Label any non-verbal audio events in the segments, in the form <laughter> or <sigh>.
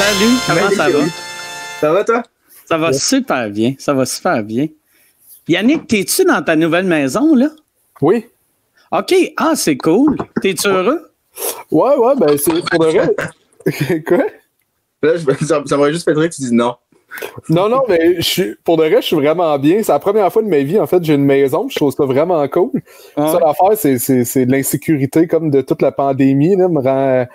Salut, comment ça va? Ça va, toi? Ça va super bien. Ça va super bien. Yannick, t'es-tu dans ta nouvelle maison, là? Oui. OK. Ah, c'est cool. T'es-tu heureux? Ouais, ouais, ben c'est pour de vrai. <laughs> Quoi? Là, je, ça, ça m'aurait juste fait rire que tu dises non. Non, non, mais je suis, pour de vrai, je suis vraiment bien. C'est la première fois de ma vie, en fait, j'ai une maison. Je trouve ça vraiment cool. Ah. Ça, l'affaire, c'est, c'est, c'est de l'insécurité comme de toute la pandémie, là, me rend,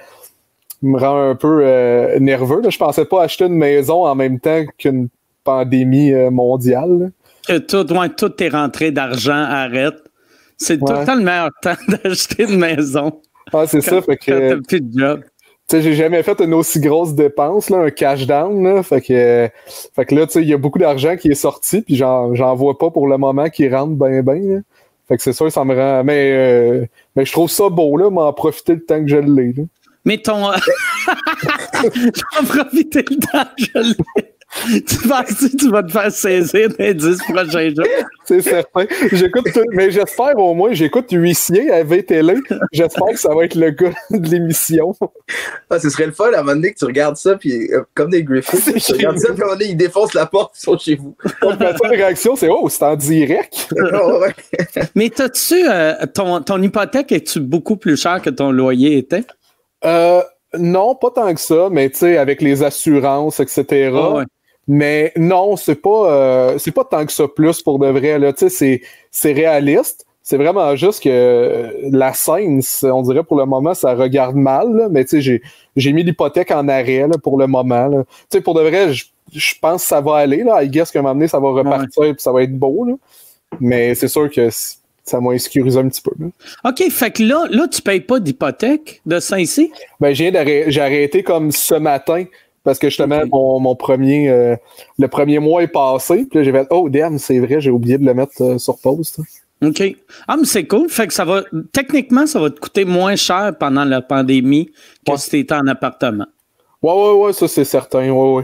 me rend un peu euh, nerveux. Là. Je pensais pas acheter une maison en même temps qu'une pandémie euh, mondiale. Que tout, ouais, toutes tes rentrées d'argent arrêtent. C'est tout le Ouais. temps le meilleur <laughs> temps d'acheter une maison. Ah, c'est ça, fait que. t'as plus de job. Tu sais, j'ai jamais fait une aussi grosse dépense, là, un cash down, là. Fait que, euh, fait que là, tu sais, il y a beaucoup d'argent qui est sorti, puis j'en, j'en vois pas pour le moment qui rentre bien, bien, Fait que c'est sûr, ça me rend. Mais, euh, mais je trouve ça beau, là, m'en profiter le temps que je l'ai. Mais ton. <laughs> je vais profiter le temps, je l'ai. Tu penses que tu vas te faire saisir dans les 10 prochains jours? C'est certain. J'écoute, tout- mais j'espère au moins, j'écoute Huissier à VTL. J'espère que ça va être le gars de l'émission. Ah, ce serait le fun à un moment donné que tu regardes ça, puis euh, comme des Griffiths, C'est tu regardes ça, puis à un moment donné, ils défoncent la porte, ils sont chez vous. Donc, ma seule réaction, c'est Oh, c'est en direct. <laughs> Ah. Mais t'as-tu. euh, ton, ton hypothèque est-tu beaucoup plus cher que ton loyer était? Euh, non, pas tant que ça, mais tu sais, avec les assurances, etc. Ah ouais. Mais non, c'est pas euh, c'est pas tant que ça plus pour de vrai. Là, tu sais, c'est, c'est réaliste. C'est vraiment juste que euh, la scène, c'est- on dirait pour le moment, ça regarde mal. là. mais tu sais, j'ai, j'ai mis l'hypothèque en arrêt là, pour le moment. là. Tu sais, pour de vrai, je, je pense que ça va aller. Là. I guess qu'à un moment donné, ça va repartir puis ça va être beau. Là. Mais c'est sûr que c- ça m'a insécurisé un petit peu. là. OK, fait que là, là tu payes pas d'hypothèque de Saint-Cy? Ben, j'ai, arrêté comme ce matin parce que justement, mon, mon premier, euh, le premier mois est passé. Puis là, j'ai fait, oh, damn, c'est vrai, j'ai oublié de le mettre euh, sur pause. ça. OK. Ah, mais c'est cool. Fait que ça va. Techniquement, ça va te coûter moins cher pendant la pandémie que Ouais. si t'étais en appartement. Ouais, ouais, ouais, ça, c'est certain. Ouais, ouais. Ouais,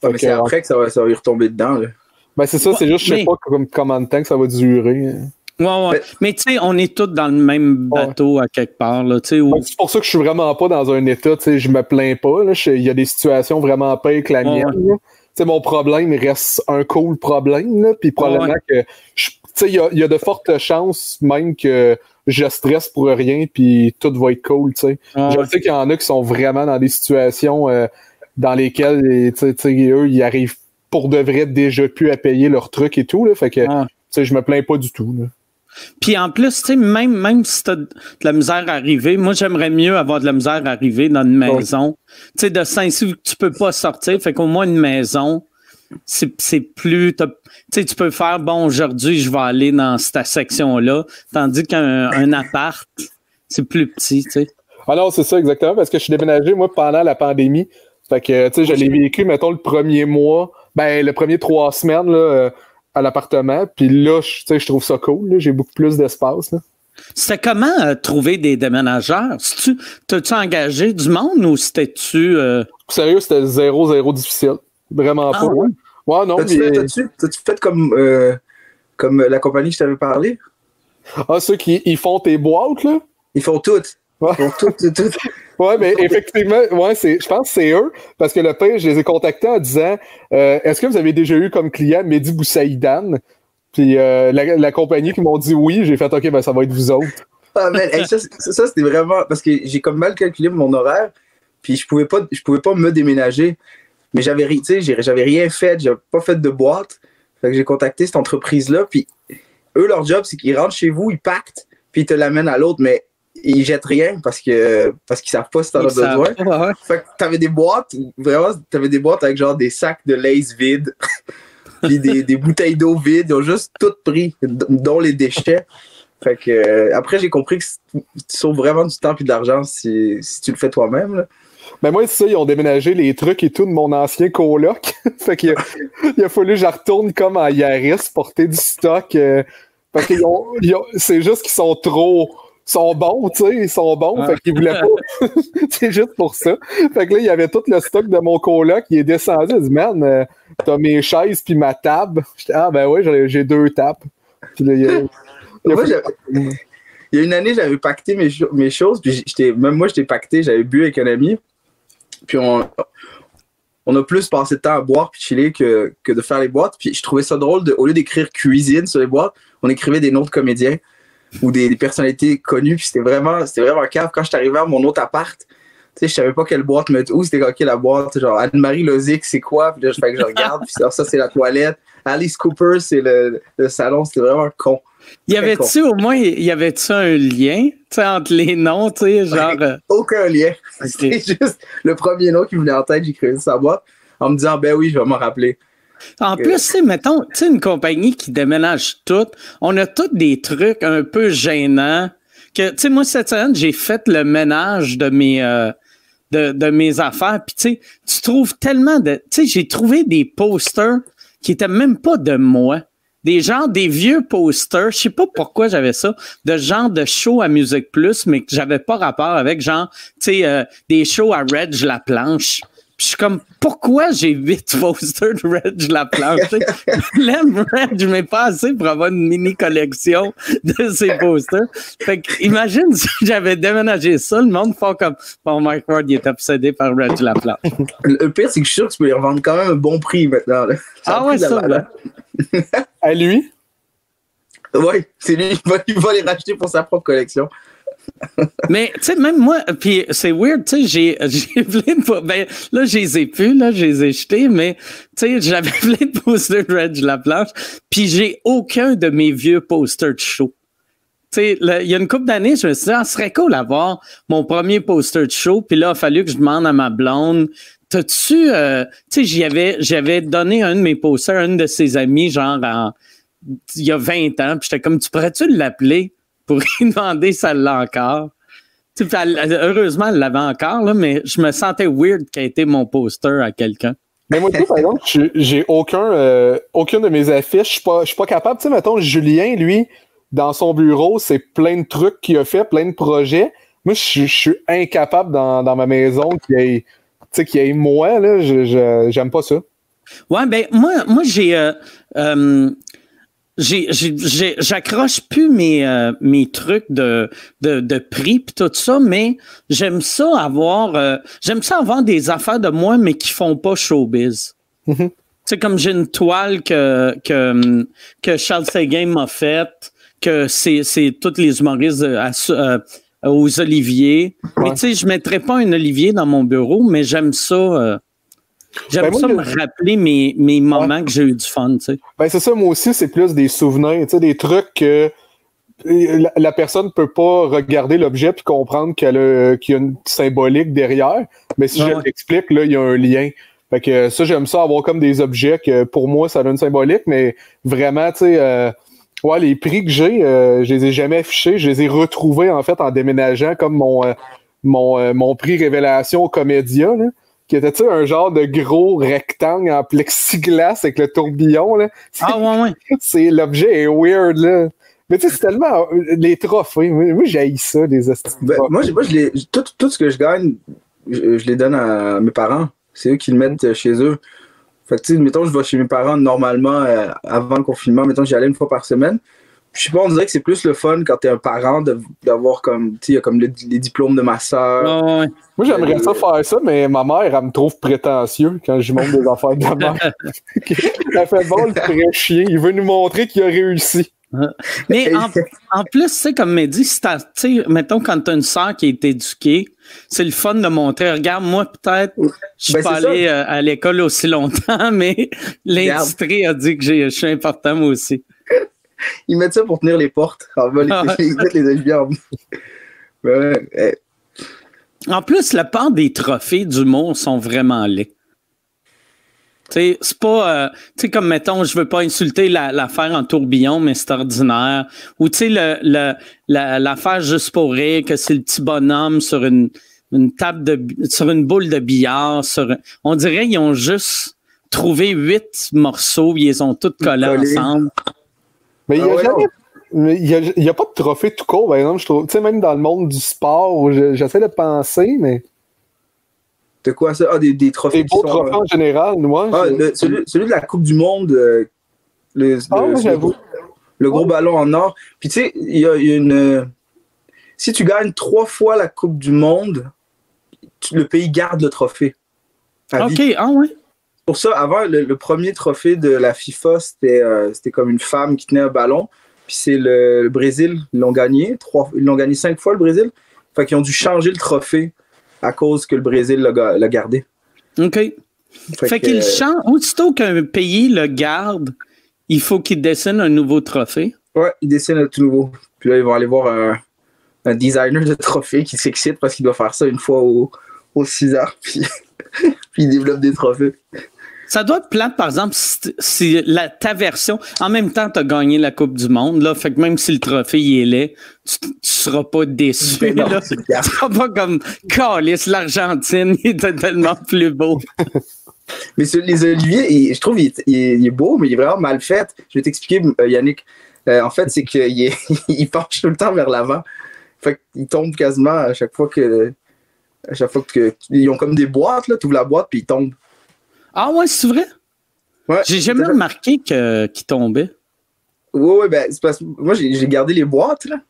Fait mais que, c'est après que ça va, ça va y retomber dedans. Là. Ben, c'est ça, c'est juste, je sais Mais- pas comme, combien de temps que ça va durer. Ouais, ouais. Mais- tu sais, on est tous dans le même Ouais. bateau à quelque part, là. Où. Ouais, C'est pour ça que je suis vraiment pas dans un état, tu sais, je me plains pas. là. Il y a des situations vraiment pires que la Ouais, mienne. là. Tu sais, mon problème reste un cool problème, là, puis probablement que, je- tu sais, il y a, y a de fortes chances même que je stresse pour rien, puis tout va être cool, tu sais. Ouais, Je ouais. sais qu'il y en a qui sont vraiment dans des situations euh, dans lesquelles, et, tu sais, tu sais, eux, ils arrivent pour de vrai déjà plus à payer leurs trucs et tout, là, fait que, tu Ouais. sais, je me plains pas du tout, là. Puis en plus, tu sais, même, même si t'as de la misère à arriver, moi, j'aimerais mieux avoir de la misère à arriver dans une maison. Tu sais, de Saint-Cy, tu peux pas sortir. Fait qu'au moins, une maison, c'est plus. Tu sais, tu peux faire, bon, aujourd'hui, je vais aller dans cette section-là. Tandis qu'un un appart, c'est plus petit, tu sais. Ah non, c'est ça, exactement, parce que je suis déménagé, moi, pendant la pandémie. Fait que, tu sais, je l'ai vécu, mettons, le premier mois, ben, le premier trois semaines, là, euh, à l'appartement. Puis là, je- tu sais, je trouve ça cool, là. J'ai beaucoup plus d'espace, là. C'était comment euh, trouver des déménageurs? T'as-tu engagé du monde ou c'était-tu. euh, Sérieux, c'était zéro, zéro difficile. Vraiment Ah pas. ouais? Ouais, non, T'as-tu fait, mais- t'as-tu fait comme, euh, comme la compagnie que je t'avais parlé? Ah, ceux qui ils font tes boîtes, là? Ils font tout. Tout, tout, tout. Ouais, mais effectivement, ouais, c'est, je pense que c'est eux, parce que le pire, je les ai contactés en disant euh, Est-ce que vous avez déjà eu comme client Mehdi Boussaïdan? Puis euh, la, la compagnie qui m'ont dit oui, j'ai fait OK, ben ça va être vous autres. Ah, hey, ça, c'était vraiment. Parce que j'ai comme mal calculé mon horaire, puis je pouvais pas, je pouvais pas me déménager. Mais j'avais, j'avais rien fait, j'avais pas fait de boîte. Fait que j'ai contacté cette entreprise-là, puis eux, leur job, c'est qu'ils rentrent chez vous, ils pactent, puis ils te l'amènent à l'autre, mais ils jettent rien parce que parce qu'ils savent pas si t'en as besoin. Ouais. Fait que t'avais des boîtes, vraiment, t'avais des boîtes avec genre des sacs de lace vides, <laughs> puis des, des bouteilles d'eau vides, ils ont juste tout pris, dont les déchets. Fait que euh, après, j'ai compris que tu sauves vraiment du temps et de l'argent si, si tu le fais toi-même. Mais moi, c'est ça, ils ont déménagé les trucs et tout de mon ancien coloc. <laughs> fait qu'il a, il a fallu que je retourne comme en Yaris, porter du stock. euh, parce qu'ils ont, ils ont- c'est juste qu'ils sont trop. Sont bons, tu sais, ils sont bons. Ah. Fait qu'ils voulaient pas. <laughs> c'est juste pour ça. Fait que là, il y avait tout le stock de mon coloc. Il est descendu. Il a dit, man, euh, t'as mes chaises puis ma table. J'étais, ah, ben ouais, j'ai- j'ai deux tables. Puis là, il a- <laughs> il a Moi, fallu- j'avais- il y a une année, j'avais pacté mes, mes choses, puis j'étais, même moi, j'étais pacté, j'avais bu avec un ami. Puis on, on a plus passé de temps à boire puis chiller que, que de faire les boîtes. Puis je trouvais ça drôle, de, au lieu d'écrire cuisine sur les boîtes, on écrivait des noms de comédiens ou des, personnalités connues. Puis c'était vraiment, c'était vraiment cave. Quand je suis arrivé à mon autre appart, tu sais, je savais pas quelle boîte mettre où. C'était OK, la boîte, genre Anne-Marie Lozic, c'est quoi? Puis là, je fais que je <laughs> regarde. puis ça, c'est la toilette. Alice Cooper, c'est le, le salon. C'était vraiment con. Y avait-tu au moins, y avait-tu un lien entre les noms, tu sais, genre. Euh, aucun lien. <laughs> C'est juste le premier nom qui me venait en tête, j'ai créé sa boîte en me disant, ben oui, je vais m'en rappeler. En plus, tu mettons, tu sais, une compagnie qui déménage tout, on a tous des trucs un peu gênants. Que, tu sais, moi, cette semaine, j'ai fait le ménage de mes, euh, de, de, mes affaires. Puis, tu sais, tu trouves tellement de. Tu sais, j'ai trouvé des posters qui étaient même pas de moi des genres des vieux posters, je sais pas pourquoi j'avais ça, de genre de show à Musique Plus, mais que j'avais pas rapport avec genre, tu sais, euh, des shows à Reg la planche. Puis je suis comme, pourquoi j'ai huit posters de Reg la planche? L'aime <laughs> Reg, mais pas assez pour avoir une mini collection de ces posters. Fait que, imagine si j'avais déménagé ça, le monde fait comme, bon, Mike Ward, il est obsédé par Reg la planche. Le pire, c'est que je suis sûr que tu peux les revendre quand même un bon prix maintenant. Ah ouais, ça, là. À lui? Oui, c'est lui, il va, les racheter pour sa propre collection. Mais tu sais, même moi, puis c'est weird, tu sais, j'ai, <laughs> j'ai plein de ben là, je les ai plus, là, je les ai jetés, mais tu sais, j'avais <laughs> plein de posters de Reg planche puis j'ai aucun de mes vieux posters de show. Tu sais, il y a une couple d'années, je me suis dit, ah, ce serait cool d'avoir mon premier poster de show, puis là, il a fallu que je demande à ma blonde, T'as-tu, euh, tu sais, j'avais, donné un de mes posters à une de ses amis, genre, il y a 20 ans, puis j'étais comme, tu pourrais-tu l'appeler? Pour lui demander si elle l'a encore? heureusement, elle l'avait encore, là, mais je me sentais weird qu'elle été mon poster à quelqu'un. Mais moi, par exemple, j'ai aucun, euh, aucune de mes affiches. Je suis pas, pas capable. Tu sais, mettons, Julien, lui, dans son bureau, c'est plein de trucs qu'il a fait, plein de projets. Moi, je, suis incapable dans, dans ma maison qu'il y ait tu sais, qu'il y ait moi, là, je, j'aime pas ça. Ouais, ben, moi, moi j'ai. Euh, euh, j'accroche plus mes, euh, mes trucs de, de, de prix pis tout ça, mais j'aime ça avoir j'aime ça avoir des affaires de moi, mais qui font pas showbiz. Mm-hmm. Tu sais, comme j'ai une toile que, que, que Charles Seguin m'a faite, que c'est, c'est toutes les humoristes aux oliviers. Mais tu sais, je mettrais pas un olivier dans mon bureau, mais j'aime ça. Euh, j'aime ben, ça me rappeler mes, mes moments que j'ai eu du fun, tu sais. Ben, c'est ça, moi aussi, c'est plus des souvenirs, tu sais, des trucs que la, personne ne peut pas regarder l'objet puis comprendre qu'il y a une symbolique derrière. Mais si je l'explique, là, il y a un lien. Fait que ça, j'aime ça avoir comme des objets que pour moi, ça donne une symbolique, mais vraiment, tu sais, euh, Ouais, les prix que j'ai, euh, je les ai jamais affichés. Je les ai retrouvés en fait en déménageant comme mon, euh, mon, euh, mon prix révélation au Comédia, là, qui était un genre de gros rectangle en plexiglas avec le tourbillon. Là? Ah ouais, ouais. <laughs> C'est, l'objet est weird là. Mais tu sais, c'est tellement les trophées. Moi, j'ai ça, les ben, moi, moi je tout, tout, ce que je gagne, je, je les donne à mes parents. C'est eux qui le mettent chez eux. Fait que, tu sais, mettons, je vais chez mes parents normalement euh, avant le confinement. Mettons, j'y allais une fois par semaine. Je sais pas, on dirait que c'est plus le fun quand t'es un parent d'avoir comme, tu sais, comme les diplômes de ma soeur. Moi, j'aimerais ça faire ça, mais ma mère, elle me trouve prétentieux quand je montre des <laughs> affaires de la mère. elle fait bon, le très chien. Il veut nous montrer qu'il a réussi. Mais en, plus, tu sais, comme dit, si tu mettons, quand tu as une soeur qui est éduquée, c'est le fun de montrer. Regarde, moi, peut-être, je suis ben, pas allé euh, à l'école aussi longtemps, <laughs> mais l'industrie a dit que je suis important, moi aussi. Ils mettent ça pour tenir les portes. <laughs> En bas, ah les, les En plus, la part des trophées du monde sont vraiment laids c'est pas, euh, tu sais, comme mettons, je veux pas insulter l'affaire en tourbillon, mais c'est ordinaire. Ou tu sais, le, l'affaire juste pour rire, que c'est le petit bonhomme sur une, une table de, sur une boule de billard. Sur, on dirait qu'ils ont juste trouvé huit morceaux, ils les ont tous collés ensemble. Mais il y a ah jamais il n'y a, pas de trophée tout court, par exemple, je trouve. Tu sais, même dans le monde du sport, j'essaie de penser, mais. De quoi ça? Ah, des, des trophées. Des beaux trophées en général, moi. Ah, celui, celui, de la Coupe du Monde. Euh, le, ah, j'avoue. Le gros ballon en or. Puis tu sais, il y, a une. Euh, si tu gagnes trois fois la Coupe du Monde, le pays garde le trophée. OK, ah ouais. Pour ça, avant, le, premier trophée de la FIFA, c'était euh, c'était comme une femme qui tenait un ballon. Puis c'est le, Brésil, ils l'ont gagné. Trois, ils l'ont gagné cinq fois, le Brésil. Fait qu'ils ont dû changer le trophée à cause que le Brésil l'a gardé. OK. Fait, qu'ils changent. Aussitôt qu'un pays le garde, il faut qu'il dessine un nouveau trophée. Ouais, il dessine un tout nouveau. Puis là, ils vont aller voir un, un designer de trophée qui s'excite parce qu'il doit faire ça une fois au, au 6 heures. <laughs> Puis, puis il développe des trophées. Ça doit être plate, par exemple, si, la, ta version, en même temps, tu as gagné la Coupe du Monde, là, fait que même si le trophée il est laid, tu, seras pas déçu. Non, là. <laughs> Tu seras pas comme Calis, l'Argentine, il était tellement plus beau. <laughs> mais les oliviers, je trouve qu'il est, beau, mais il est vraiment mal fait. Je vais t'expliquer, euh, Yannick. Euh, en fait, c'est qu'il <laughs> il penche tout le temps vers l'avant. Fait qu'il tombe quasiment à chaque fois que. À chaque fois que. Ils ont comme des boîtes, là, tu ouvres la boîte, puis ils tombent. Ah ouais, c'est vrai? Ouais, j'ai jamais remarqué qu'il tombait. Oui, oui, ben, c'est parce que moi, j'ai gardé les boîtes, là.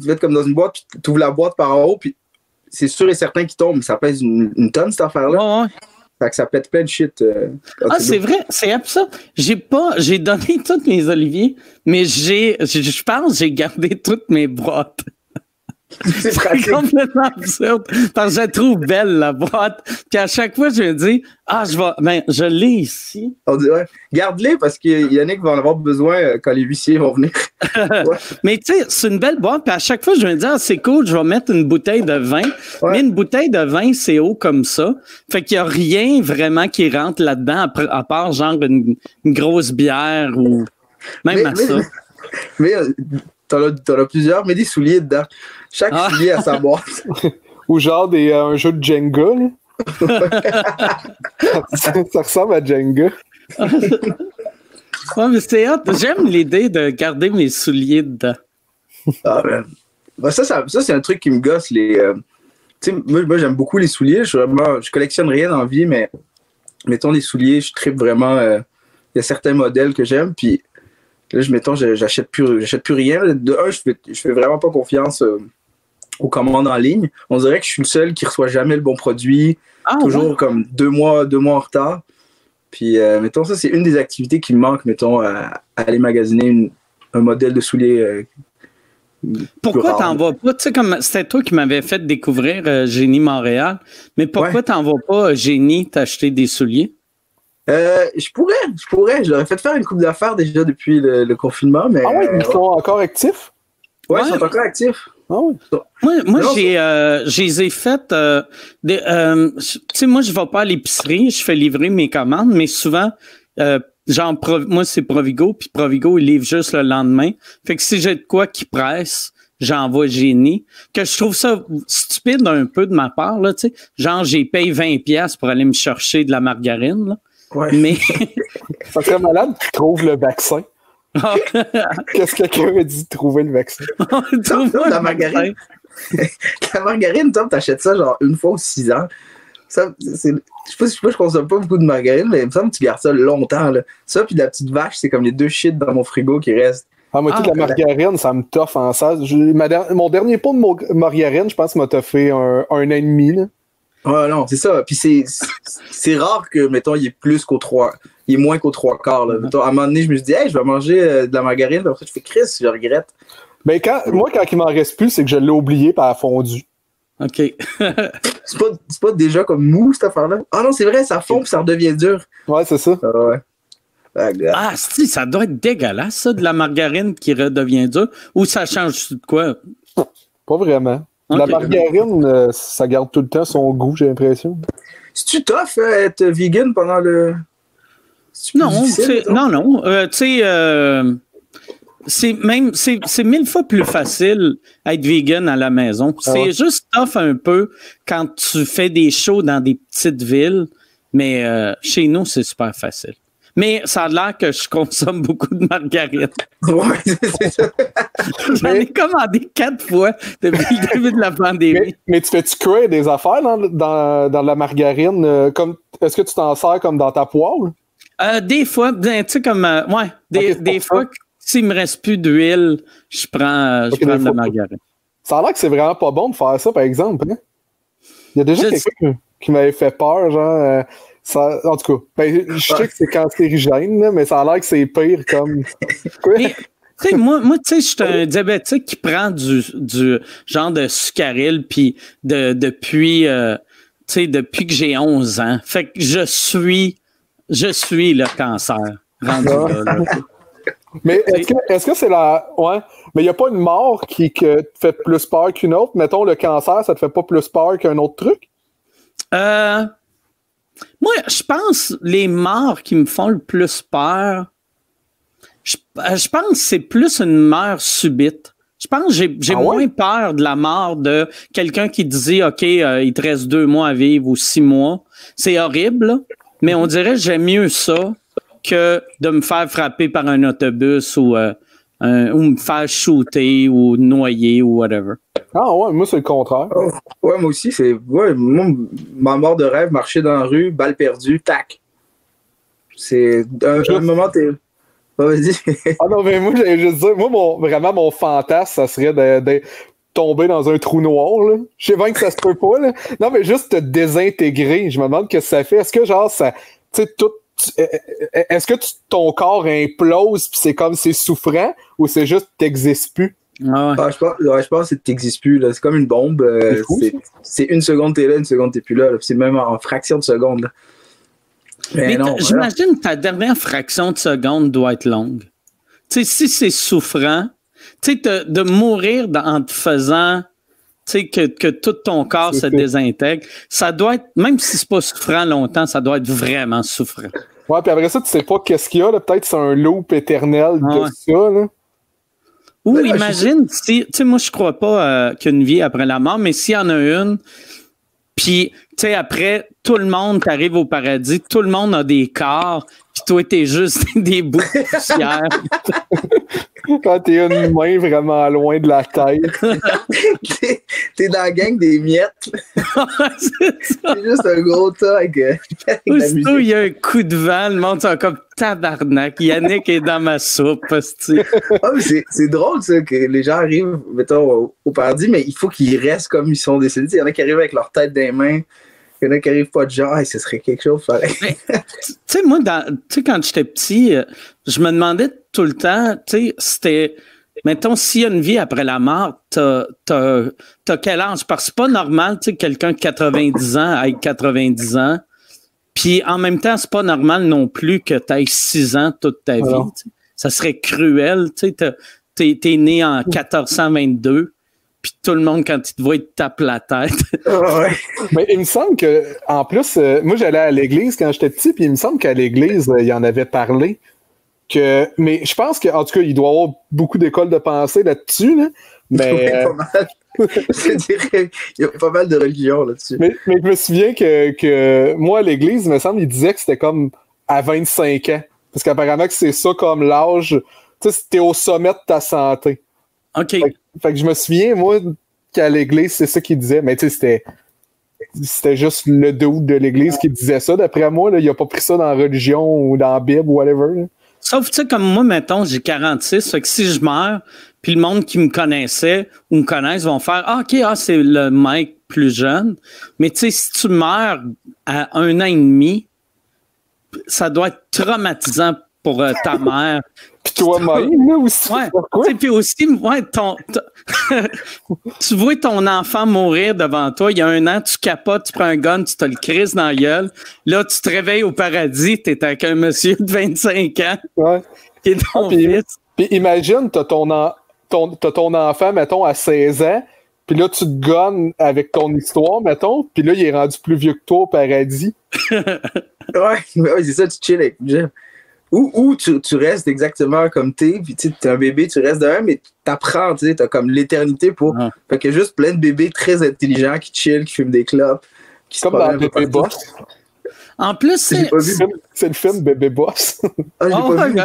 Tu vas être comme dans une boîte, puis tu ouvres la boîte par en haut, puis c'est sûr et certain qu'il tombe. Ça pèse une, tonne, cette affaire-là. Ouais, ouais. Fait que ça pète plein de shit. Euh, ah, c'est vrai, c'est absurde. J'ai pas, j'ai donné <laughs> toutes mes oliviers, mais j'ai, je pense, j'ai gardé toutes mes boîtes. <laughs> C'est complètement absurde. Parce que je trouve belle, la boîte. Puis à chaque fois, je me dis, ah, je vais, ben, je l'ai ici. Garde-les parce que Yannick va en avoir besoin euh, quand les huissiers vont venir. <laughs> Mais tu sais, c'est une belle boîte. Puis à chaque fois, je me dis, ah, c'est cool, je vais mettre une bouteille de vin. Mais une bouteille de vin, c'est haut comme ça. Fait qu'il n'y a rien vraiment qui rentre là-dedans, à part genre une, grosse bière ou même à ça. Mais euh, t'en as, as, plusieurs, mets des souliers dedans. Chaque ah. soulier a sa boîte. <laughs> Ou genre des, euh, un jeu de Jenga, <laughs> ça, ressemble à Jenga. ouais, mais c'est J'aime l'idée de garder mes souliers dedans. Ah, ben. ben ça, ça, c'est un truc qui me gosse. Les, euh, moi, moi j'aime beaucoup les souliers. Je, vraiment, je collectionne rien la vie, mais mettons les souliers, je tripe vraiment. Euh, il y a certains modèles que j'aime. Puis là, je, mettons, j'achète plus, j'achète plus rien. De un, je fais, je fais vraiment pas confiance aux commandes en ligne. On dirait que je suis le seul qui reçoit jamais le bon produit, ah, toujours comme deux mois, deux mois en retard. Puis, euh, mettons, ça, c'est une des activités qui me manque, mettons, à, aller magasiner un modèle de soulier. Euh, pourquoi t'en vas pas? Tu sais, comme c'était toi qui m'avais fait découvrir euh, Génie Montréal, mais pourquoi t'en vas pas, Génie, t'acheter des souliers? je pourrais, je pourrais. Je leur ai fait faire une coupe d'affaires déjà depuis le, confinement, mais. Ah oui, ils sont encore actifs? Ouais, ils sont encore actifs. Ah oui. Moi, moi j'ai, euh, j'ai fait. Euh, euh, tu sais, moi, je vais pas à l'épicerie, je fais livrer mes commandes, mais souvent, euh, genre, moi, c'est Provigo, puis Provigo, il livre juste le lendemain. Fait que si j'ai de quoi qui presse, j'envoie génie. Que je trouve ça stupide un peu de ma part, là, tu sais. Genre, j'ai payé 20$ pour aller me chercher de la margarine, là. Ouais. Mais. <laughs> ça serait malade tu trouves le vaccin. <laughs> Qu'est-ce que quelqu'un a dit de trouver le vaccin? <laughs> <laughs> la margarine. la margarine, Tom, t'achètes ça genre une fois ou six ans. Ça, je sais pas si je consomme pas beaucoup de margarine, mais il me semble que tu gardes ça longtemps. Là. Ça, puis la petite vache, c'est comme les deux shit dans mon frigo qui restent. Ah, moi, toute la ah, margarine, ça me toffe en ça. mon dernier pot de margarine, je pense, m'a toffé un, un an et demi. Là. Ouais, non, c'est ça. Puis c'est rare que, mettons, il y ait plus qu'au trois il est moins qu'aux trois quarts. Là. À un moment donné, je me suis dit, hey, je vais manger euh, de la margarine. Après, je fais Chris, je regrette. Ben, quand, moi, quand il m'en reste plus, c'est que je l'ai oublié par fondu. OK. <laughs> c'est pas, pas, déjà comme mou, cette affaire-là? Ah non, c'est vrai, ça fond et ça redevient dur. Ouais, c'est ça. Ah, ouais. Ah, ah, si, ça doit être dégueulasse, ça, de la margarine qui redevient dure. Ou ça change de quoi? Pas vraiment. La margarine, euh, ça garde tout le temps son goût, j'ai l'impression. Si tu tough euh, être vegan pendant le, non, non, non. Euh, tu sais, euh, c'est même c'est mille fois plus facile être vegan à la maison. Ah c'est juste tough un peu quand tu fais des shows dans des petites villes, mais euh, chez nous, c'est super facile. Mais ça a l'air que je consomme <laughs> beaucoup de margarine. Oui, c'est ça. J'en ai commandé quatre fois depuis le début de la pandémie. Mais, tu fais-tu cuire des affaires dans, dans, dans la margarine? comme Est-ce que tu t'en sers comme dans ta poêle? Euh, des fois, ben, tu sais, comme. Euh, ouais, des, des fois, s'il me reste plus d'huile, je prends, je prends de la margarine. Ça a l'air que c'est vraiment pas bon de faire ça, par exemple. Hein? Il y a déjà quelqu'un qui m'avait fait peur, genre. Ça, en tout cas, ben, je sais que c'est cancérigène, mais ça a l'air que c'est pire comme. <laughs> Mais, moi, moi tu sais, je suis un diabétique qui prend du, du genre de sucaril puis de, depuis, euh, depuis que j'ai 11 ans. Fait que je suis, je suis le cancer. rendu là, là. <laughs> Mais est-ce que c'est la. Ouais. Mais il n'y a pas une mort qui que te fait plus peur qu'une autre? Mettons, le cancer, ça te fait pas plus peur qu'un autre truc? Euh, moi, je pense les morts qui me font le plus peur, je, euh, je pense que c'est plus une mort subite. Je pense que j'ai j'ai Ah ouais? moins peur de la mort de quelqu'un qui dit OK, euh, il te reste deux mois à vivre ou six mois. C'est horrible, là, mais on dirait que j'aime mieux ça que de me faire frapper par un autobus ou, euh, un- ou me faire shooter ou noyer ou whatever. Ah ouais, moi c'est le contraire. Oh, ouais, moi aussi, c'est. Ouais, moi, ma mort de rêve, marcher dans la rue, balle perdue, tac. C'est. Un, un moment, t'es. <laughs> Ah non, mais moi, j'allais juste dire, moi, mon, vraiment, mon fantasme, ça serait de, de tomber dans un trou noir, là. Je sais bien que ça se peut pas, là. Non, mais juste te désintégrer. Je me demande ce que ça fait. Est-ce que, genre, ça, tu sais, tout, euh, euh, est-ce que tu- ton corps implose puis c'est comme c'est souffrant ou c'est juste que t'existes plus? Ah ouais. Ah, je, pense, ouais, je pense que t'existes plus. là. C'est comme une bombe. euh, C'est une seconde, t'es là, une seconde, t'es plus là. là. C'est même en fraction de seconde. là. Mais, j'imagine que ta dernière fraction de seconde doit être longue. Tu sais, si c'est souffrant, tu sais, de, mourir dans- en te faisant, sais, que, que tout ton corps se désintègre, ça doit être, même si c'est pas souffrant longtemps, ça doit être vraiment souffrant. Ouais, puis après ça, tu sais pas qu'est-ce qu'il y a, là. Peut-être c'est un loop éternel de ouais. ça, là. Ou Ouais, imagine si, tu sais, moi, je crois pas euh, qu'il y a une vie après la mort, mais s'il y en a une, puis, tu sais, après, tout le monde t'arrive au paradis, tout le monde a des corps, puis toi, t'es juste <laughs> des bouts de poussière. <laughs> Quand t'es une main vraiment loin de la tête. <laughs> T'es- dans la gang des miettes. c'est juste un gros tas avec, euh, avec Aussitôt, il y a un coup de vent, le monde sont comme tabarnak. Yannick est dans ma soupe. Ah, c'est- drôle, ça, que les gens arrivent, mettons, au, au paradis, mais il faut qu'ils restent comme ils sont décédés. Il y en a qui arrivent avec leur tête dans les mains. Il y en a qui arrivent pas de genre, Hey, ce serait quelque chose pareil. Tu sais, moi, dans- tu sais, quand j'étais petit, euh, je me demandais tout le temps, tu sais, c'était, mettons, s'il y a une vie après la mort, t'as, t'as, t'as quel âge? Parce que c'est pas normal, tu sais, quelqu'un de 90 ans avec 90 ans. Puis en même temps, c'est pas normal non plus que tu aies 6 ans toute ta vie. Ça serait cruel, tu sais, t'es, t'es né en 1422, puis tout le monde, quand il te voit, il te tape la tête. <laughs> Ouais. Mais il me semble que, en plus, euh, moi j'allais à l'église quand j'étais petit, puis il me semble qu'à l'église, euh, il en avait parlé. Que, mais je pense qu'en tout cas, il doit y avoir beaucoup d'écoles de pensée là-dessus. Là, mais, euh, pas mal. <laughs> Je dirais, il y a pas mal de religions là-dessus. mais, mais je me souviens que, que moi, à l'église, il me semble, il disait que c'était comme à 25 ans. Parce qu'apparemment que c'est ça comme l'âge. Tu sais, c'était au sommet de ta santé. OK. Fait, fait que je me souviens, moi, qu'à l'église, c'est ça qu'il disait. Mais tu sais, c'était. C'était juste le dude de l'église qui disait ça. D'après moi, là, il a pas pris ça dans la religion ou dans la Bible ou whatever. Sauf, tu sais, comme moi, mettons, j'ai 46, fait que si je meurs, puis le monde qui me connaissait ou me connaissent vont faire Ah, OK, ah, c'est le mec plus jeune. Mais tu sais, si tu meurs à un an et demi, ça doit être traumatisant pour euh, ta mère. Puis toi-même, là, aussi. Ouais. Pourquoi? Tu sais, Puis aussi, ouais, ton, ton- <laughs> tu vois ton enfant mourir devant toi, il y a un an, tu capotes, tu prends un gun, tu te le crises dans la gueule. Là, tu te réveilles au paradis, tu es avec un monsieur de 25 ans Ouais. qui est ton Puis- fils. Puis imagine, t'as ton, en- ton, t'as ton enfant, mettons, à 16 ans, puis là, tu te gonnes avec ton histoire, mettons, puis là, il est rendu plus vieux que toi au paradis. <laughs> Ouais, ouais, c'est ça, tu chill avec. Ou, ou tu, tu restes exactement comme t'es, puis tu sais, t'es un bébé, tu restes de même, mais t'apprends, tu sais, t'as comme l'éternité pour. Ah. Fait a juste plein de bébés très intelligents qui chill, qui fument des clopes, qui se Comme dans promènent un peu Bébé. Boss. En plus, c'est. C'est le film Bébé Boss. Ah, j'ai Oh, pas vu.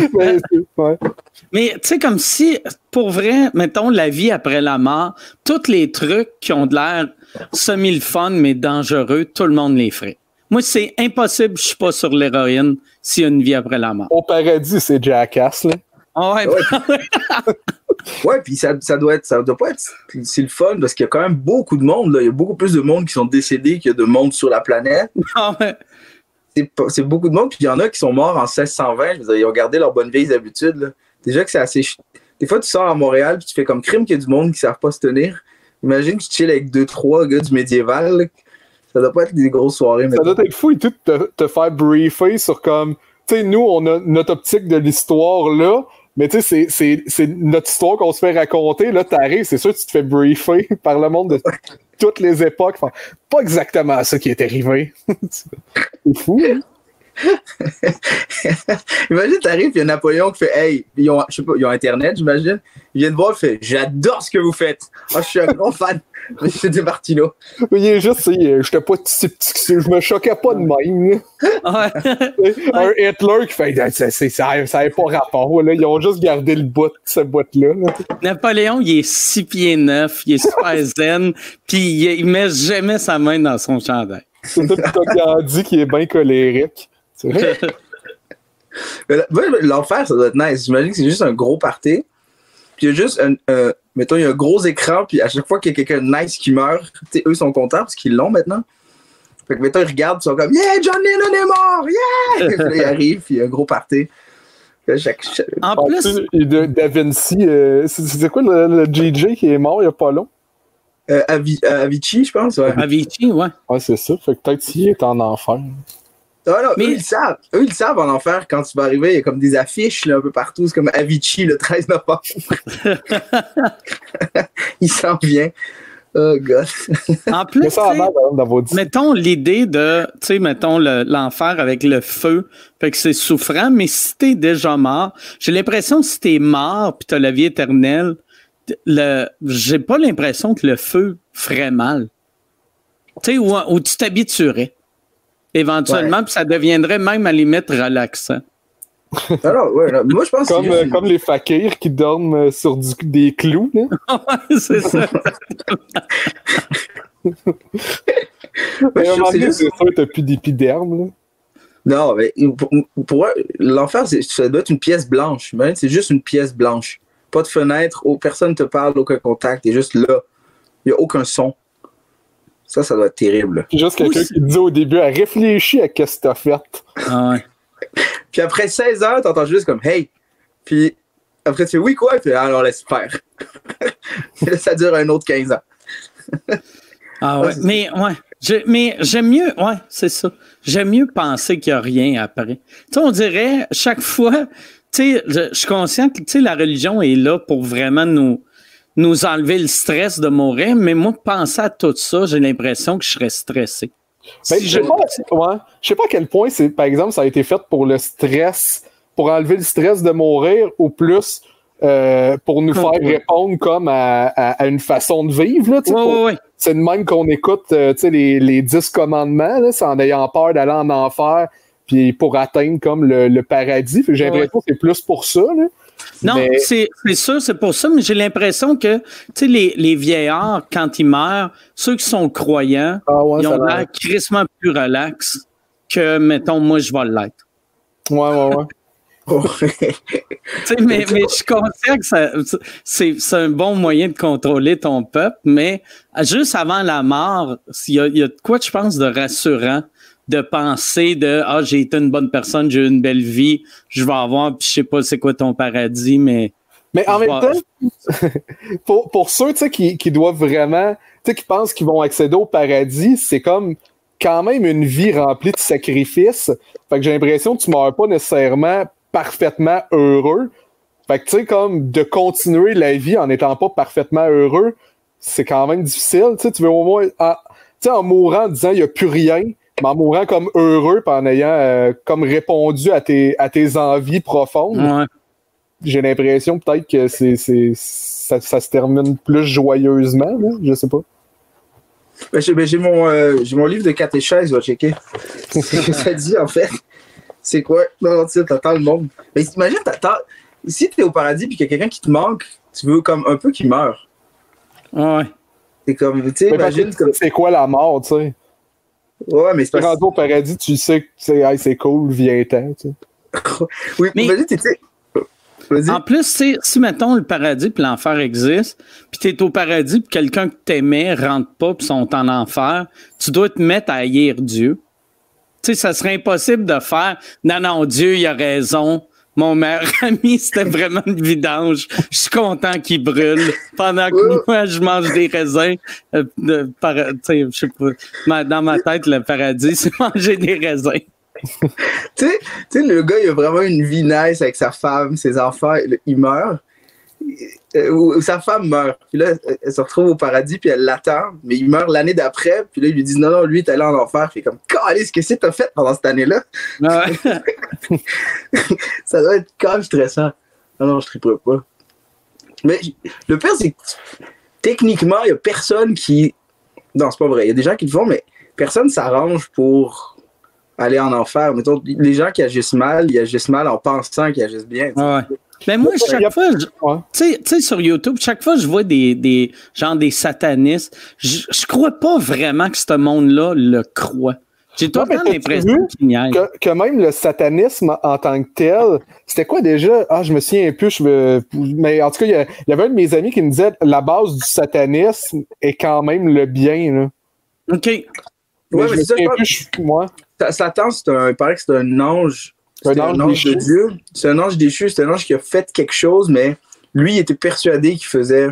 <laughs> Mais ouais. Tu sais, comme si, pour vrai, mettons la vie après la mort, tous les trucs qui ont de l'air semi fun mais dangereux, tout le monde les ferait. Moi, c'est impossible, je suis pas sur l'héroïne s'il y a une vie après la mort. Au paradis, c'est Jackass, là. Ah ouais, Ouais. <laughs> Ouais, puis ça, ça doit être, ça doit pas être, c'est le fun parce qu'il y a quand même beaucoup de monde, là. Il y a beaucoup plus de monde qui sont décédés qu'il y a de monde sur la planète. ah ouais. c'est beaucoup de monde, puis il y en a qui sont morts en 1620. Je veux dire, ils ont gardé leurs bonnes vieilles habitudes. Là. Déjà que c'est assez. Des fois, tu sors à Montréal, puis tu fais comme crime qu'il y a du monde qui ne savent pas se tenir. Imagine que tu chill avec deux, trois gars du médiéval. Ça doit pas être des grosses soirées. Ça doit être fou et tout te, te faire briefer sur comme. Tu sais, nous, on a notre optique de l'histoire là, mais tu sais, c'est notre histoire qu'on se fait raconter. Là, t'arrives, c'est sûr que tu te fais briefer <laughs> par le monde de toutes les époques. Enfin, pas exactement ça qui est arrivé. <laughs> c'est fou, hein? <laughs> imagine, t'arrives, il y a Napoléon qui fait Hey, ils ont, je sais pas, ils ont Internet, j'imagine. Il vient de voir, il fait J'adore ce que vous faites. Oh, je suis un grand fan. <laughs> Monsieur De Martino. Il est juste, j'étais pas si petit je me choquais pas de même. <laughs> un Hitler qui fait ça, ça, ça pas rapport. Là. Ils ont juste gardé le bout de ce bout-là. Napoléon, il est six pieds neuf, il est super zen, puis il, il, met jamais sa main dans son chandail. C'est tout Gandhi qui est bien colérique. C'est vrai? <laughs> L'enfer, ça doit être nice. J'imagine que c'est juste un gros party. Puis il y a juste un. Euh, mettons, il y a un gros écran, puis à chaque fois qu'il y a quelqu'un de nice qui meurt, eux sont contents parce qu'ils l'ont maintenant. Fait que mettons, ils regardent, ils sont comme Yeah, John Lennon est mort! Yeah! puis là, <laughs> arrive, puis il y a un gros party. Chaque, En plus. De, da Vinci, euh, c'est quoi le, le, qui est mort il n'y a pas long? Euh, Avicii, je pense. Ouais. Avicii, ouais. Ouais, c'est ça. Fait que peut-être qu'il est en enfer. Ah, non, mais... eux, ils savent. Eux, ils savent en enfer quand tu vas arriver. Il y a comme des affiches là, un peu partout. C'est comme Avicii le 13 novembre. <laughs> il s'en vient. Oh, God. En plus, mettons l'idée de, tu sais, mettons l'enfer avec le feu, fait que c'est souffrant, mais si t'es déjà mort, j'ai l'impression que si t'es mort puis t'as la vie éternelle, le, j'ai pas l'impression que le feu ferait mal. Tu sais, où, tu t'habituerais éventuellement, puis ça deviendrait même à la limite relaxant. Alors, ouais, moi je pense comme, que comme les fakirs qui dorment euh, sur du, des clous. <laughs> c'est ça. <laughs> mais à un moment donné, c'est sûr que t'as plus d'épiderme. Non, mais pour, pour l'enfer, ça doit être une pièce blanche. C'est juste une pièce blanche. Pas de fenêtre, personne ne te parle, aucun contact, t'es juste là. Il n'y a aucun son. Ça, ça doit être terrible. Juste quelqu'un qui dit au début, elle réfléchit à ce que t'as fait. Ah ouais. Puis après 16 heures, t'entends juste comme Hey! Puis après tu fais Oui, quoi? Puis alors laisse faire. <laughs> ça dure un autre 15 ans. ah ouais. <laughs> Mais ouais. mais j'aime mieux, ouais, c'est ça. J'aime mieux penser qu'il n'y a rien après. Tu sais, on dirait, chaque fois, tu sais, je, suis conscient que, tu sais, la religion est là pour vraiment nous, nous enlever le stress de mourir, mais moi, penser à tout ça, j'ai l'impression que je serais stressé. Ben, je, sais pas, sais pas à quel point, c'est, par exemple, ça a été fait pour le stress, pour enlever le stress de mourir, ou plus euh, pour nous faire répondre comme à, une façon de vivre. Là, C'est de même qu'on écoute euh, les, les dix commandements, là, en ayant peur d'aller en enfer, puis pour atteindre comme le, paradis. J'ai l'impression que c'est plus pour ça. Là. Non, c'est sûr, c'est pour ça, mais j'ai l'impression que les, les vieillards, quand ils meurent, ceux qui sont croyants, ah ils ont l'air crissement plus relax que, mettons, moi, je vais l'être. Ouais, ouais, ouais. <laughs> mais, mais je suis conscient que c'est un bon moyen de contrôler ton peuple, mais juste avant la mort, il y a, y a de quoi, je pense, de rassurant de penser de ah j'ai été une bonne personne, j'ai eu une belle vie, je vais avoir puis je sais pas c'est quoi ton paradis mais mais en même temps <laughs> pour, pour ceux qui, qui doivent vraiment tu sais qui pensent qu'ils vont accéder au paradis, c'est comme quand même une vie remplie de sacrifices. Fait que j'ai l'impression que tu meurs pas nécessairement parfaitement heureux. Fait que tu sais comme de continuer la vie en n'étant pas parfaitement heureux, c'est quand même difficile, tu sais tu veux au moins en, en mourant en disant il y a plus rien, en mourant comme heureux, en ayant euh, comme répondu à tes, à tes envies profondes, j'ai l'impression peut-être que c'est, ça, se termine plus joyeusement, là, je sais pas. Ben, j'ai, ben, mon, euh, j'ai mon livre de catéchèse, va checker. <laughs> ça dit, en fait. C'est quoi? Non, tu t'attends le monde. Mais imagine, t'attends. Si t'es au paradis et qu'il y a quelqu'un qui te manque, tu veux comme un peu qu'il meure. Ouais. C'est comme, tu sais, imagine. C'est quoi la mort, tu sais? Ouais, mais c'est pas. au paradis, tu sais que c'est cool, viens-t'en. <laughs> Oui, mais vas-y, t'es. En plus, si, mettons, le paradis puis l'enfer existe, puis t'es au paradis puis quelqu'un que t'aimais rentre pas puis sont en enfer, tu dois te mettre à haïr Dieu. Tu sais, ça serait impossible de faire Non, non, Dieu, il a raison. Mon meilleur <laughs> ami, c'était vraiment une vidange. Je suis content qu'il brûle pendant que moi, je mange des raisins. Euh, de, par, je sais pas. Dans ma tête, le paradis, <laughs> c'est manger des raisins. <laughs> tu sais, le gars, il a vraiment une vie nice avec sa femme, ses enfants, il meurt. Euh, sa femme meurt. Puis là, elle se retrouve au paradis, puis elle l'attend, mais il meurt l'année d'après. Puis là, il lui dit non, non, lui, t'es allé en enfer. Puis comme, qu'est-ce que c'est que t'as fait pendant cette année-là? <laughs> ça doit être quand même stressant. Non, non, je triperai pas. Mais le pire, c'est que techniquement, il y a personne qui. Non, c'est pas vrai. Il y a des gens qui le font, mais personne s'arrange pour aller en enfer. Mettons, les gens qui agissent mal, ils agissent mal en pensant qu'ils agissent bien. Ouais. Mais moi, chaque fois, tu sais, sur YouTube, chaque fois que je vois des, des genre des satanistes, je, je crois pas vraiment que ce monde-là le croit. J'ai tout le temps l'impression qu'il que, que même le satanisme en tant que tel, c'était quoi déjà? Ah, je me souviens un peu, je me... mais en tout cas, il y, avait un de mes amis qui me disait la base du satanisme est quand même le bien. Là. OK. ouais, mais c'est ça, moi. Satan, c'est un, il paraît que c'est un ange c'est un, ange, de Dieu. C'est un ange déchu. C'est un ange qui a fait quelque chose, mais lui, il était persuadé qu'il faisait,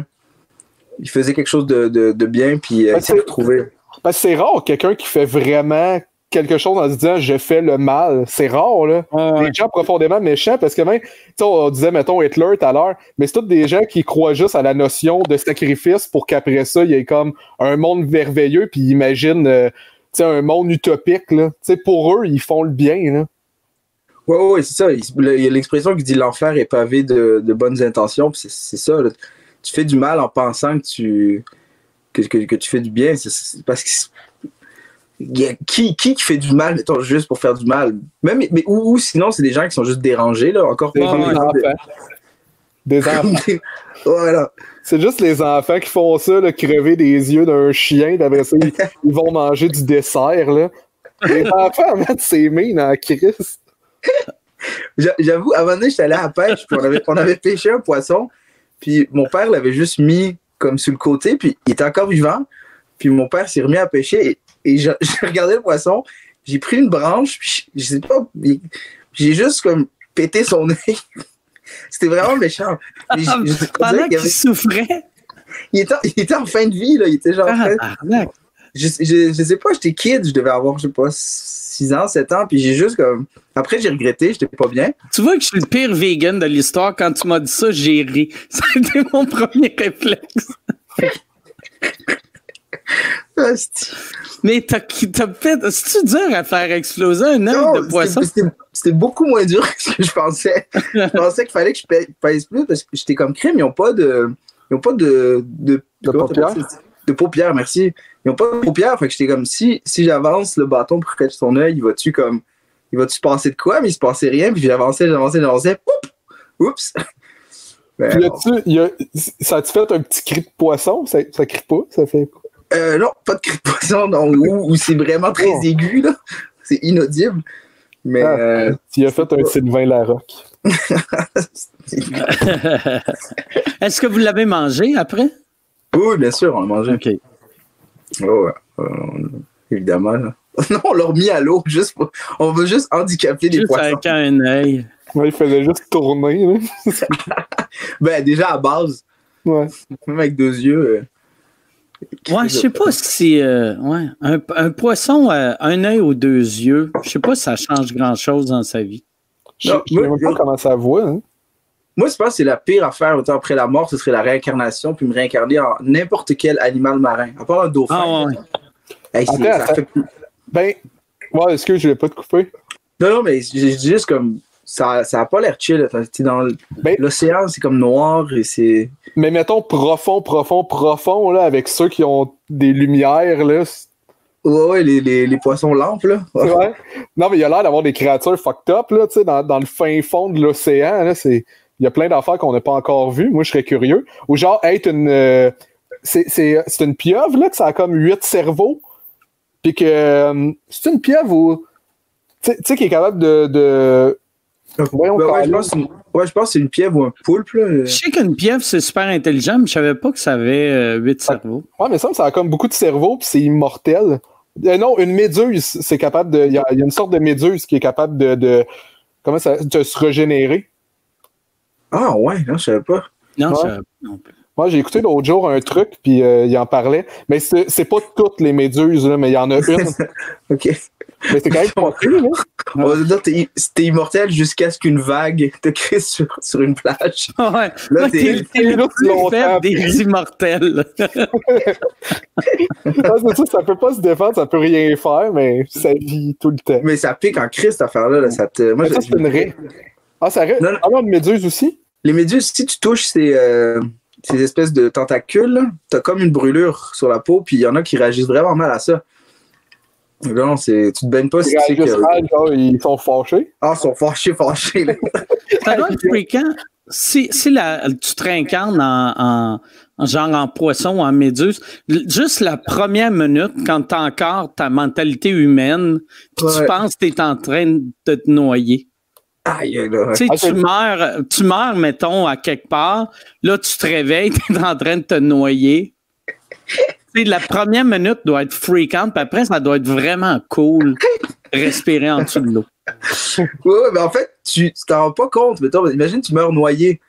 il faisait quelque chose de, de, bien, puis euh, il s'est retrouvé. c'est rare quelqu'un qui fait vraiment quelque chose en se disant je fais le mal. C'est rare, là. Des gens profondément méchants, parce que même, on disait, mettons, Hitler tout à l'heure, mais c'est tous des gens qui croient juste à la notion de sacrifice pour qu'après ça, il y ait comme un monde merveilleux, puis ils imaginent euh, un monde utopique, là. pour eux, ils font le bien, là. Oui, ouais, c'est ça. Il y a l'expression qui dit l'enfer est pavé de, de bonnes intentions. C'est ça. Tu fais du mal en pensant que tu, que, que, tu fais du bien. C'est parce que y a qui, qui fait du mal, mettons, juste pour faire du mal? Même, mais, ou, sinon, c'est des gens qui sont juste dérangés, là, encore des, enfants. Des enfants. voilà. C'est juste les enfants qui font ça, là, crever des yeux d'un chien, d'après ça, ils, vont manger du dessert, là. Les <laughs> enfants mettent ses mains dans la crise. J'avoue, avant un moment donné, j'étais allé à la pêche, puis on avait, on avait pêché un poisson, puis mon père l'avait juste mis comme sur le côté, puis il était encore vivant, puis mon père s'est remis à pêcher, et, j'ai <laughs> regardé le poisson, j'ai pris une branche, puis je, sais pas, j'ai juste comme pété son <laughs> nez. C'était vraiment méchant. Pendant qu'il souffrait? Il était, il était, en fin de vie, là. Il était genre. Ah, je, je, je, sais pas, j'étais kid, je devais avoir, je sais pas, 6 ans, 7 ans, puis j'ai juste comme. Après, j'ai regretté, j'étais pas bien. Tu vois que je suis le pire vegan de l'histoire. Quand tu m'as dit ça, j'ai ri. <laughs> C'était mon premier réflexe. <laughs> Mais t'as fait. C'est-tu dur à faire exploser un œuf de poisson? C'était beaucoup moins dur <laughs> que ce que je pensais. je pensais qu'il fallait que je pèse plus parce que j'étais comme crème, ils n'ont pas de. Ils n'ont pas de. De, de paupières? De paupières, merci. Ils n'ont pas de paupières. Fait que j'étais comme si, si j'avance le bâton pour catcher son œil, il va-tu comme. Il va-tu se passer de quoi? Mais il se passait rien. Puis j'avançais, j'avançais, j'avançais. Oups! <laughs> Ben, y a ça a-tu fait un petit cri de poisson? Ça, ça crie pas? Ça fait euh, non, pas de cri de poisson, non, où, c'est vraiment très oh. aigu, là. C'est inaudible. Mais. Ah, euh, tu as fait un Sylvain Larocque. <laughs> Est-ce que vous l'avez mangé après? Oui, bien sûr, on l'a mangé. OK. Oh, euh, évidemment. <laughs> Non, on l'a remis à l'eau. Juste On veut juste handicaper les poissons. Avec un œil. il fallait juste tourner. <laughs> <laughs> ben, déjà à base. Ouais. Même avec deux yeux. Euh... Ouais, je sais pas si. Euh, ouais, un, un, poisson, à un œil ou deux yeux, je sais pas si ça change grand-chose dans sa vie. Je ne sais même pas comment ça voit. Hein. Moi, je pense que c'est la pire affaire autant après la mort, ce serait la réincarnation, puis me réincarner en n'importe quel animal marin, à part un dauphin. Ah ouais. Hey, ça fait... Ben, ouais, est-ce que je vais pas te couper? Non, non, mais je dis juste comme ça n'a pas l'air chill. Dans ben, l'océan, c'est comme noir et c'est. Mais mettons profond, profond, profond, là, avec ceux qui ont des lumières, là. Ouais, ouais, les, les, les poissons lampes, là. <laughs> Ouais. Non, mais il y a l'air d'avoir des créatures fucked up, là, tu sais, dans, dans, le fin fond de l'océan, là. C'est il y a plein d'affaires qu'on n'a pas encore vues. Moi, je serais curieux. Ou genre, être une. Euh, c'est une pieuvre, là, que ça a comme huit cerveaux. Puis que. Euh, c'est une pieuvre ou. Tu sais, qui est capable de. de... Voyons, ouais, je pense ouais, je pense que c'est une pieuvre ou un poulpe. Là. Je sais qu'une pieuvre, c'est super intelligent, mais je savais pas que ça avait euh, huit cerveaux. Ouais, mais ça, ça a comme beaucoup de cerveaux, puis c'est immortel. Euh, non, une méduse, c'est capable de. Il y, a une sorte de méduse qui est capable de. de comment ça. de se régénérer. Ah ouais, non, je savais pas. Non, Ouais. je- non plus. Moi, j'ai écouté l'autre jour un truc, puis euh, il en parlait. Mais c'est c'est pas toutes les méduses, là, mais il y en a une. <laughs> Ok. mais c'est quand même pas pire, là. On va dire t'es t'es immortel jusqu'à ce qu'une vague <laughs> te crée sur, sur une plage. <laughs> Ouais. Là, Ouais, t'es- le plus faible des immortels. C'est ça, ça peut pas se défendre, ça peut rien faire, mais ça vit tout le temps. Mais ça pique en crise, cette affaire-là. là, ça te... Moi, ça, c'est une raie. Ah, ça reste. Non, non. Ah non, une méduse aussi? Les méduses, si tu touches ces, euh, ces espèces de tentacules, t'as comme une brûlure sur la peau, puis il y en a qui réagissent vraiment mal à ça. Non, c'est, tu te baignes pas si Ils tu sais réagissent que. mal, genre, ils sont fâchés. Ah, ils sont fâchés, <laughs> fâchés. là. Ça doit être fréquent. Si, si la, tu te réincarnes en, en, en genre en poisson ou en méduse, juste la première minute, quand tu as encore ta mentalité humaine, puis tu penses que tu es en train de te noyer. Aïe, là. Tu sais, Ah, tu meurs, tu meurs, mettons, à quelque part, là, tu te réveilles, <laughs> tu es en train de te noyer. Tu sais, la première minute doit être fréquente, puis après, ça doit être vraiment cool respirer en dessous de l'eau. Ouais, <laughs> ouais, mais en fait, tu t'en rends pas compte. Mettons, imagine, tu meurs noyé.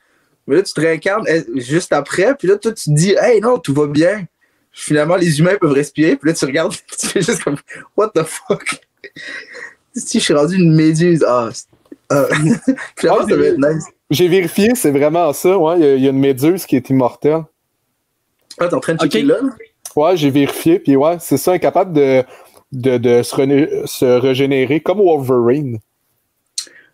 Mais là, tu te réincarnes eh, juste après, puis là, toi, tu te dis, hey, non, tout va bien. Finalement, les humains peuvent respirer, puis là, tu regardes, <laughs> tu fais juste comme, what the fuck? Si je suis rendu une méduse, ah, c'est- ah. Finalement, <laughs> Ah, ça va être nice. J'ai vérifié, c'est vraiment ça. Ouais, il y a- il y, a une méduse qui est immortelle. Ah, t'es en train de checker Ok. là? Ouais, j'ai vérifié, puis ouais, c'est ça, incapable de, de, de se, régénérer comme Wolverine.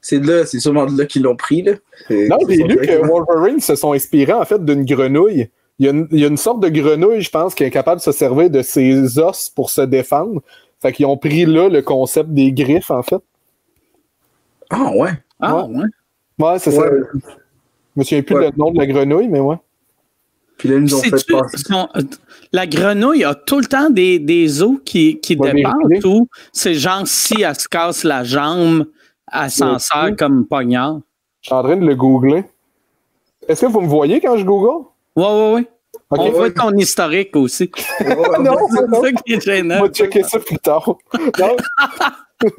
C'est de là, c'est sûrement de là qu'ils l'ont pris, là. Non, j'ai lu que. Wolverine se sont inspirés en fait d'une grenouille. Il y, a une, il y a une sorte de grenouille, je pense, qui est capable de se servir de ses os pour se défendre. Fait qu'ils ont pris là le concept des griffes, en fait. Ah, ouais. Ah, ouais. Ouais, c'est ça. Je me souviens plus Ouais. le nom de la grenouille, mais ouais. Puis là, ils nous ont fait passer. euh, la grenouille a tout le temps des, des os qui, qui vérifier. ou c'est genre si elle se casse la jambe, elle s'en Ouais. sert comme poignard? Je suis en train de le googler. Est-ce que vous me voyez quand je google? Ouais, ouais, ouais. Ok. On voit ton historique aussi. <laughs> Non, <laughs> C'est ça qui est On gênant. va checker ça plus tard. Non. <laughs>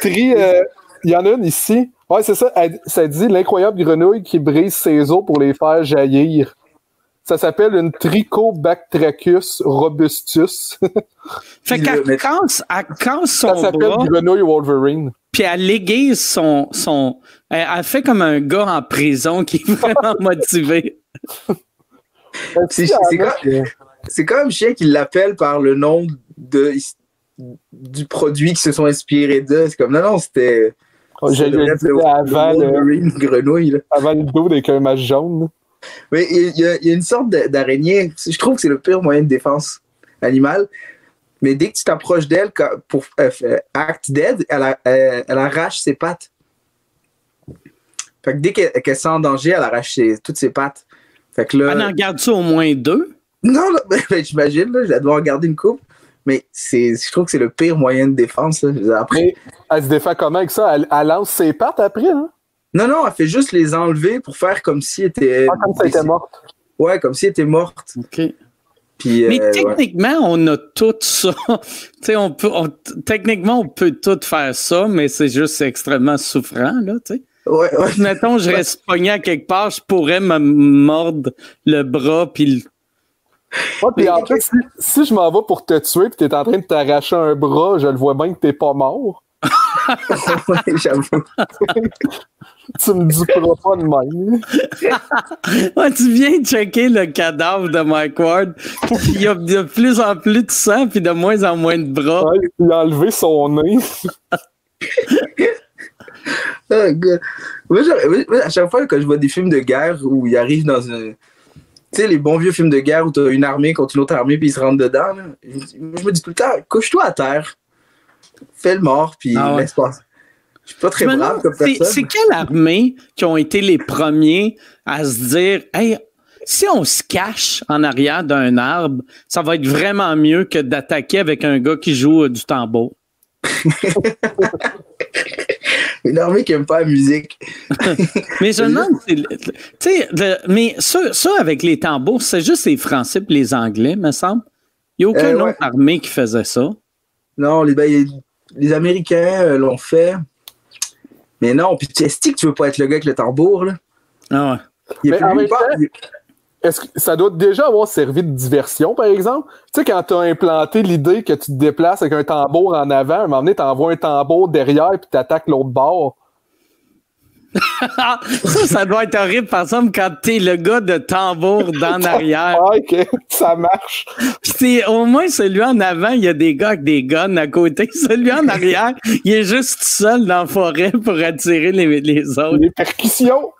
Tri, euh, il y en a une ici. Ouais, c'est ça. Elle- ça dit l'incroyable grenouille qui brise ses os pour les faire jaillir. Ça s'appelle une Trichobactrachus robustus. <laughs> Fait qu'elle mais- casse, casse Ça son s'appelle grenouille Wolverine. puis elle aiguise son. son elle, elle fait comme un gars en prison qui est <laughs> vraiment motivé. C'est-? C'est quand même chien qu'ils l'appellent par le nom de, du produit qui se sont inspirés de. C'est comme, non, non, c'était. J'ai le le- avant, le le, Wolverine grenouille, là. avant le dos avec un match jaune. Mais il y, a- il y a une sorte d'araignée. Je trouve que c'est le pire moyen de défense animale. Mais dès que tu t'approches d'elle pour euh, euh, act dead, elle, a- elle- elle arrache ses pattes. Fait que dès qu'elle qu'elle sent en danger, elle arrache ses- toutes ses pattes. Fait que là. Elle en garde ça au moins deux. Non, là, <laughs> ben, j'imagine, là, je dois en garder une coupe. Mais c'est, je trouve que c'est le pire moyen de défense. là. Dire, Après, Mais elle se défend comment avec ça? Elle, elle lance ses pattes après, hein? non, non, elle fait juste les enlever pour faire comme si elle était. Ah, comme elle était morte. Ouais, comme si elle était morte. OK. Puis, Mais euh, ouais. techniquement, on a tout ça. <laughs> Tu sais, on peut, on- techniquement, on peut tout faire ça, mais c'est juste extrêmement souffrant, là, tu sais. Ouais, ouais. Mettons, je reste pogné à quelque part, je pourrais me mordre le bras, puis le- Ouais, puis en fait, si, si je m'en vais pour te tuer et t'es en train de t'arracher un bras, je le vois bien que t'es pas mort. <laughs> Ouais, j'avoue. Tu me dis pas de même. <laughs> Ouais, tu viens checker le cadavre de Mike Ward, puis il y a de plus en plus de sang, puis de moins en moins de bras. Ouais, il a enlevé son nez. <laughs> God. Moi, j'aurais- moi, moi, à chaque fois que je vois des films de guerre où ils arrivent dans un. Tu sais, les bons vieux films de guerre où tu as une armée contre une autre armée puis ils se rentrent dedans, là, je, je me dis tout le temps, couche-toi à terre, fais le mort, puis Ah ouais. laisse passer. Je suis pas très brave comme c'est- personne. C'est quelle armée qui ont été les premiers à se dire Hey, si on se cache en arrière d'un arbre, ça va être vraiment mieux que d'attaquer avec un gars qui joue euh, du tambour. <laughs> Une armée qui aime pas la musique. <laughs> Mais je me demande, tu sais, mais ça, ça, avec les tambours, c'est juste les Français et les Anglais, me semble. Il n'y a aucune Euh, ouais. autre armée qui faisait ça. Non, les, ben, les Américains euh, l'ont fait. Mais non, puis tu que tu veux pas être le gars avec le tambour, là? Ah ouais. Il Mais en plus même pas- temps- Est-ce que ça doit déjà avoir servi de diversion, par exemple? Tu sais, quand tu as implanté l'idée que tu te déplaces avec un tambour en avant, à un moment donné, tu envoies un tambour derrière puis tu attaques l'autre bord. <laughs> Ça, ça doit être horrible, par exemple, quand t'es le gars de tambour d'en <laughs> arrière. Ah, ok, <laughs> ça marche. Puis au moins, celui en avant, il y a des gars avec des guns à côté. Celui en arrière, il est juste seul dans la forêt pour attirer les, les autres. Les percussions.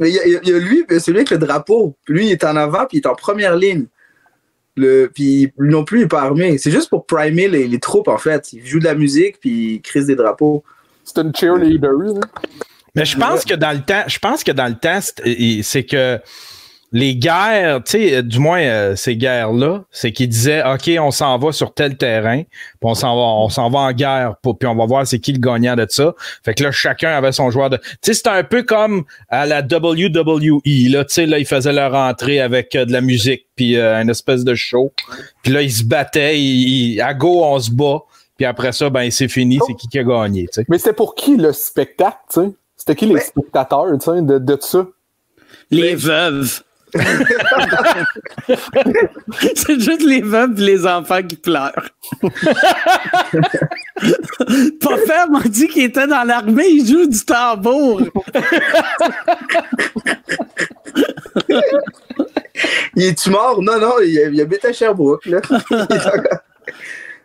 Mais il y, a- il y a lui, celui avec le drapeau. Lui, il est en avant, puis il est en première ligne. Le, puis lui non plus, il n'est pas armé. C'est juste pour primer les, les troupes, en fait. Il joue de la musique, puis il crise des drapeaux. C'est une cheerleader. là. Mais je pense que dans le temps, je pense que dans le temps, c'est c'est que les guerres, tu sais, du moins euh, ces guerres-là, c'est qu'ils disaient OK, on s'en va sur tel terrain, puis on s'en va, on s'en va en guerre, puis on va voir c'est qui le gagnant de ça. Fait que là, chacun avait son joueur de. Tu sais, c'était un peu comme à la WWE, là, tu sais, là, ils faisaient leur entrée avec euh, de la musique, puis euh, une espèce de show. Puis là, ils se battaient, ils- ils- à go, on se bat. Puis après ça, ben c'est fini, c'est qui qui a gagné, tu sais. Mais c'était pour qui le spectacle, tu sais? C'était qui les Ouais. spectateurs, tu sais, de, de ça? Les veuves. <laughs> C'est juste les veuves et les enfants qui pleurent. <laughs> Papa m'a dit qu'il était dans l'armée, il joue du tambour. Il est-tu mort? Non, non, il, il habite à Sherbrooke, là. <laughs>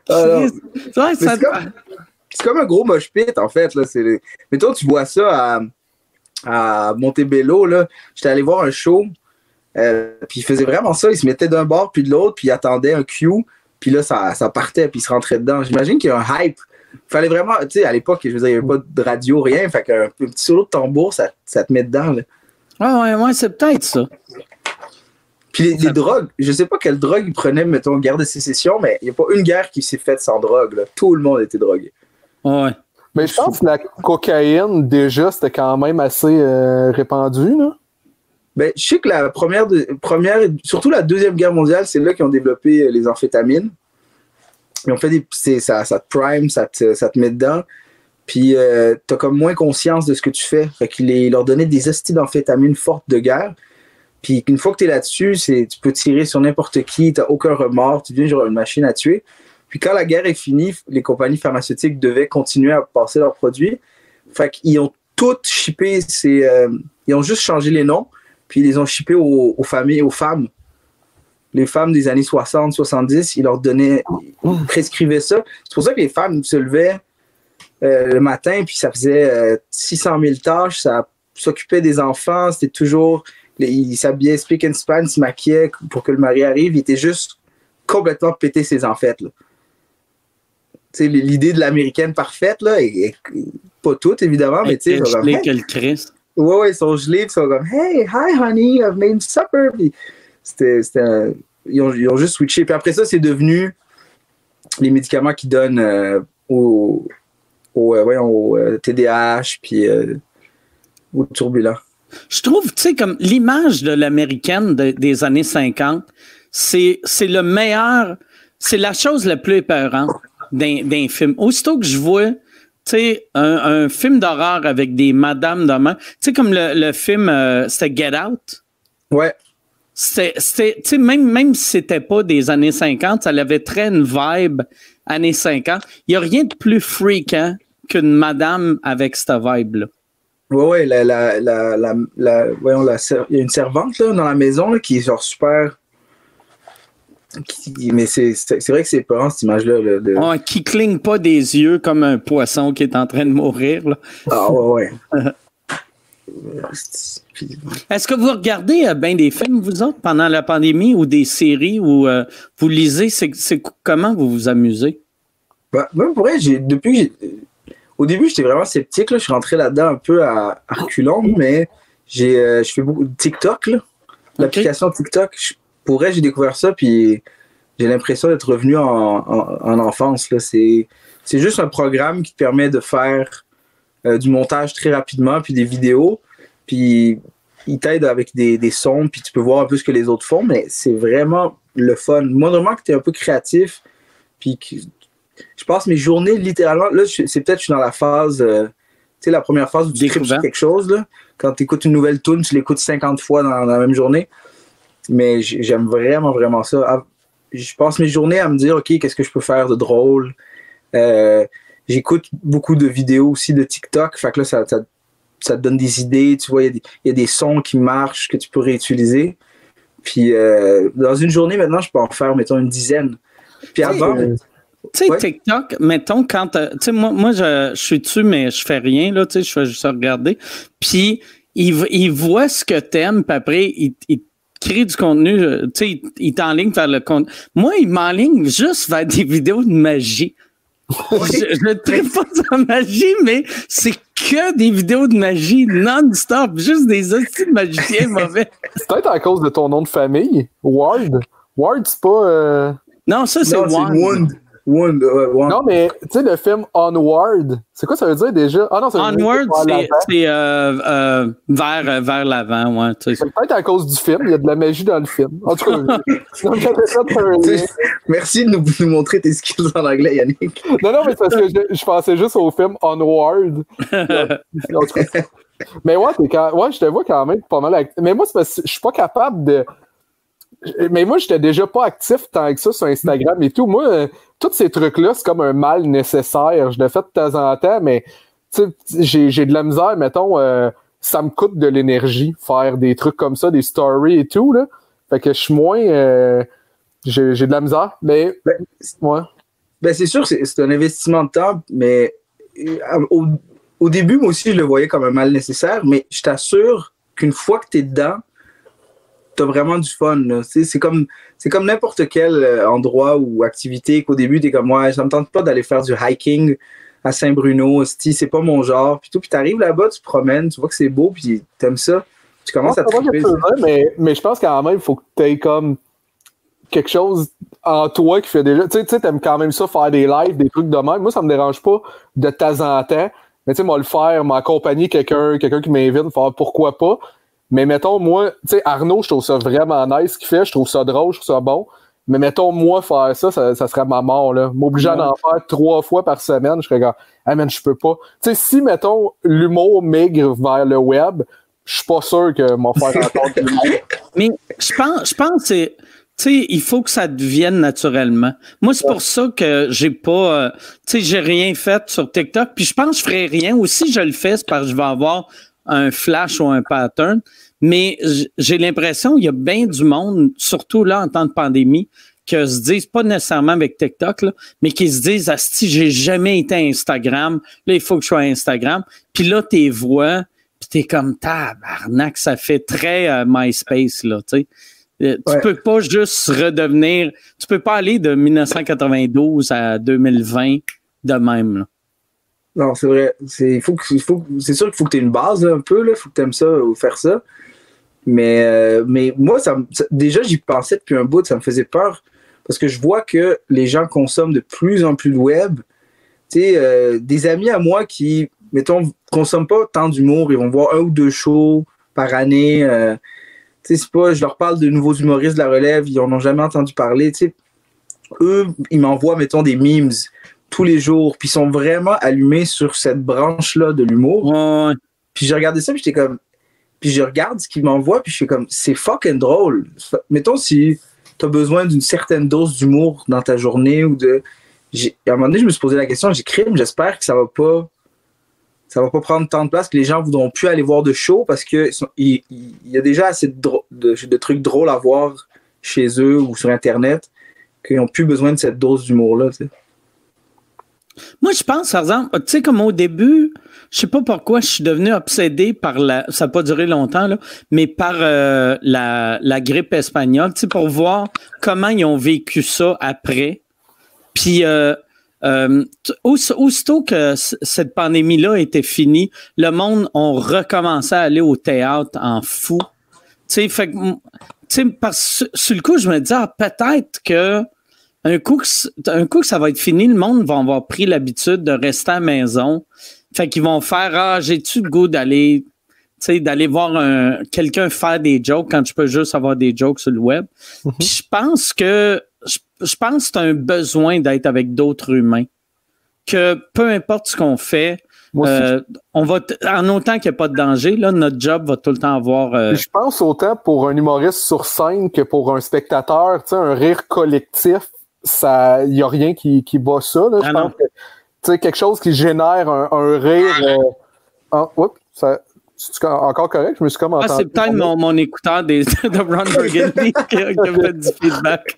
Ça- c'est comme, un gros mosh pit, en fait. Là. Les- Mettons, tu vois ça à, à Montebello. Là. J'étais allé voir un show, euh, puis il faisait vraiment ça. Il se mettait d'un bord puis de l'autre, puis il attendait un cue, puis là, ça, ça partait, puis il se rentrait dedans. J'imagine qu'il y a un hype. Il fallait vraiment, tu sais, à l'époque, je veux dire, il n'y avait pas de radio, rien. Fait qu'un un petit solo de tambour, ça, ça te met dedans. Là. Ouais, ouais, ouais, c'est peut-être ça. Puis les, les drogues, je sais pas quelle drogue ils prenaient, mettons, guerre de sécession, mais il n'y a pas une guerre qui s'est faite sans drogue. Là. Tout le monde était drogué. Ouais. Mais je pense que la cocaïne, déjà, c'était quand même assez euh, répandu, là. Ben, je sais que la première, première, surtout la deuxième guerre mondiale, c'est là qu'ils ont développé euh, les amphétamines. Ils ont fait des, c'est- ça, te prime, ça te, ça te met dedans. Puis euh, t'as comme moins conscience de ce que tu fais. Fait qu'ils leur donnaient des estis d'amphétamines fortes de guerre. Puis une fois que t'es là-dessus, c'est, tu peux tirer sur n'importe qui, t'as aucun remords, tu deviens genre une machine à tuer. Puis quand la guerre est finie, les compagnies pharmaceutiques devaient continuer à passer leurs produits. Fait qu'ils ont toutes shippé ces, euh, ils ont juste changé les noms puis ils les ont shippés aux, aux familles, aux femmes. Les femmes des années 60, 70, ils leur donnaient, ils prescrivaient ça. C'est pour ça que les femmes se levaient euh, le matin, puis ça faisait euh, 600 000 tâches, ça s'occupait des enfants, c'était toujours, les- ils s'habillaient speak and span, ils se maquillaient pour que le mari arrive, il était juste complètement pété ses enfêtes. là. Tu sais, l'idée de l'américaine parfaite, là, est, est- pas toute évidemment, mais tu sais, que le Christ. Ouais, ouais, ils sont gelés, ils sont comme Hey, hi honey, I've made supper. Puis c'était, c'était ils, ont, juste switché. Puis après ça, c'est devenu les médicaments qu'ils donnent euh, au, au, euh, au euh, TDAH, puis euh, au turbulent. Je trouve, tu sais, comme l'image de l'américaine de- des années 50, c'est, c'est le meilleur, c'est la chose la plus épeurante d'un, d'un film. Aussitôt que je vois, sais, un, un film d'horreur avec des madames de main, tu sais, comme le, le film, euh, c'était Get Out? Ouais, C'était, tu sais, même, même si c'était pas des années 50, ça avait très une vibe années 50. Il n'y a rien de plus freakant qu'une madame avec cette vibe-là. ouais, ouais, la, la, la, la, voyons, il y a une servante là, dans la maison là, qui est genre super. Qui- mais c'est, vrai que c'est épeurant cette image-là. là, de- Ouais, qui cligne pas des yeux comme un poisson qui est en train de mourir. là. Ah, ouais, ouais. <laughs> Est-ce que vous regardez euh, bien des films, vous autres, pendant la pandémie ou des séries ou euh, vous lisez? C'est, comment vous vous amusez? Bah, moi, pour vrai, depuis j'ai- Au début, j'étais vraiment sceptique. Là. Je suis rentré là-dedans un peu à, à reculons, mais j'ai, euh, je fais beaucoup de TikTok. L'application TikTok, je- pour vrai, j'ai découvert ça, puis j'ai l'impression d'être revenu en, en- en enfance. Là. C'est, c'est juste un programme qui te permet de faire euh, du montage très rapidement, puis des vidéos. Puis il t'aide avec des, des sons, puis tu peux voir un peu ce que les autres font, mais c'est vraiment le fun. Moi, vraiment que tu es un peu créatif, puis que je passe mes journées littéralement. Là, c'est peut-être je suis dans la phase, euh, tu sais, la première phase où tu sur quelque chose. Là. Quand tu écoutes une nouvelle tune, tu l'écoutes 50 fois dans, la même journée. Mais j'aime vraiment, vraiment ça. Ah, je passe mes journées à me dire, OK, qu'est-ce que je peux faire de drôle? Euh, j'écoute beaucoup de vidéos aussi de TikTok. Fait que là, ça, ça, te donne des idées. Tu vois, il y, a des sons qui marchent que tu peux réutiliser. Puis euh, dans une journée, maintenant, je peux en faire, mettons, une dizaine. Puis avant. Tu sais, TikTok, mettons, quand. Tu sais, moi, moi je, je, suis dessus, mais je fais rien, là, tu sais, je fais juste regarder. Puis, il, il voit ce que t'aimes, puis après, il, il crée du contenu, tu sais, il t'enligne vers le compte. Moi, il m'enligne juste vers des vidéos de magie. je ne traite pas de magie, mais c'est que des vidéos de magie non-stop, juste des outils de magiciens <laughs> mauvais. C'est peut-être à cause de ton nom de famille, Ward. Ward, c'est pas. Euh, non, ça, c'est Ward. Non, mais tu sais, le film Onward, c'est quoi ça veut dire déjà? Ah non, Onward, c'est euh, euh, vers, euh, vers l'avant, ouais. C'est peut-être à cause du film, il y a de la magie dans le film. En tout cas, merci de nous, nous, montrer tes skills en anglais, Yannick. Non, non, mais c'est parce que je, je, pensais juste au film Onward. <laughs> mais ouais, quand, ouais, je te vois quand même pas mal. Mais moi, c'est parce que je suis pas capable de mais moi, j'étais déjà pas actif tant que ça sur Instagram et tout. Moi, euh, tous ces trucs-là, c'est comme un mal nécessaire. Je le fais de temps en temps, mais j'ai de la misère, mettons, euh, ça me coûte de l'énergie faire des trucs comme ça, des stories et tout. Là. Fait que je suis moins. Euh, j'ai de la misère, mais. Ben, ben c'est sûr, c'est un investissement de temps, mais au, au, début, moi aussi, je le voyais comme un mal nécessaire, mais je t'assure qu'une fois que tu es dedans, t'as vraiment du fun. C'est comme c'est comme n'importe quel euh, endroit ou activité qu'au début, t'es comme moi, ouais, ça me tente pas d'aller faire du hiking à Saint-Bruno, c'est pas mon genre. Puis tout, puis t'arrives là-bas, tu te promènes, tu vois que c'est beau, puis t'aimes ça. Tu commences à te mais, mais je pense quand même, il faut que tu aies comme quelque chose en toi qui fait déjà. Tu sais, t'aimes quand même ça, faire des lives, des trucs de même. Moi, ça me dérange pas de temps en temps. Mais tu sais, moi, le faire, m'accompagner quelqu'un, quelqu'un qui m'invite, faire pourquoi pas. Mais mettons, moi, tu sais, Arnaud, je trouve ça vraiment nice ce qu'il fait, je trouve ça drôle, je trouve ça bon. Mais mettons, moi, faire ça, ça, serait ma mort, là. M'obligeant d'en faire trois fois par semaine, je serais comme, ah, man, je peux pas. Tu sais, si, mettons, l'humour migre vers le web, je suis pas sûr que mon frère encore Mais je pense, je pense c'est, tu sais, il faut que ça devienne naturellement. Moi, c'est pour ça que j'ai pas, euh, tu sais, j'ai rien fait sur TikTok. Puis je pense que je ferai rien. Aussi, je le fais, c'est parce que je vais avoir un flash ou un pattern. Mais j'ai l'impression qu'il y a bien du monde, surtout là en temps de pandémie, que se disent, pas nécessairement avec TikTok, là, mais qui se disent, Asti, j'ai jamais été Instagram, là, il faut que je sois Instagram. Puis là, tes voix, puis t'es comme tabarnak, ça fait très euh, MySpace, là, tu sais. Euh, tu peux pas juste redevenir, tu peux pas aller de 1992 à 2020 de même, là. Non, c'est vrai. C'est faut, faut, sûr qu'il faut que tu aies une base un peu. Il faut que tu aimes ça ou faire ça. Mais, euh, mais moi, ça, déjà, j'y pensais depuis un bout. Ça me faisait peur parce que je vois que les gens consomment de plus en plus de web. Euh, des amis à moi qui, mettons, consomment pas tant d'humour. Ils vont voir un ou deux shows par année. Euh, c'est pas, je leur parle de nouveaux humoristes de la relève. Ils en ont jamais entendu parler. Eux, ils m'envoient, mettons, des memes tous les jours, puis ils sont vraiment allumés sur cette branche-là de l'humour. Puis j'ai regardé ça, puis j'étais comme. Puis je regarde ce qu'ils m'envoient, puis je suis comme, c'est fucking drôle. Mettons si tu as besoin d'une certaine dose d'humour dans ta journée ou de. À un moment donné, je me suis posé la question, j'ai mais j'espère que ça va pas. Ça va pas prendre tant de place que les gens voudront plus aller voir de show parce que il, y a déjà assez de, de, trucs drôles à voir chez eux ou sur Internet qu'ils n'ont plus besoin de cette dose d'humour-là. Moi, je pense, par exemple, tu sais, comme au début, je sais pas pourquoi je suis devenu obsédé par la, ça n'a pas duré longtemps, là, mais par euh, la, la, grippe espagnole, tu sais, pour voir comment ils ont vécu ça après. Puis, euh, euh, aussitôt que cette pandémie-là était finie, le monde a recommencé à aller au théâtre en fou. Tu sais, fait que, sur le coup, je me dis, ah, peut-être que un coup, que, un coup ça va être fini, le monde va avoir pris l'habitude de rester à la maison. Fait qu'ils vont faire Ah, j'ai-tu le goût d'aller d'aller voir un, quelqu'un faire des jokes quand tu peux juste avoir des jokes sur le web. Mhm. Puis je pense que je, je pense que c'est un besoin d'être avec d'autres humains. Que peu importe ce qu'on fait, euh, on va en autant qu'il n'y a pas de danger, là, notre job va tout le temps avoir. euh, Je pense autant pour un humoriste sur scène que pour un spectateur, tu sais, un rire collectif, ça, il y a rien qui, qui bat ça. Là. Je Ah pense que, tu sais, quelque chose qui génère un, un rire. euh, ah, ça, encore correct? Je me suis comme Ah, c'est peut-être mon, mon écouteur des, <laughs> de Ron Burgundy qui, a- qui a fait du feedback.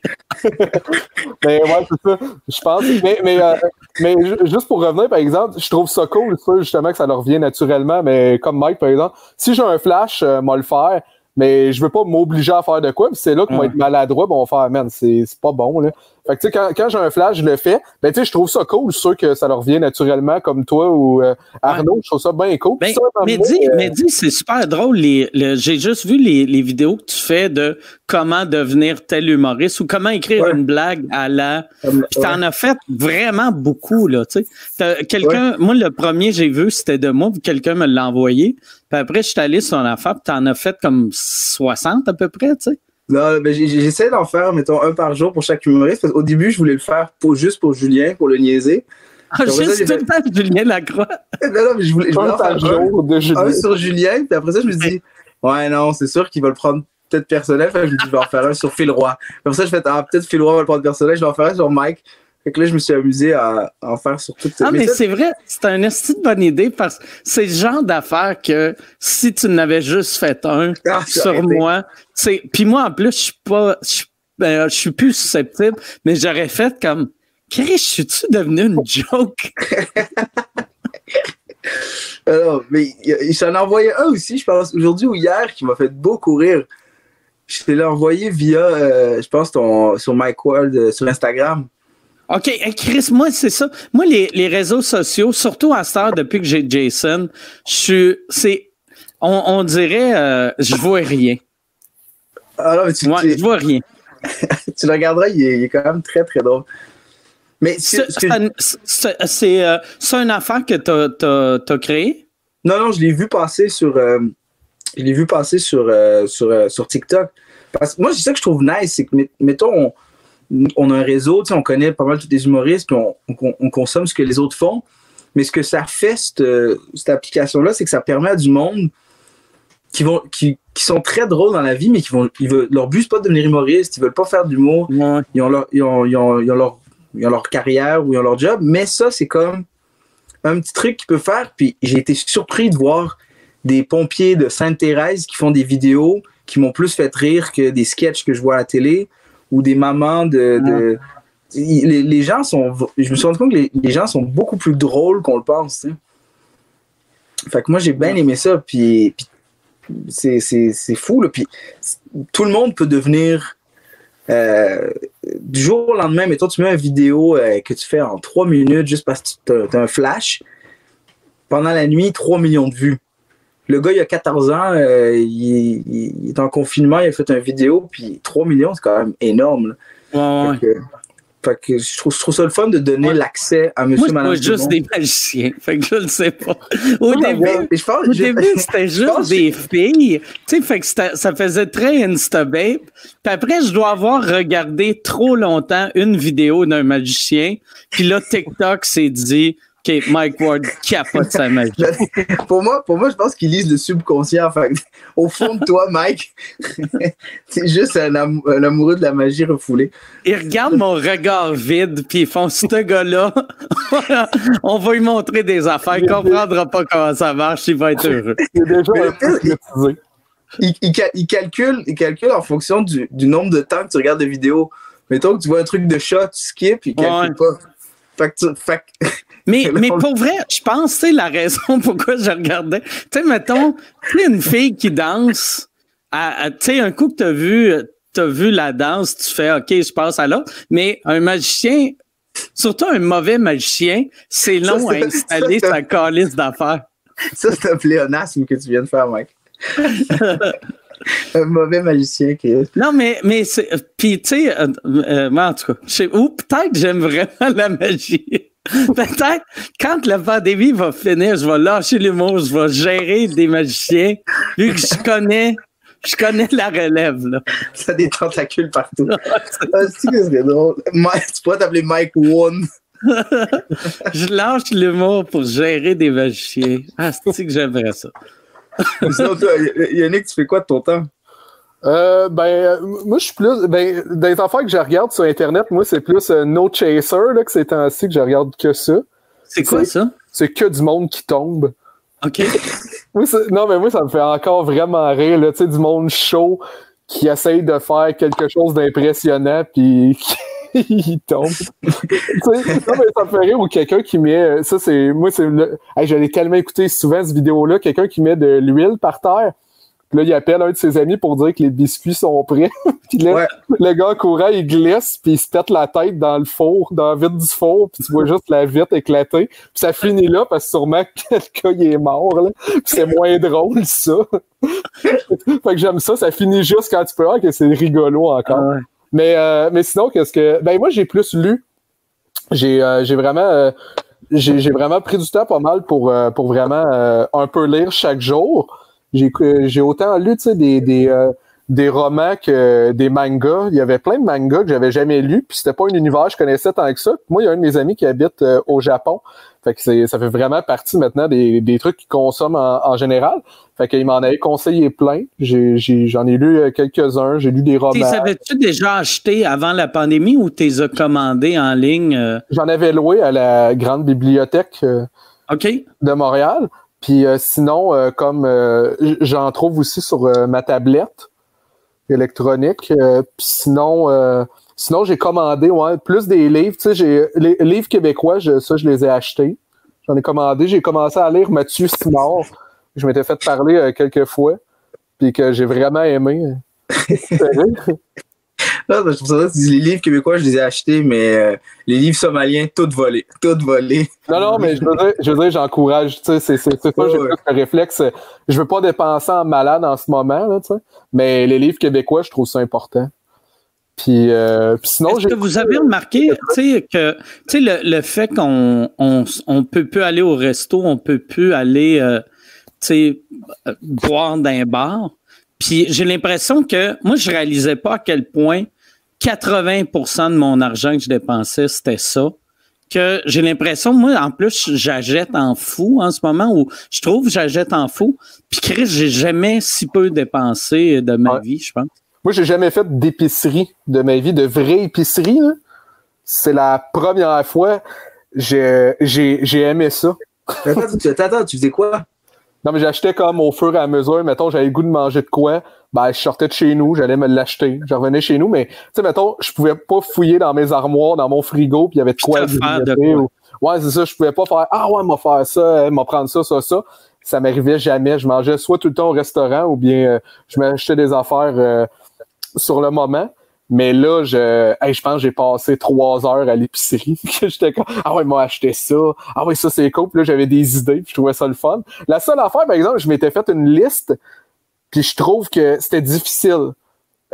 Mais <laughs> ouais, c'est ça. Je pense. Mais, mais, euh, mais juste pour revenir, par exemple, je trouve ça cool, ça, justement, que ça leur revient naturellement. Mais comme Mike, par exemple, si j'ai un flash, euh, moi le faire. Mais je veux pas m'obliger à faire de quoi. C'est là qu'on va Ouais. être maladroit, bon, on va faire, man, c'est c'est pas bon, là. Fait que, tu sais, quand, quand j'ai un flash, je le fais. Ben, tu sais, je trouve ça cool. Je suis sûr que ça leur vient naturellement, comme toi ou euh, Arnaud. Je trouve ça bien cool. Ben, ça, mais dis, euh, mais dis, c'est super drôle. Les, le- j'ai juste vu les, les vidéos que tu fais de comment devenir tel humoriste ou comment écrire Ouais. une blague à la. Puis t'en ouais. as fait vraiment beaucoup, là, tu sais. Quelqu'un, moi, le premier j'ai vu, c'était de moi, puis quelqu'un me l'a envoyé. Puis après, je suis allé sur son affaire, puis t'en as fait comme 60 à peu près, tu sais. Non, ben, j'essaie d'en faire, mettons, un par jour pour chaque humoriste. Parce qu'au début, je voulais le faire pour, juste pour Julien, pour le niaiser. Ah, Après ça, juste j'ai tout fait- le temps, Julien Lacroix. <laughs> non, non, mais je voulais, je voulais un en faire par un, jour de Julien. un sur Julien. Puis après ça, je me dit, ouais, non, c'est sûr qu'il va le prendre peut-être personnel. Fait je me dis, je vais en faire un sur Phil Roy. Après ça, je fais, ah, peut-être Phil Roy va le prendre personnel. Je vais en faire un sur Mike. Fait que là, je me suis amusé à, à en faire sur toutes Ah, mais c'est vrai, c'est un esti de bonne idée parce que c'est le genre d'affaire que si tu n'avais juste fait un Ah, sur moi, c'est. Puis moi, en plus, je suis pas. Je suis- ben, je suis plus susceptible, mais j'aurais fait comme. Chris, suis-tu devenu une <laughs> joke? <laughs> Alors, mais il- s'en a envoyé un aussi, je pense, aujourd'hui ou hier, qui m'a fait beaucoup rire. Je te l'ai envoyé via, euh, je pense, ton, sur Mike Ward, euh, sur Instagram. OK, hey, Chris, moi, c'est ça. Moi, les, les réseaux sociaux, surtout à cette heure, depuis que j'ai Jason, je suis. C'est. On, on dirait. euh, je vois rien. Ah non, mais tu, Ouais, tu- je vois rien. <laughs> tu le regarderas, il est, il est quand même très, très drôle. Mais C'est c'est, euh, une affaire que tu as, créée? non, non, je l'ai vu passer sur, euh, je l'ai vu passer sur, euh, sur, sur TikTok. Parce que moi, c'est ça que je trouve nice, c'est que, met- mettons, on, on a un réseau, on connaît pas mal tous les humoristes, puis on, on- on consomme ce que les autres font. Mais ce que ça fait, cette, cette application-là, c'est que ça permet à du monde qui, vont, qui, qui sont très drôles dans la vie, mais qui vont, ils veulent, leur but, c'est pas de devenir humoriste, ils veulent pas faire d'humour, Ouais. ils ont leur, ils ont, ils ont- ils ont leur, ils ont leur carrière ou ils ont leur job, mais ça, c'est comme un petit truc qu'ils peuvent faire. Puis j'ai été surpris de voir des pompiers de Sainte-Thérèse qui font des vidéos qui m'ont plus fait rire que des sketchs que je vois à la télé ou des mamans de. de- Les, les gens sont. Je me suis rendu compte que les, les gens sont beaucoup plus drôles qu'on le pense. Fait que moi, j'ai bien aimé ça. Puis, puis c'est, c'est, c'est fou. Là. Puis tout le monde peut devenir. euh, du jour au lendemain, mettons, tu mets une vidéo euh, que tu fais en trois minutes juste parce que tu as un flash. Pendant la nuit, 3 millions de vues. Le gars, il a 14 ans, euh, il, est en confinement, il a fait une vidéo, puis 3 millions, c'est quand même énorme. Ouais. Fait que, fait que je, trouve, je trouve ça le fun de donner Ouais. l'accès à Moi, monsieur, je madame. le juste des magiciens. Fait que je le sais pas. Au début, ouais. Et je pense- au je- début <laughs> c'était juste des filles. Tu sais, fait que ça faisait très Instababe. Puis après, je dois avoir regardé trop longtemps une vidéo d'un magicien. Puis là, TikTok s'est dit, OK, Mike Ward capote sa magie. <laughs> pour, moi, pour moi, je pense qu'ils lisent le subconscient. Au fond de toi, Mike, <laughs> c'est juste un, am- un amoureux de la magie refoulée. Ils regardent mon regard vide, puis ils font ce gars-là, <laughs> on va lui montrer des affaires, il comprendra pas comment ça marche, il va être heureux. Il, il cal- il calcule, il calcule en fonction du, du nombre de temps que tu regardes de vidéos. Mettons que tu vois un truc de chat, tu skips, il calcule Ouais. pas. Fait que tu- fait que- <laughs> Mais, mais pour vrai, je pense, tu sais, la raison <laughs> pourquoi je regardais, tu sais, mettons, une fille qui danse, tu sais, un coup que t'as vu, t'as vu la danse, tu fais, OK, je passe à l'autre, mais un magicien, surtout un mauvais magicien, c'est Ça, long à c'est- installer ça, sa calice d'affaires. ça, c'est un pléonasme que tu viens de faire, Mike. <laughs> <laughs> un mauvais magicien qui est. Non, mais, mais c'est. Puis, tu sais, euh, euh, en tout cas, ou peut-être j'aime vraiment la magie. <laughs> Peut-être, quand la pandémie va finir, je vais lâcher l'humour, je vais gérer des magiciens, vu que je connais, je connais la relève, là. <laughs> Ça a des tentacules partout. ah, c'est drôle. Mike, tu pourrais t'appeler Mike One. je lâche l'humour pour gérer des magiciens. Ah, c'est que j'aimerais ça? Sinon, toi, Yannick, tu fais quoi de ton temps? Euh, ben, moi, je suis plus. Ben, des affaires que je regarde sur Internet, moi, c'est plus euh, No Chaser, là, que c'est ainsi que je regarde que ça. C'est quoi ça? C'est que du monde qui tombe. OK. <laughs> non, mais moi, ça me fait encore vraiment rire, là, tu sais, du monde chaud qui essaye de faire quelque chose d'impressionnant, puis <laughs> il tombe. non, mais ça me fait rire ou quelqu'un qui met. Ça, c'est. Moi, c'est. Hey, J'allais tellement écouter souvent cette vidéo-là. Quelqu'un qui met de l'huile par terre là, il appelle un de ses amis pour dire que les biscuits sont prêts. <laughs> puis là, le gars courant, il glisse, puis il se pète la tête dans le four, dans la vitre du four, puis tu vois juste la vitre éclater. Puis ça finit là, parce que sûrement quelqu'un il est mort. Là. Puis c'est moins drôle, ça. <laughs> fait que j'aime ça. Ça finit juste quand tu peux voir que c'est rigolo encore. Ah mais, euh, mais sinon, qu'est-ce que... Ben moi, j'ai plus lu. J'ai euh, vraiment... Euh, j'ai vraiment pris du temps pas mal pour, pour vraiment un peu lire chaque jour j'ai autant lu des, des, euh, des romans que des mangas. Il y avait plein de mangas que j'avais jamais lus, puis c'était pas un univers que je connaissais tant que ça. moi, il y a un de mes amis qui habite euh, au Japon. Fait que ça fait vraiment partie maintenant des, des trucs qu'il consomme en, général. Fait qu'il m'en avait conseillé plein. J'en ai, lu euh, quelques-uns. J'ai lu des romans. Tu avais-tu déjà acheté avant la pandémie ou t'es as commandé en ligne? J'en avais loué à la grande bibliothèque de Montréal. Puis euh, sinon, euh, comme euh, j'en trouve aussi sur ma tablette électronique. puis sinon, sinon j'ai commandé ouais, plus des livres. Tu sais, j'ai les livres québécois, ça je les ai achetés. J'en ai commandé. J'ai commencé à lire Mathieu Simard. Je m'étais fait parler quelques fois, puis que j'ai vraiment aimé. <laughs> Non, je trouve ça, les livres québécois, je les ai achetés, mais euh, les livres somaliens, tout volés. Tout volés. Non, non, mais je veux dire, je veux dire, j'encourage, tu sais, c'est, c'est, c'est ça, j'ai le réflexe. Je veux pas dépenser en malade en ce moment, là, tu sais, mais les livres québécois, je trouve ça important. Puis, euh, puis sinon, Est-ce que vous avez remarqué, tu sais, que, tu sais, le, le, fait qu'on on, on peut plus aller au resto, on peut plus aller, euh, tu sais, boire dans un bar. Puis j'ai l'impression que moi, je réalisais pas à quel point 80% de mon argent que je dépensais, c'était ça. Que j'ai l'impression, moi, en plus, j'achète en fou en ce moment, où je trouve j'achète en fou. Puis Chris, j'ai jamais si peu dépensé de ma vie, je pense. Moi, j'ai jamais fait d'épicerie de ma vie, de vraie épicerie. C'est la première fois. J'ai aimé ça. Attends, tu faisais quoi? Non, mais j'achetais comme au fur et à mesure. Mettons, j'avais le goût de manger de quoi. Ben, je sortais de chez nous, j'allais me l'acheter. Je revenais chez nous, mais, tu sais, mettons, je pouvais pas fouiller dans mes armoires, dans mon frigo, puis il y avait de quoi. De Ouais, c'est ça, je pouvais pas faire, ah ouais, m'a faire ça, m'a prendre ça, ça, ça. Ça m'arrivait jamais. Je mangeais soit tout le temps au restaurant ou bien euh, je m'achetais des affaires euh, sur le moment. Mais là, je, je pense que j'ai passé trois heures à l'épicerie. <laughs> J'étais comme, ah ouais, m'a acheté ça. Ah ouais, ça c'est cool. Puis là, j'avais des idées. Puis je trouvais ça le fun. La seule affaire, par exemple, je m'étais fait une liste. Puis je trouve que c'était difficile.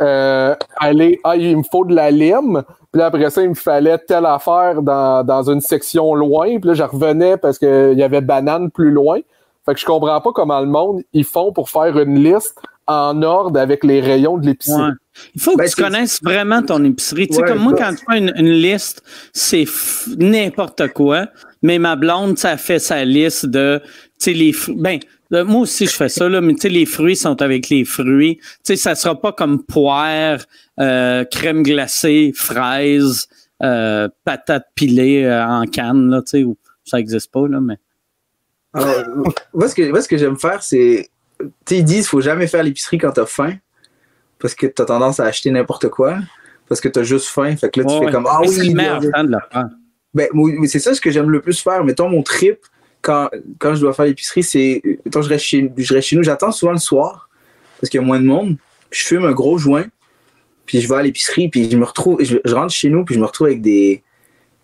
Euh, aller, ah, il me faut de la lime. Puis après ça, il me fallait telle affaire dans, dans une section loin. Puis là, je revenais parce qu'il y avait banane plus loin. Fait que je comprends pas comment le monde, ils font pour faire une liste en ordre avec les rayons de l'épicerie. Il faut que ben, tu connaisses vraiment ton épicerie. tu sais, comme moi, quand tu fais une, liste, c'est n'importe quoi. Mais ma blonde, ça fait sa liste de, tu sais, les fruits. Ben, moi aussi, je fais ça, là, mais tu sais, les fruits sont avec les fruits. Tu sais, ça sera pas comme poire, euh, crème glacée, fraises, euh, patates pilées euh, en canne, là, tu sais, ça existe pas, là, mais. Alors, moi, ce que, que j'aime faire, c'est ils disent qu'il faut jamais faire l'épicerie quand t'as faim parce que t'as tendance à acheter n'importe quoi parce que t'as juste faim. Fait que là, tu fais comme Ah oui, c'est de la Ben, c'est ça ce que j'aime le plus faire. Mettons mon trip quand, quand je dois faire l'épicerie, c'est. Mettons, je reste chez, je reste chez nous, j'attends souvent le soir parce qu'il y a moins de monde. Je fume un gros joint, puis je vais à l'épicerie, puis je me retrouve. Je, je rentre chez nous, puis je me retrouve avec des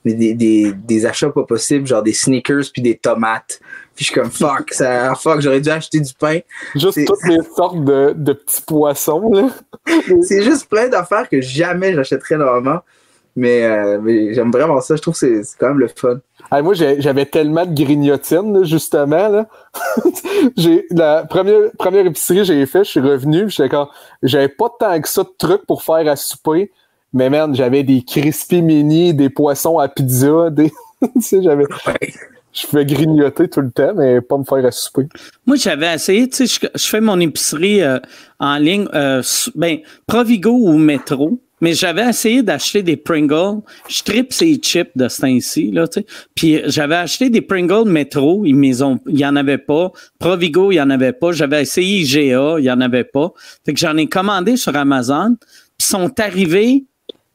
des, des, des, achats pas possibles, genre des sneakers puis des tomates. Puis je suis comme fuck, ça, fuck, j'aurais dû acheter du pain. Juste toutes les sortes de, de petits poissons, là. <laughs> c'est juste plein d'affaires que jamais j'achèterais normalement. Mais, euh, mais j'aime vraiment ça. Je trouve que c'est quand même le fun. Moi, j'avais tellement de grignotines, là, justement. Là. <laughs> j'ai la première, première épicerie que j'ai fait, je suis revenu, j'avais pas tant que ça de trucs pour faire à souper. Mais man, j'avais des crispy mini, des poissons à pizza, des. <laughs> tu sais, j'avais. Je fais grignoter tout le temps, mais pas me faire à souper. Moi, j'avais essayé, tu sais, je, je fais mon épicerie euh, en ligne, euh, ben, Provigo ou Métro, mais j'avais essayé d'acheter des Pringles. Je tripe ces chips de ce temps-ci, là, tu sais. Puis j'avais acheté des Pringles Métro, ils m'y ont, il y en avait pas. Provigo, il y en avait pas. J'avais essayé IGA, il y en avait pas. Fait que j'en ai commandé sur Amazon, puis sont arrivés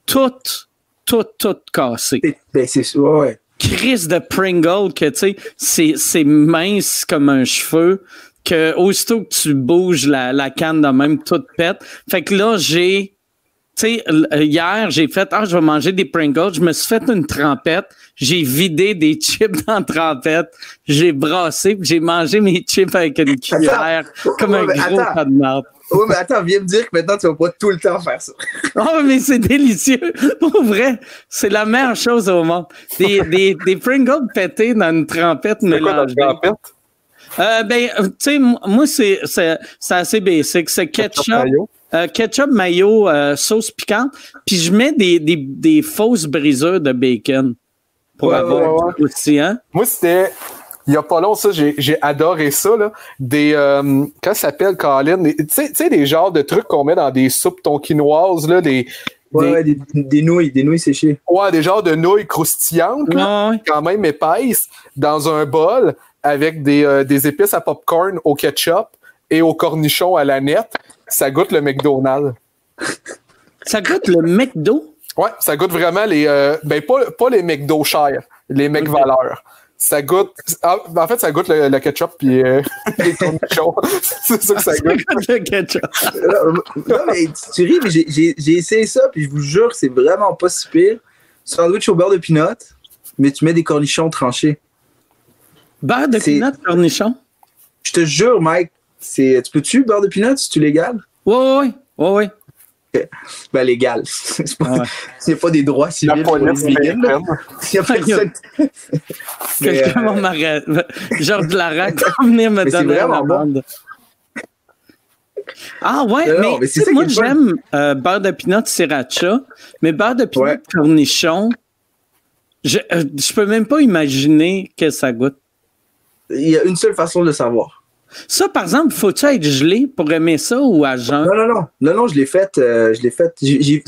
toutes, toutes, toutes cassées. C'est- Ben, c'est ouais, ouais. Crise de Pringle que tu sais, c'est, c'est mince comme un cheveu, que aussitôt que tu bouges la, la canne de même, toute pète. Fait que là, j'ai. Tu sais, euh, hier, j'ai fait Ah, je vais manger des Pringles. Je me suis fait une trempette. J'ai vidé des <laughs> chips dans la trempette. J'ai brassé, j'ai mangé mes chips avec une cuillère, <laughs> comme un Ouais, gros attends. tas de marde. <laughs> Ouais, mais attends, viens me dire que maintenant, tu vas pas tout le temps faire ça. Oh, <laughs> mais c'est délicieux. <laughs> Pour vrai, c'est la meilleure chose au monde. Des, des, des Pringles pétés dans une trempette C'est quoi dans mélangée. Euh, ben, euh, tu sais, moi, c'est, c'est, c'est assez basic. C'est ketchup, Mayo? euh, ketchup, mayo, euh, sauce piquante. Puis je mets des, des, des fausses briseurs de bacon pour Ouais, avoir ouais, ouais. du croustillant. Moi, c'était. Il y a pas long, ça, j'ai j'ai adoré ça, là. Des. Euh, comment ça s'appelle, Colin? Tu sais, tu sais, des genres de trucs qu'on met dans des soupes tonkinoises, là. Des, Ouais, des, ouais, des, des nouilles, des nouilles séchées. ouais, des genres de nouilles croustillantes, là, Ouais, ouais. quand même épaisses, dans un bol avec des, euh, des épices à popcorn au ketchup et au cornichon à la nette. Ça goûte le McDonald's. <laughs> Ça goûte le McDo? Ouais, ça goûte vraiment les. euh, ben, pas, pas les McDo chers, les McValeurs. Ça goûte. ah, en fait, ça goûte le, le ketchup puis euh, <laughs> les cornichons. <laughs> C'est ça que ça Ça goûte. le ketchup. non, non, mais tu, tu ris, mais j'ai- essayé ça, puis je vous jure que c'est vraiment pas si pire. Sandwich au beurre de pinot, mais tu mets des cornichons tranchés. Beurre de C'est- peanut, cornichon? Je te jure, Mike, c'est tu peux-tu beurre de pinot si tu légal? Ouais, ouais, ouais, ouais. Ben légal. <laughs> C'est pas, Ah ouais. c'est pas des droits La civils pour les vegans, là. américaine. Il y a <laughs> personne. Quelqu'un euh. Georges Larac va venir me Mais donner la bande. Ah ouais, Non, mais, non, ça moi j'aime euh, beurre de pinot sriracha, mais beurre de pinot Ouais. cornichon, je, euh, je peux même pas imaginer que ça goûte. Il y a une seule façon de le savoir. Ça, par exemple, faut-tu être gelé pour aimer ça ou à jeun? Non, non, non. Non, non, je l'ai fait. euh, je l'ai fait. j'ai- j'ai-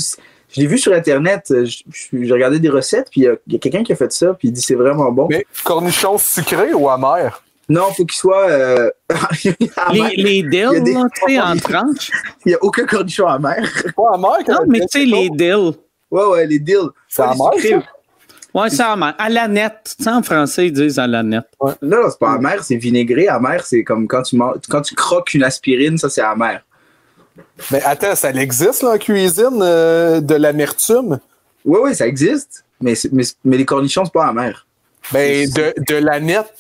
je l'ai vu sur Internet. euh, J'ai regardé des recettes, puis il y a, il y a quelqu'un qui a fait ça, puis il dit c'est vraiment bon. Mais cornichons sucrés ou amers? Non, faut qu'il soit. euh. <laughs> Les, les dills, Il des- là, tu sais, en <laughs> tranches. Il n'y a aucun cornichon amer. Pas amer quand Non, mais tu sais, les dills. Ouais, ouais, les deals. C'est amer? Ouais, c'est amer. À la nette. Tu sais, en français, ils disent à la nette. Non, non, c'est pas amer, c'est vinaigré. Amer, c'est comme quand tu, manges, quand tu croques une aspirine, ça, c'est amer. Mais attends, ça existe là, en cuisine euh, de l'amertume? Ouais, ouais, ça existe. Mais, mais, mais les cornichons, c'est pas amer. Ben, de, de la nette.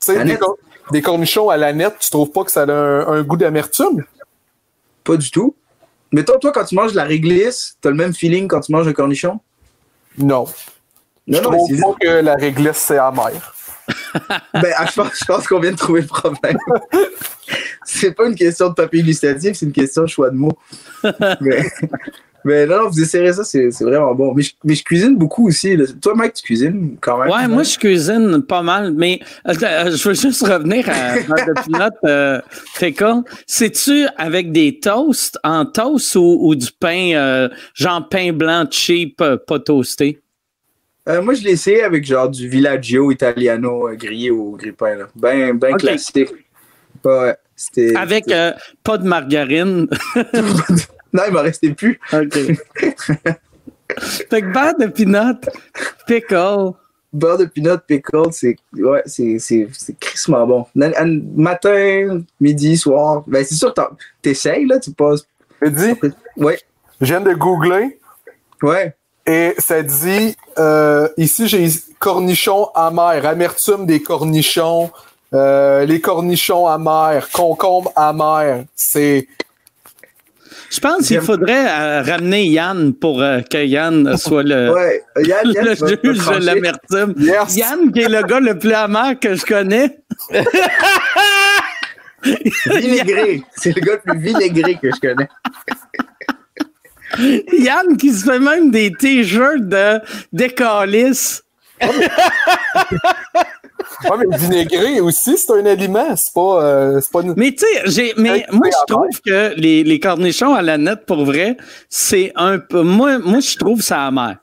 Tu sais, des, nette? cor- des cornichons à la nette, tu trouves pas que ça a un, un goût d'amertume? Pas du tout. Mais toi, toi, quand tu manges de la réglisse, t'as le même feeling quand tu manges un cornichon? Non. Non, je non, trouve pas que la réglisse, c'est amer. <laughs> Ben, je pense, je pense qu'on vient de trouver le problème. <laughs> c'est pas une question de papier gustatif, c'est une question de choix de mots. <laughs> mais, mais non, non, vous essayerez ça, c'est c'est vraiment bon. Mais je, mais je cuisine beaucoup aussi. là. Toi, Mike, tu cuisines quand même? Ouais, moi, je cuisine pas mal, mais euh, je veux juste revenir à de pinot euh. C'est-tu avec des toasts, en toast ou, ou du pain, euh, genre pain blanc cheap, euh, pas toasté? Euh, moi, je l'ai essayé avec genre du villaggio italiano euh, grillé au grille-pain. là. Ben, ben classique. Ouais. Avec euh, pas de margarine. <laughs> Non, il m'en restait plus. OK. fait que beurre de pinot, pickle. Beurre de peanut pickle, c'est ouais, c'est c'est c'est crissement bon. Matin, midi, soir. Ben c'est sûr, t'essayes là, tu passes. Je dis, Ouais, je viens de googler ouais. Et ça dit euh, ici j'ai cornichons amers, amertume des cornichons, euh, les cornichons amers, concombre amer. C'est Je pense qu'il faudrait euh, ramener Yann pour euh, que Yann soit le, <laughs> Ouais, Yann, Yann, le juge de l'amertume. Yes. Yann, qui est le gars le plus amer que je connais. <laughs> Vinaigré. C'est le gars le plus vinaigré que je connais. <laughs> Yann qui se fait même des t-shirts de décalice. Ouais, mais le vinaigré aussi, c'est un aliment. C'est pas. euh, c'est pas une- Mais tu sais, j'ai, mais moi, je trouve que les, les cornichons à la nette, pour vrai, c'est un peu. Moi, moi je trouve ça amer.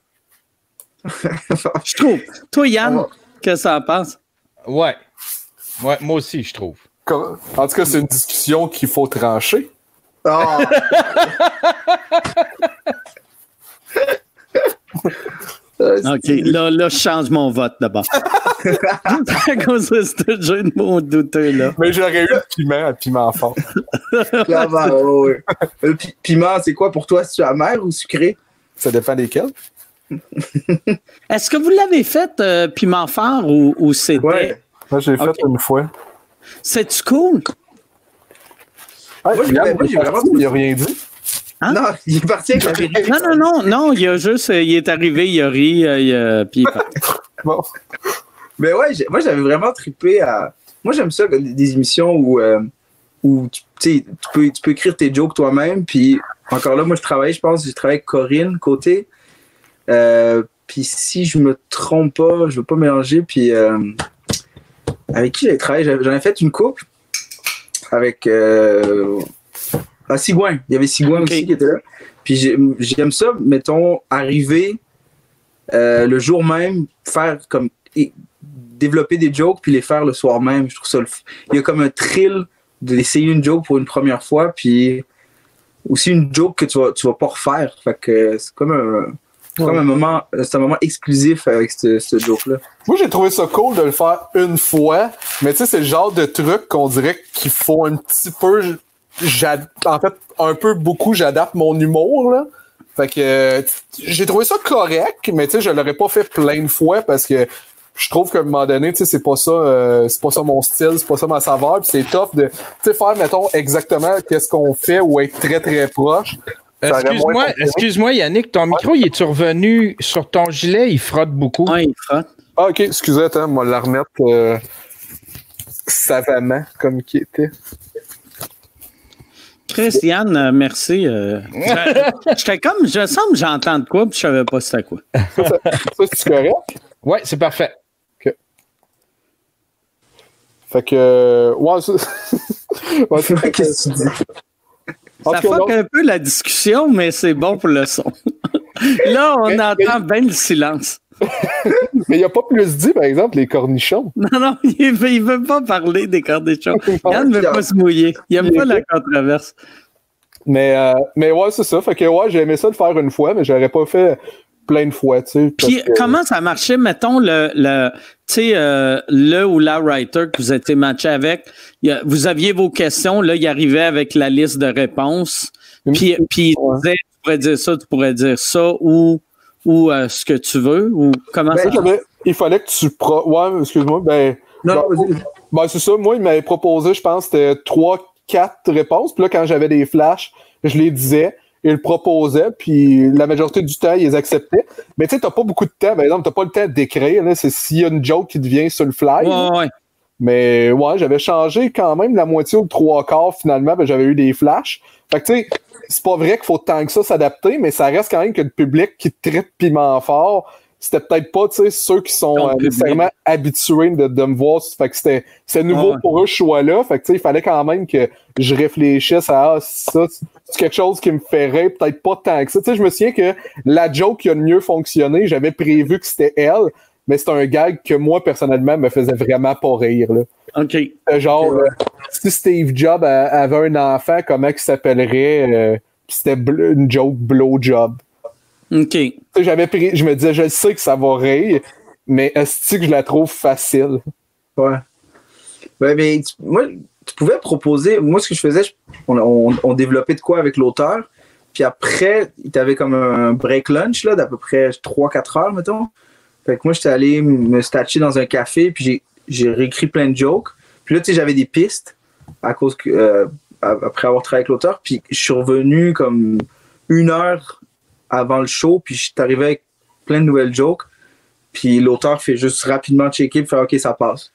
Je trouve. Toi, Yann, Ah. qu'est-ce que ça passe? Ouais. Ouais, moi aussi, je trouve. En tout cas, c'est une discussion qu'il faut trancher. Ah, OK, là, là, je change mon vote d'abord. à cause de ce jeu de mots douteux, là. Mais j'aurais eu le piment à piment fort. clairement, ouais. Le pi- piment, c'est quoi pour toi? C'est amer ou sucré? Ça dépend desquels. <laughs> Est-ce que vous l'avez fait, euh, piment fort, ou, ou c'était? Ouais. Moi, j'ai fait une fois. C'est-tu cool? Ah, Moi, j'ai- j'ai vraiment- Il a rien dit. Hein? Non, il est parti avec la. Non, non, non, non, il a juste. euh, Il est arrivé, il a ri, euh, il a- puis il est parti. <laughs> Bon. Mais ouais, j'ai- moi j'avais vraiment trippé à. Moi j'aime ça, des, émissions où, euh, où tu, tu sais, tu peux, tu peux écrire tes jokes toi-même. Puis encore là, moi je travaille, je pense, j'ai travaillé avec Corinne côté. Euh, puis si je me trompe pas, je veux pas mélanger. Puis euh, avec qui j'avais travaillé? J'avais- J'en ai fait une couple avec. Euh, ah, Sigouin. Il y avait Sigouin aussi qui était là. Puis j'ai- j'aime ça, mettons, arriver euh, le jour même, faire comme et développer des jokes puis les faire le soir même. Je trouve ça le f- Il y a comme un thrill d'essayer une joke pour une première fois, puis aussi une joke que tu vas, tu vas pas refaire. Fait que c'est comme un, c'est un moment, c'est un moment exclusif avec ce, ce joke-là. Moi, j'ai trouvé ça cool de le faire une fois, mais tu sais, c'est le genre de truc qu'on dirait qu'il faut un petit peu. j'ad- En fait, un peu beaucoup, j'adapte mon humour, là. Fait que j'ai trouvé ça correct, mais tu sais, je l'aurais pas fait plein de fois parce que je trouve qu'à un moment donné, tu sais, c'est pas ça, euh, c'est pas ça mon style, c'est pas ça ma saveur, puis c'est tough de, tu sais, faire, mettons, exactement qu'est-ce qu'on fait ou être très très proche. Excuse-moi, excuse-moi, Yannick, ton micro, il est-tu revenu sur ton gilet? Il frotte beaucoup. Ouais, il frotte. Ah, ok, excusez, attends, on va la remettre euh, savamment comme qui était. Christiane, euh, merci. euh, je- <laughs> J'étais comme, je sens que j'entends de quoi, puis je savais pas c'était quoi. Ça, c'est correct? Ouais, c'est parfait. Fait que. euh, Ouais, ça. <laughs> ouais, c'est vrai que- Qu'est-ce que tu dis? Ça fuck un peu la discussion, mais c'est bon pour le son. <laughs> Là, on entend bien le silence. <laughs> mais il a pas plus dit, par exemple, les cornichons. <laughs> Non, non, il veut, il veut pas parler des cornichons. <laughs> Yann ne veut pas se mouiller. Il aime Il pas la controverse. Mais, euh, mais ouais, c'est ça. Fait que ouais, j'ai aimé ça le faire une fois, mais j'aurais pas fait plein de fois, tu sais. Puis que- comment ça marchait, mettons, le, le euh, le ou la writer que vous étiez matché avec, il a- vous aviez vos questions, là, il arrivait avec la liste de réponses, puis, puis il disait, tu pourrais dire ça, tu pourrais dire ça, ou, ou euh, ce que tu veux, ou comment Ben, ça il fallait que tu. Pro... Ouais, excuse-moi. Ben, vas-y. ben c'est ça. Moi, il m'avait proposé, je pense, c'était trois, quatre réponses. Puis là, quand j'avais des flashs, je les disais. Il le proposait, puis la majorité du temps, ils les acceptaient. Mais tu sais, t'as pas beaucoup de temps. Par exemple, t'as pas le temps d'écrire. là. C'est s'il y a une joke qui te vient sur le fly. là. Ouais, ouais. Mais ouais, j'avais changé quand même la moitié ou trois quarts finalement, ben, j'avais eu des flashs. Fait que tu sais, c'est pas vrai qu'il faut tant que ça s'adapter, mais ça reste quand même que le public qui traite piment fort, c'était peut-être pas tu sais, ceux qui sont euh, nécessairement habitués de, de me voir. Fait que c'était c'était nouveau Ouais. pour eux ce choix-là. Fait que tu sais, il fallait quand même que je réfléchisse à ah, ça, c'est quelque chose qui me ferait peut-être pas tant que ça. Tu sais, je me souviens que la joke qui a le mieux fonctionné, j'avais prévu que c'était elle, mais c'est un gag que moi, personnellement, me faisait vraiment pas rire. Là. OK. C'était genre, euh, si Steve Jobs a- avait un enfant, comment il s'appellerait? euh, puis c'était une joke blowjob? OK. J'avais pris, je me disais, je sais que ça va rire, mais est-ce que je la trouve facile? Ouais. Ouais, mais tu- moi, tu pouvais proposer. Moi, ce que je faisais, je- on, on- on développait de quoi avec l'auteur. Puis après, il t'avait comme un break lunch là, d'à peu près 3-4 heures, mettons. Fait que moi, j'étais allé me statcher dans un café, puis j'ai- réécrit plein de jokes. Puis là, tu sais, j'avais des pistes à cause que. euh, après avoir travaillé avec l'auteur. Puis je suis revenu comme une heure avant le show, puis je suis arrivé avec plein de nouvelles jokes. Puis l'auteur fait juste rapidement checker et faire OK, ça passe.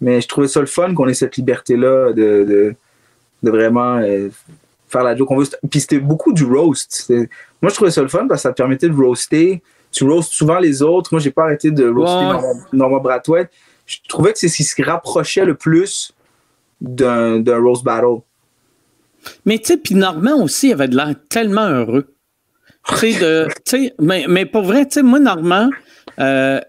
Mais je trouvais ça le fun qu'on ait cette liberté-là de, de, vraiment euh, faire la joke qu'on veut. Puis c'était beaucoup du roast. Moi, je trouvais ça le fun parce que ça te permettait de roaster. Tu roastes souvent les autres. Moi, j'ai pas arrêté de roaster Norma, Norma Je trouvais que c'est ce qui se rapprochait le plus d'un roast battle. Mais tu sais, puis Normand aussi avait de l'air tellement heureux. Tu <laughs> mais, mais pour vrai, tu sais, moi, Normand, euh,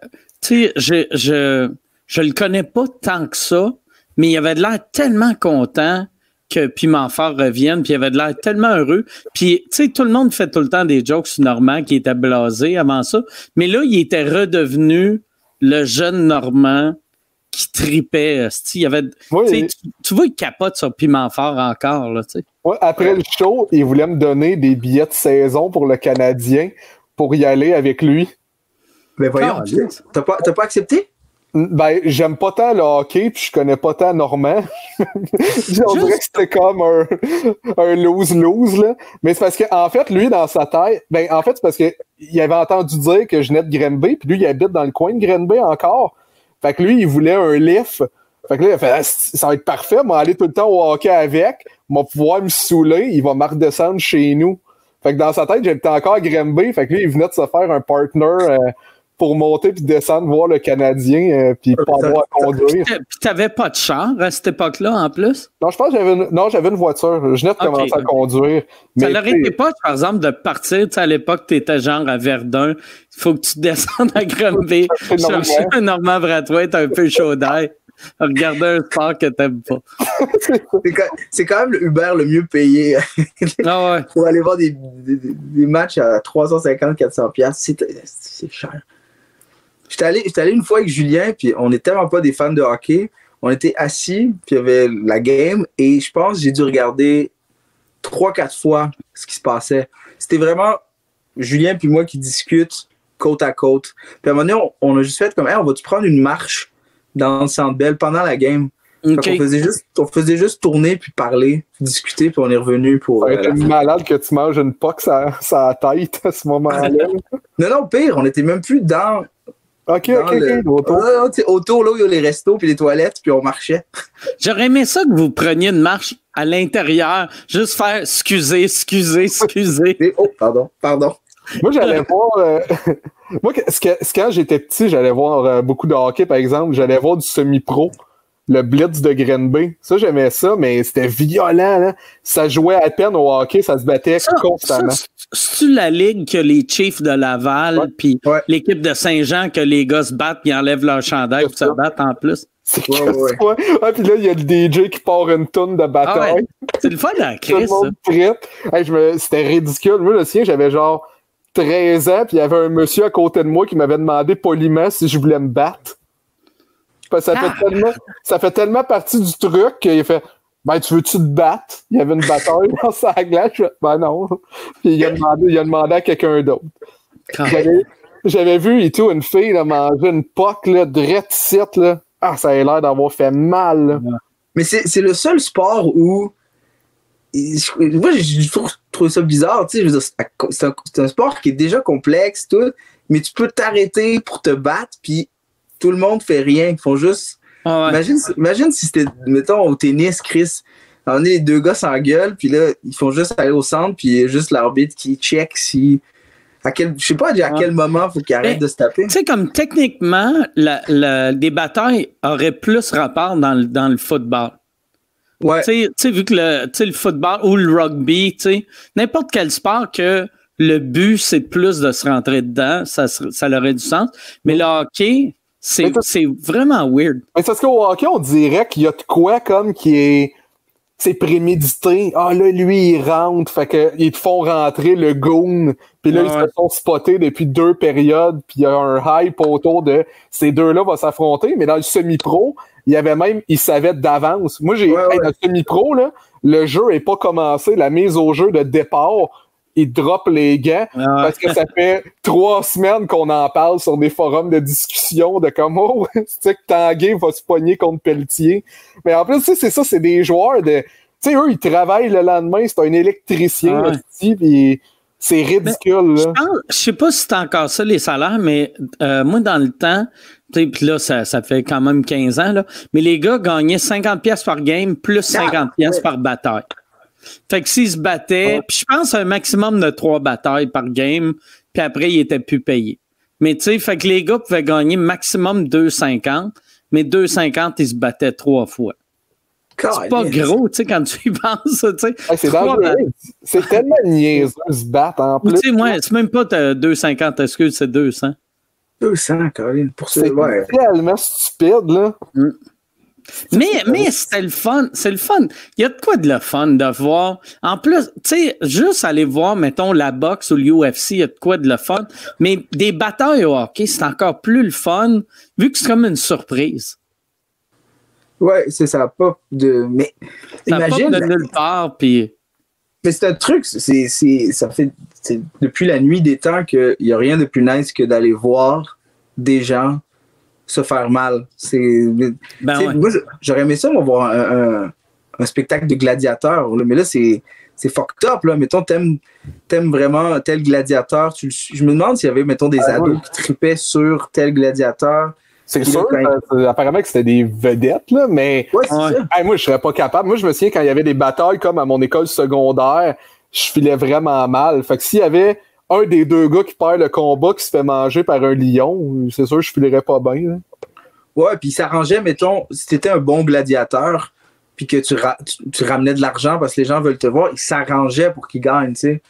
tu sais, je, je, je le connais pas tant que ça, mais il avait de l'air tellement content que Piment Fort revienne, puis il avait de l'air tellement heureux. Puis, tu sais, tout le monde fait tout le temps des jokes sur Normand qui était blasé avant ça, mais là, il était redevenu le jeune Normand qui tripait. Il y avait, tu, vois, il capote sur Piment Fort encore. Là, après le show, il voulait me donner des billets de saison pour le Canadien pour y aller avec lui. Mais voyons, t'as pas, pas accepté? Ben, j'aime pas tant le hockey, puis je connais pas tant Normand. <laughs> On dirait que c'était comme un lose-lose, là. Mais c'est parce qu'en en fait, lui, dans sa tête, ben, en fait, c'est parce qu'il avait entendu dire que je venais de Grenby, puis lui, il habite dans le coin de Grenby encore. Fait que lui, il voulait un lift. Fait que là, il a fait, ah, ça va être parfait, moi, aller tout le temps au hockey avec, va pouvoir me saouler, il va me redescendre chez nous. Fait que dans sa tête, j'étais encore à Grimby, fait que lui, il venait de se faire un partner euh, pour monter puis descendre voir le Canadien euh, puis pas avoir à conduire. Puis t'avais pas de char à cette époque-là en plus? Non, je pense que j'avais une... non, j'avais une voiture. Je venais de commencer à conduire. Ça leur été pas, par exemple, de partir, à l'époque, tu étais genre à Verdun, il faut que tu <laughs> descendes à Granby, <laughs> chercher un Normand Bratois, t'es un peu chaud d'air. Regarder un sport que t'aimes pas. <laughs> c'est quand, même le Uber le mieux payé. ah ouais. Pour aller voir des, des, des matchs à 350-400$, c'est cher. J'étais allé, allé une fois avec Julien, puis on n'est tellement pas des fans de hockey. On était assis, puis il y avait la game, et je pense que j'ai dû regarder trois, quatre fois ce qui se passait. C'était vraiment Julien puis moi qui discutent côte à côte. Puis à un moment donné, on, a juste fait comme, hey, on va-tu prendre une marche dans le centre belle pendant la game? On, faisait juste, on faisait juste tourner puis parler, discuter, puis on est revenu pour. Euh, malade que tu manges une pox à, <laughs> sa tête à ce moment-là. <laughs> non, non, pire, on était même plus dans OK, OK, autour. autour, là où il y a les restos puis les toilettes, puis on marchait. <laughs> J'aurais aimé ça que vous preniez une marche à l'intérieur, juste faire excusez, excusez, excusez. <laughs> oh, pardon, pardon. Moi, j'allais <laughs> voir. Euh, moi, quand j'étais petit, j'allais voir euh, beaucoup de hockey, par exemple. J'allais voir du semi-pro le Blitz de Grenby. Ça, j'aimais ça, mais c'était violent. Là. Ça jouait à peine au hockey, ça se battait constamment. C'est-tu la ligue que les Chiefs de Laval, puis l'équipe de Saint-Jean, que les gars se battent, puis enlèvent leur chandail, puis se battent en plus? <laughs> C'est ouais, ouais. Ah, puis là, il y a le DJ qui part une tonne de bataille. Ah C'est le fun dans la crise, C'était ridicule. Moi, le sien, j'avais genre 13 ans, puis il y avait un monsieur à côté de moi qui m'avait demandé poliment si je voulais me battre ça, fait ah. tellement, ça fait tellement partie du truc qu'il fait Ben, tu veux-tu te battre? Il y avait une bataille dans sa glace. ben non. Puis il a demandé, il a demandé à quelqu'un d'autre. J'avais vu et tout une fille là, manger une poque là, là. Ah, ça a l'air d'avoir fait mal. Mais c'est le seul sport où. Moi, j'ai trouvé ça bizarre. C'est un, un, sport qui est déjà complexe, tout, mais tu peux t'arrêter pour te battre, puis tout le monde fait rien. Ils font juste. Ah imagine, imagine si c'était, mettons, au tennis, Chris. On est les deux gars s'engueulent, puis là, ils font juste aller au centre, puis il y a juste l'arbitre qui check si. À quel, je sais pas à quel moment il faut qu'ils arrêtent de se taper. Tu sais, comme techniquement, la, des batailles auraient plus rapport dans le, dans le football. Ouais. Tu sais, vu que le, le football ou le rugby, tu sais, n'importe quel sport que le but, c'est plus de se rentrer dedans, ça, ça aurait du sens. Mais le hockey, c'est vraiment weird. Mais parce qu'au hockey, on dirait qu'il y a de quoi comme qui est. C'est prémédité. Ah là, lui, il rentre. Fait que, ils te font rentrer le goon. Puis là, ils se sont spotés depuis deux périodes. Puis il y a un hype autour de ces deux-là vont s'affronter. Mais dans le semi-pro, il y avait même, ils savaient d'avance. Moi, j'ai, dans le semi-pro, là, le jeu n'est pas commencé. La mise au jeu de départ, il drop les gants ah parce que ça fait <laughs> trois semaines qu'on en parle sur des forums de discussion de comment <laughs> tu sais que Tanguay va se pogner contre Pelletier. Mais en plus, c'est ça, c'est des joueurs de Tu sais, eux, ils travaillent le lendemain, c'est un électricien, Ah ouais. puis c'est ridicule, là. Je pense- je sais pas si c'est encore ça les salaires, mais euh, moi, dans le temps, tu sais, puis là, ça, ça fait quand même 15 ans, là, mais les gars gagnaient 50 pièces par game plus 50 pièces par bataille. Fait que s'ils se battaient, puis je pense un maximum de trois batailles par game, puis après, ils étaient plus payés. Mais tu sais, fait que les gars pouvaient gagner maximum 2,50, mais 2,50, ils se battaient trois fois. C'est pas gros, tu sais, quand tu y <laughs> penses, tu sais. Hey, c'est. C'est tellement <laughs> niaiseux se battre en plus. Tu sais, moi, c'est même pas euh, 2,50, excuse, c'est 200. 200, Caroline. Pour ça, C'est ouais. tellement stupide, là. Mais, mais c'était le fun. C'est le fun. Il y a de quoi de le fun de voir. En plus, tu sais, juste aller voir, mettons, la boxe ou l'UFC, il y a de quoi de le fun. Mais des batailles au hockey, c'est encore plus le fun, vu que c'est comme une surprise. Ouais, c'est ça. Pas de. Mais Ça imagine. de nulle part, puis... Mais c'est un truc, c'est, c'est, ça fait c'est depuis la nuit des temps qu'il n'y a rien de plus nice que d'aller voir des gens se faire mal. C'est, Ben ouais. moi, j'aurais aimé ça, moi, voir un, un- un spectacle de gladiateurs. là, mais là, c'est, c'est fucked up. Là. Mettons, t'aimes, t'aimes vraiment tel gladiateur. Tu, je me demande s'il y avait, mettons, des Ah, ados ouais. qui tripaient sur tel gladiateur. C'est sûr, plein. euh, apparemment que c'était des vedettes, là, mais Ouais, c'est Ouais. ça. hey, moi, je serais pas capable. Moi, je me souviens quand il y avait des batailles comme à mon école secondaire, je filais vraiment mal. Fait que s'il y avait un des deux gars qui perd le combat qui se fait manger par un lion, c'est sûr que je filerais pas bien. là. Ouais, puis il s'arrangeait, mettons, si t'étais un bon gladiateur, puis que tu, ra- tu, tu ramenais de l'argent parce que les gens veulent te voir, il s'arrangeait pour qu'il gagne, tu sais.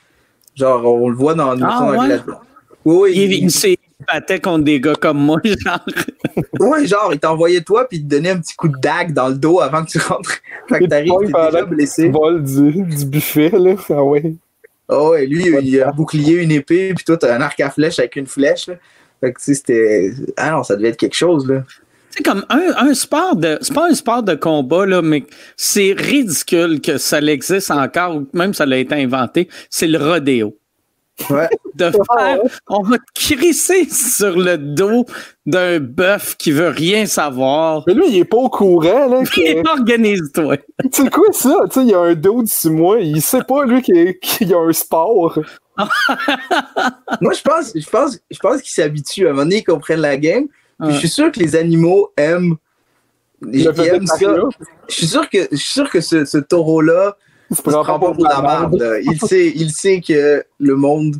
Genre, on le voit dans, dans ouais? Gladiateur. Oui, oui. Il, il- il s'est battait contre des gars comme moi, genre. <laughs> ouais, genre, il t'envoyait toi, puis il te donnait un petit coup de dague dans le dos avant que tu rentres. Fait que Il te t'arrives, t'es déjà que Tu blessé. voles du, du buffet, là. Ah ouais. Oh, ouais, lui, il a un bouclier, une épée, puis toi, t'as un arc à flèche avec une flèche, là. Fait que, tu sais, c'était. Ah non, ça devait être quelque chose, là. C'est comme un, un sport de. C'est pas un sport de combat, là, mais c'est ridicule que ça existe encore, ou même ça a été inventé. C'est le rodéo. Ouais. De faire. On va te crisser sur le dos d'un bœuf qui veut rien savoir. Mais lui, il est pas au courant, là. <laughs> que- Organise-toi. <laughs> C'est quoi ça? Tu sais, il y a un dos de six mois, il sait pas, lui, qu'il qu'il y a un sport. <laughs> Moi, je pense, je pense, je pense qu'ils s'habituent. À un moment donné, ils comprennent la game. Ouais. je suis sûr que les animaux aiment. Ils Le aiment ça. Je suis sûr que, je suis sûr que ce, ce taureau-là, il se il se prend pas pour la merde. Il sait, il sait que le monde.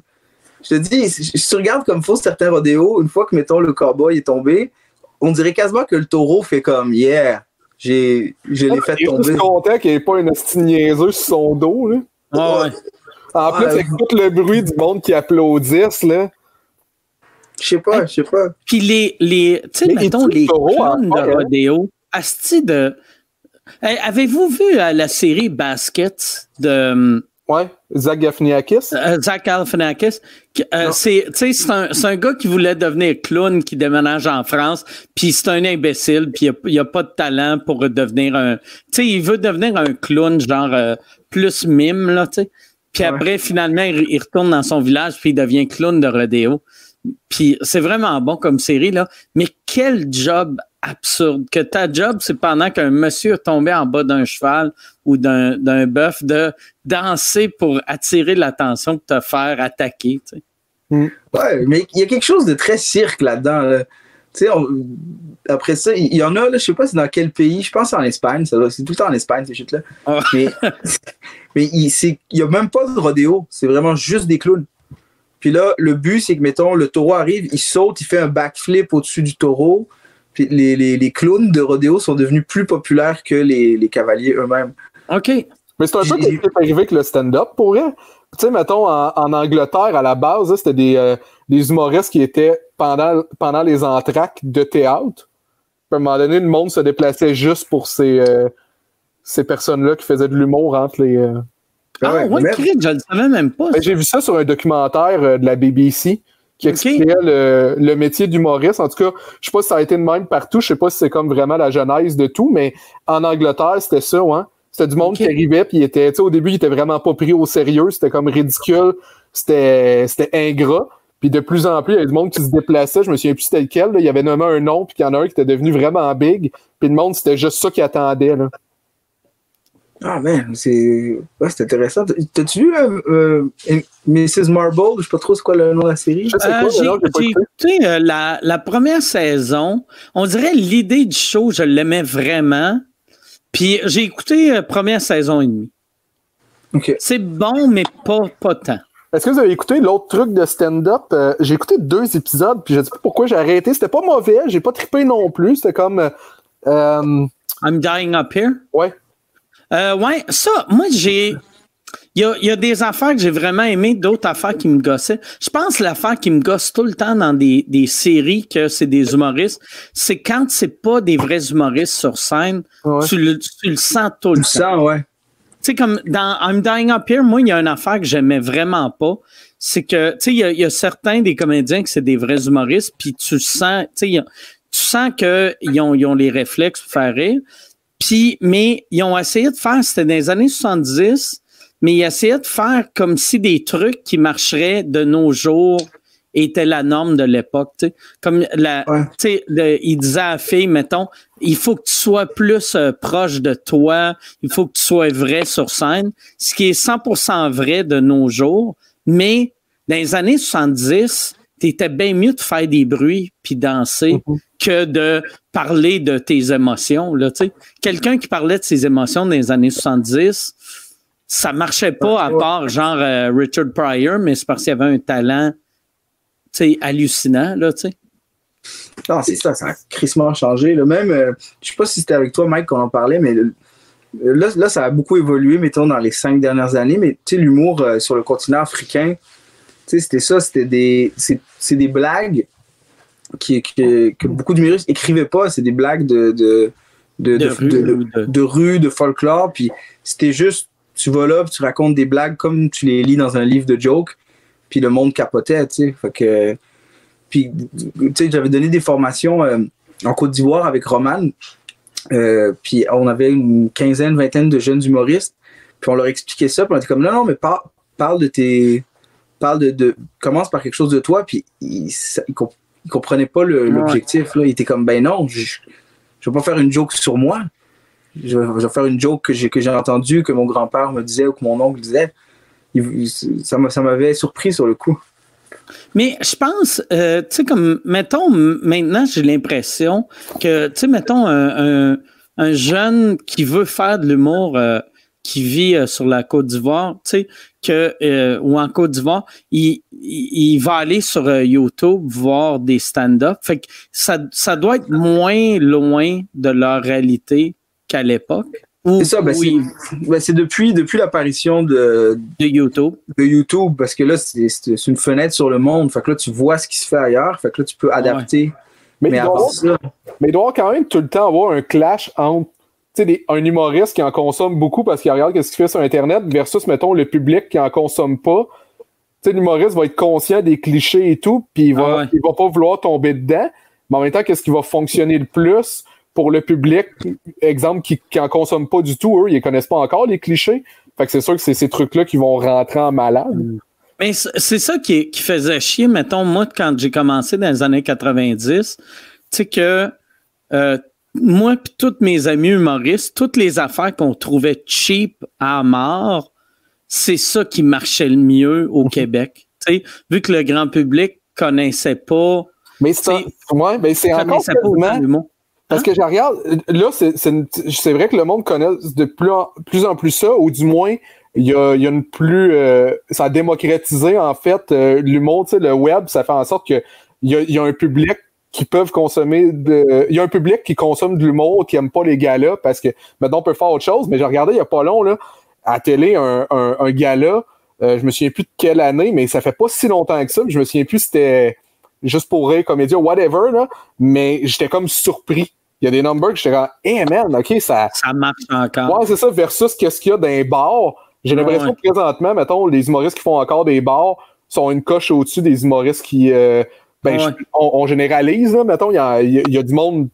Je te dis, si tu regardes comme faut certains rodéos, une fois que, mettons, le cowboy est tombé, on dirait quasiment que le taureau fait comme, yeah, j'ai, je l'ai fait Il est tomber. juste content qu'il n'y ait pas un hostie niaiseux sur son dos, là. Ah ouais. En plus, Ouais. avec tout le bruit du monde qui applaudissent, là. Je sais pas, je sais pas. Puis les, les tu sais, mettons, les clowns de hein? rodéo, asti de. Hey, Avez-vous vu euh, la série Basket de Ouais, Zach Gafniakis. euh, Zach Galifianakis? Euh, c'est, tu sais, c'est un, un gars qui voulait devenir clown, qui déménage en France, puis c'est un imbécile, puis il a, il a pas de talent pour devenir un... Tu sais, il veut devenir un clown, genre euh, plus mime, là, tu sais. Puis Ouais. après, finalement, il, il retourne dans son village, puis il devient clown de rodéo. Puis c'est vraiment bon comme série, là. Mais quel job absurde. Que ta job, c'est pendant qu'un monsieur est tombé en bas d'un cheval ou d'un, d'un bœuf, de danser pour attirer l'attention, pour te faire attaquer. tu sais. Ouais, mais il y a quelque chose de très cirque là-dedans. là. Tu sais, on- après ça, il y en a, là, je sais pas c'est dans quel pays, je pense en Espagne, ça doit- c'est tout le temps en Espagne, ces chutes-là. Ah. Mais, <laughs> mais il c'est- il y a même pas de rodéo, c'est vraiment juste des clowns. Puis là, le but, c'est que, mettons, le taureau arrive, il saute, il fait un backflip au-dessus du taureau. Puis les, les, les clowns de rodéo sont devenus plus populaires que les, les cavaliers eux-mêmes. OK. Mais c'est un peu qui est arrivé avec le stand-up pour elle. Tu sais, mettons, en, en Angleterre, à la base, c'était des, euh, des humoristes qui étaient pendant, pendant les entractes de théâtre. Puis à un moment donné, le monde se déplaçait juste pour ces, euh, ces personnes-là qui faisaient de l'humour entre les. euh. Ah Ouais, ouais, même- Chris, je le savais même pas. Ben, J'ai vu ça sur un documentaire euh, de la BBC qui Ok. expliquait le, le métier d'humoriste. En tout cas, je sais pas si ça a été de même partout. Je sais pas si c'est comme vraiment la genèse de tout, mais en Angleterre, c'était ça, ouais. C'était du monde qui arrivait, puis il était, tu sais, au début, il était vraiment pas pris au sérieux. C'était comme ridicule. C'était, c'était ingrat. Puis de plus en plus, il y avait du monde qui se déplaçait. Je me souviens plus c'était lequel. là. Il y avait nommé un nom, puis il y en a un qui était devenu vraiment big. Puis le monde, c'était juste ça qui attendait. Là. Ah, man, c'est ouais, c'est intéressant. T'as-tu vu euh, euh, Mrs. Marble? Je sais pas trop c'est quoi le nom de la série. Euh, j'ai écouté euh, la, la, première saison. On dirait l'idée du show, je l'aimais vraiment. Puis j'ai écouté la première saison et demie. Okay. C'est bon, mais pas, pas tant. Est-ce que vous avez écouté l'autre truc de stand-up? j'ai écouté deux épisodes, puis je sais pas pourquoi j'ai arrêté. C'était pas mauvais, j'ai pas trippé non plus. C'était comme. I'm dying up here? Ouais. Euh, ouais, ça, moi, j'ai. Il y a, y a, des affaires que j'ai vraiment aimées, d'autres affaires qui me gossaient. Je pense que l'affaire qui me gosse tout le temps dans des, des séries que c'est des humoristes, c'est quand c'est pas des vrais humoristes sur scène, ouais. tu, le, tu, le, sens tout le tu temps. Sens, ouais. Tu sais, comme dans I'm Dying Up Here, moi, il y a une affaire que j'aimais vraiment pas. C'est que, tu sais, il y, y, a certains des comédiens que c'est des vrais humoristes, puis tu sens, tu sais, tu sens qu'ils ont, ils ont les réflexes pour faire rire. Puis, mais ils ont essayé de faire, c'était dans les années 70, mais ils essayaient de faire comme si des trucs qui marcheraient de nos jours étaient la norme de l'époque. Comme la, ouais. sais, il disait à la fille, mettons, il faut que tu sois plus euh, proche de toi, il faut que tu sois vrai sur scène, ce qui est 100% vrai de nos jours. Mais dans les années 70, t'étais bien mieux de faire des bruits puis danser mm -hmm. que de parler de tes émotions. Quelqu'un qui parlait de ses émotions dans les années 70, ça marchait pas à part genre euh, Richard Pryor, mais c'est parce qu'il avait un talent hallucinant. Là, t'sais. non, c'est ça, ça a crissement changé. Là. Même, euh, je sais pas si c'était avec toi, Mike, qu'on en parlait, mais le, là, là, ça a beaucoup évolué, mettons, dans les cinq dernières années, mais tu sais, l'humour euh, sur le continent africain, tu sais, c'était ça, c'était des, c'est des blagues qui, que beaucoup d'humoristes écrivaient pas, c'est des blagues de, de, de, de, rue, de, de, rue, de folklore, puis c'était juste, tu vas là, puis tu racontes des blagues comme tu les lis dans un livre de jokes, puis le monde capotait, tu sais, fait que, puis, tu sais, j'avais donné des formations euh, en Côte d'Ivoire avec Roman, euh, puis on avait une quinzaine, vingtaine de jeunes humoristes, puis on leur expliquait ça, puis on était comme, non, non, mais par, parle de tes parle de, de, commence par quelque chose de toi puis il, il, il comprenait pas l'objectif ouais. il était comme ben non je, je vais pas faire une joke sur moi. Je, je vais faire une joke que j'ai que j'ai entendu que mon grand-père me disait ou que mon oncle disait. Il, ça m'avait surpris sur le coup. Mais je pense, euh, tu sais, comme, mettons, maintenant, j'ai l'impression que, tu sais, mettons, un, un, un, jeune qui veut faire de l'humour, euh, qui vit euh, sur la Côte d'Ivoire, tu sais, que euh, ou en Côte d'Ivoire, il, il, il, va aller sur euh, YouTube voir des stand-up. Fait que ça, ça doit être moins loin de leur réalité qu'à l'époque. C'est ça, ben oui. c'est ben depuis, depuis l'apparition de, de YouTube. De YouTube, parce que là, c'est une fenêtre sur le monde. Fait que là, tu vois ce qui se fait ailleurs. Fait que là, tu peux adapter. Ouais. Mais, mais, il doit, ça... mais il doit quand même tout le temps avoir un clash entre des, un humoriste qui en consomme beaucoup parce qu'il regarde ce qu'il fait sur Internet versus, mettons, le public qui en consomme pas. L'humoriste va être conscient des clichés et tout, puis il va, ah ouais. il va pas vouloir tomber dedans. Mais en même temps, qu'est-ce qui va fonctionner le plus pour le public, exemple, qui, qui en consomme pas du tout, eux, ils connaissent pas encore les clichés. Fait que c'est sûr que c'est ces trucs-là qui vont rentrer en malade. Mais c'est ça qui, qui, faisait chier, mettons, moi, quand j'ai commencé dans les années 90, tu sais que euh, moi et tous mes amis humoristes, toutes les affaires qu'on trouvait cheap à mort, c'est ça qui marchait le mieux au Québec. T'sais, vu que le grand public connaissait pas. Mais c'est ouais, ben c'est encore quasiment, parce que je regarde, là, c'est vrai que le monde connaît de plus en plus, en plus ça, ou du moins, il y a, il y a une plus. Euh, ça a démocratisé, en fait, euh, l'humour, le web, ça fait en sorte que il y a, il y a un public qui peuvent consommer de. Il y a un public qui consomme de l'humour, qui aime pas les galas, parce que maintenant on peut faire autre chose, mais j'ai regardé il y a pas long, là, à télé, un, un, un gala. Euh, je me souviens plus de quelle année, mais ça fait pas si longtemps que ça. Je me souviens plus si c'était juste pour rire, comédien, whatever, là. Mais j'étais comme surpris. Il y a des numbers que j'étais comme, hey man, ok, ça. Ça marche encore. Ouais, c'est ça, versus qu'est-ce qu'il y a dans les bars. J'ai l'impression ouais. que présentement, mettons, les humoristes qui font encore des bars sont une coche au-dessus des humoristes qui. Euh, ben, ouais. je, on, on, généralise, là, mettons, il y a, y, y a, du monde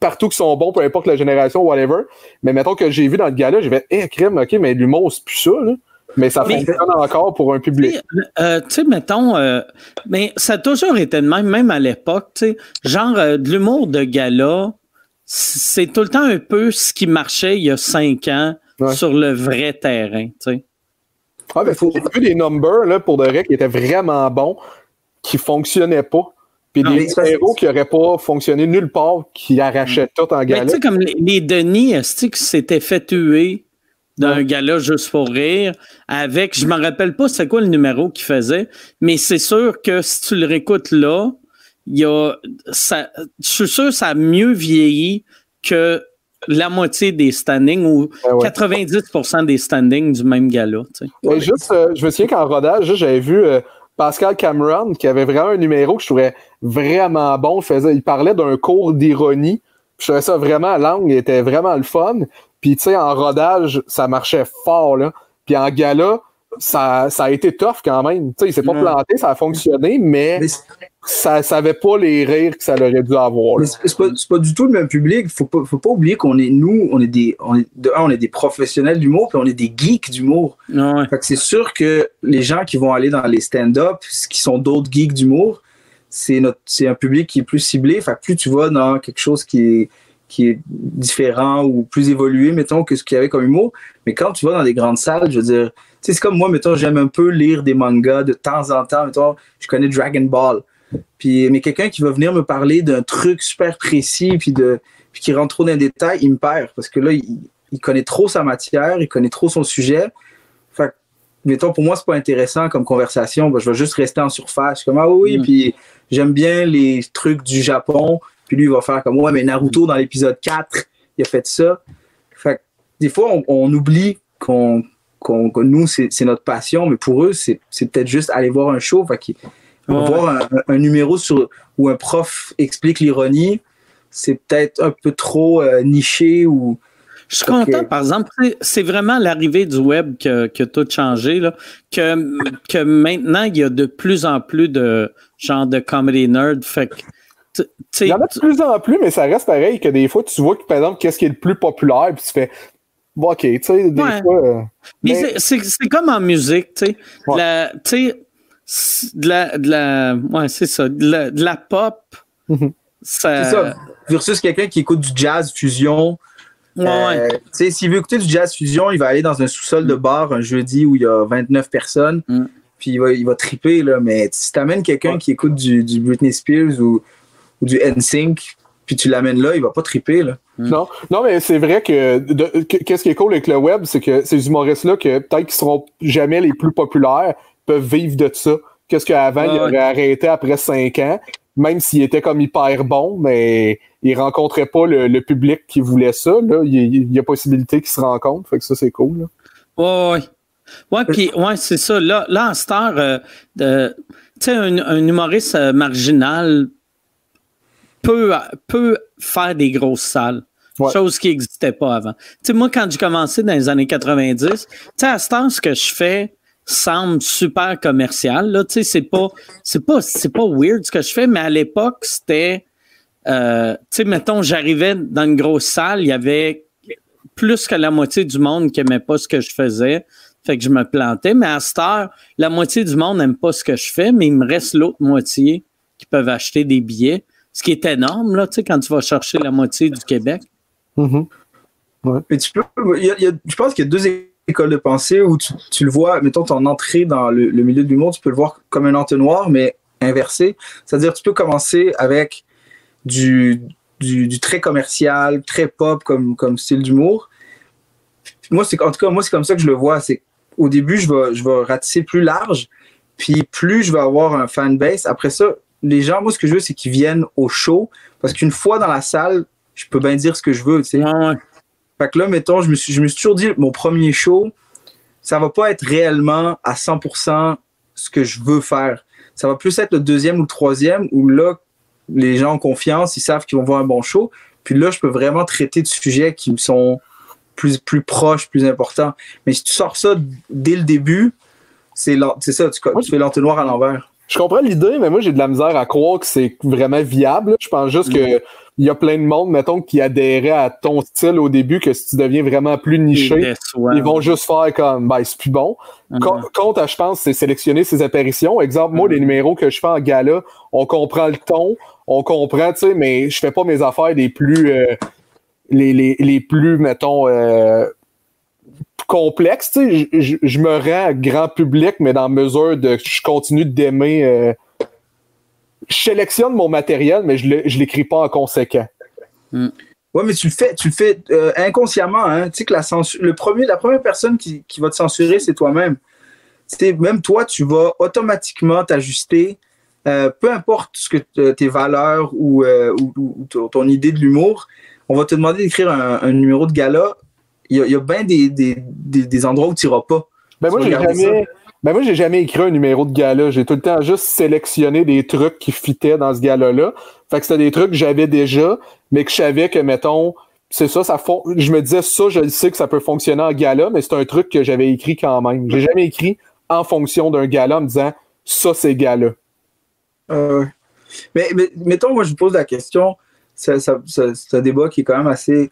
partout qui sont bons, peu importe la génération, whatever. Mais mettons que j'ai vu dans le gars-là, j'ai fait, hé, hey, crème, ok, mais l'humour, c'est plus ça, là. Mais ça fonctionne encore pour un public. Euh, tu sais, mettons, euh, mais ça a toujours été de même, même à l'époque, tu sais, genre euh, de l'humour de gala, c'est tout le temps un peu ce qui marchait il y a cinq ans sur le vrai terrain. Tu sais. Ah, ben, faut... J'ai vu des numbers là, pour de vrai qui étaient vraiment bons, qui fonctionnaient pas. Puis des héros qui n'auraient pas fonctionné nulle part, qui arrachaient tout en galère. Tu sais, comme les, les Denis, qui s'étaient fait tuer d'un gala juste pour rire avec, je me rappelle pas c'est quoi le numéro qu'il faisait, mais c'est sûr que si tu le réécoutes là, il y a, ça, je suis sûr que ça a mieux vieilli que la moitié des standings ou 90% ben des standings du même gala. juste, euh, je me souviens qu'en rodage, j'avais vu euh, Pascal Cameron qui avait vraiment un numéro que je trouvais vraiment bon. Il, faisait, il parlait d'un cours d'ironie. Je trouvais ça vraiment langue, il était vraiment le fun. Puis, tu sais, en rodage, ça marchait fort, là. Puis en gala, ça, ça a été tough quand même. Tu sais, il s'est pas planté, ça a fonctionné, mais, ça n'avait pas les rires que ça aurait dû avoir. C'est pas, pas, du tout le même public. Faut pas, faut pas oublier qu'on est, nous, on est des, on est, de un, on est des professionnels d'humour, puis on est des geeks d'humour. Ouais. Fait que c'est sûr que les gens qui vont aller dans les stand-up, qui sont d'autres geeks d'humour, c'est notre, c'est un public qui est plus ciblé. Fait que plus tu vas dans quelque chose qui est, qui est différent ou plus évolué, mettons, que ce qu'il y avait comme humour. Mais quand tu vas dans des grandes salles, je veux dire, c'est comme moi, mettons, j'aime un peu lire des mangas de temps en temps. Mettons, je connais Dragon Ball. Puis, mais quelqu'un qui va venir me parler d'un truc super précis, puis, de, puis qui rentre trop dans les détails, il me perd. Parce que là, il, connaît trop sa matière, il connaît trop son sujet. Fait mettons, pour moi, c'est pas intéressant comme conversation. Ben, je vais juste rester en surface. Comme, ah oui, mm. puis j'aime bien les trucs du Japon. Puis lui, il va faire comme, ouais, mais Naruto, dans l'épisode 4, il a fait ça. Fait des fois, on, oublie qu'on, que nous, c'est, notre passion, mais pour eux, c'est, peut-être juste aller voir un show. Fait voir un, numéro sur, où un prof explique l'ironie, c'est peut-être un peu trop euh, niché ou. Je suis content, par exemple, c'est vraiment l'arrivée du web qui a, tout changé, là, que, que maintenant, il y a de plus en plus de genre de comedy nerd. Fait il y en a de plus en plus, mais ça reste pareil que des fois, tu vois que, par exemple, qu'est-ce qui est le plus populaire, puis tu fais. Bon, OK, tu sais, des fois. Euh, mais, c'est comme en musique, tu sais. Tu sais, de la, de la. Ouais, c'est ça. De la, pop. Mhm. ça... C'est ça. Versus quelqu'un qui écoute du jazz fusion. Ouais, euh, tu sais, s'il veut écouter du jazz fusion, il va aller dans un sous-sol de bar un jeudi où il y a 29 personnes. Mm. Puis il va, il va triper, là. Mais si t'amènes quelqu'un qui écoute du, du Britney Spears ou ou du NSYNC, puis tu l'amènes là, il va pas triper. Là. Hmm. Non, non, mais c'est vrai que qu'est-ce qui est cool avec le web, c'est que ces humoristes-là, que peut-être qu'ils seront jamais les plus populaires, peuvent vivre de ça. Qu'est-ce qu'avant, il aurait arrêté après cinq ans, même s'il était comme hyper bon, mais il rencontrait pas le, public qui voulait ça. Là. Il, y a possibilité qu'ils se rencontrent. Fait que ça, c'est cool. Là. Ouais, ouais. puis ouais, c'est ça. Là, là en star, euh, tu sais, un, un, humoriste euh, marginal peut, peut faire des grosses salles. Chose qui n'existait pas avant. Tu sais, moi, quand j'ai commencé dans les années 90, tu sais, à ce temps, ce que je fais semble super commercial. Là, tu sais, c'est pas, c'est pas, c'est pas weird ce que je fais, mais à l'époque, c'était, euh, tu sais, mettons, j'arrivais dans une grosse salle, il y avait plus que la moitié du monde qui aimait pas ce que je faisais. Fait que je me plantais. Mais à cette heure, la moitié du monde n'aime pas ce que je fais, mais il me reste l'autre moitié qui peuvent acheter des billets. Ce qui est énorme, là, tu sais, quand tu vas chercher la moitié du Québec. Mm-hmm. tu peux, je pense qu'il y a deux écoles de pensée où tu, le vois, mettons, ton entrée dans le, milieu du monde, tu peux le voir comme un entonnoir, mais inversé. C'est-à-dire, tu peux commencer avec du, du, très commercial, très pop comme, comme style d'humour. Moi, c'est en tout cas, moi, c'est comme ça que je le vois. C'est au début, je vais, je vais ratisser plus large, puis plus je vais avoir un fanbase. Après ça, les gens, moi, ce que je veux, c'est qu'ils viennent au show. Parce qu'une fois dans la salle, je peux bien dire ce que je veux, tu sais. Fait que là, mettons, je me, suis, je me suis toujours dit, mon premier show, ça va pas être réellement à 100% ce que je veux faire. Ça va plus être le deuxième ou le troisième où là, les gens ont confiance, ils savent qu'ils vont voir un bon show. Puis là, je peux vraiment traiter de sujets qui me sont plus, plus proches, plus importants. Mais si tu sors ça dès le début, c'est ça, tu, tu fais l'entonnoir à l'envers. Je comprends l'idée, mais moi, j'ai de la misère à croire que c'est vraiment viable. Je pense juste que il y a plein de monde, mettons, qui adhérait à ton style au début, que si tu deviens vraiment plus niché, ils vont juste faire comme, ben, c'est plus bon. Compte, je pense, c'est sélectionner ses apparitions. Exemple, moi, les numéros que je fais en gala, on comprend le ton, on comprend, tu sais, mais je fais pas mes affaires les plus, euh, les, les, les, plus, mettons, euh, complexe, tu sais, je, je me rends grand public, mais dans mesure de je continue d'aimer. euh, je sélectionne mon matériel, mais je ne l'écris pas en conséquent. Ouais, mais tu le fais, tu le fais euh, inconsciemment. Hein? Tu sais que la, censure, le premier, la première personne qui, qui va te censurer, c'est toi-même. Même toi, tu vas automatiquement t'ajuster, euh, peu importe ce que t- tes valeurs ou, euh, ou- ou ton, idée de l'humour. On va te demander d'écrire un, un numéro de gala. Il y a, il y a bien des, des, des, des endroits où tu n'iras pas. Ben moi, j'ai jamais, ben moi, j'ai jamais écrit un numéro de gala. J'ai tout le temps juste sélectionné des trucs qui fitaient dans ce gala-là. Fait que c'était des trucs que j'avais déjà, mais que je savais que, mettons, c'est ça, ça fon- je me disais ça, je sais que ça peut fonctionner en gala, mais c'est un truc que j'avais écrit quand même. J'ai jamais écrit en fonction d'un gala en me disant ça, c'est gala. Euh, mais, mettons, moi, je vous pose la question. C'est un débat qui est quand même assez.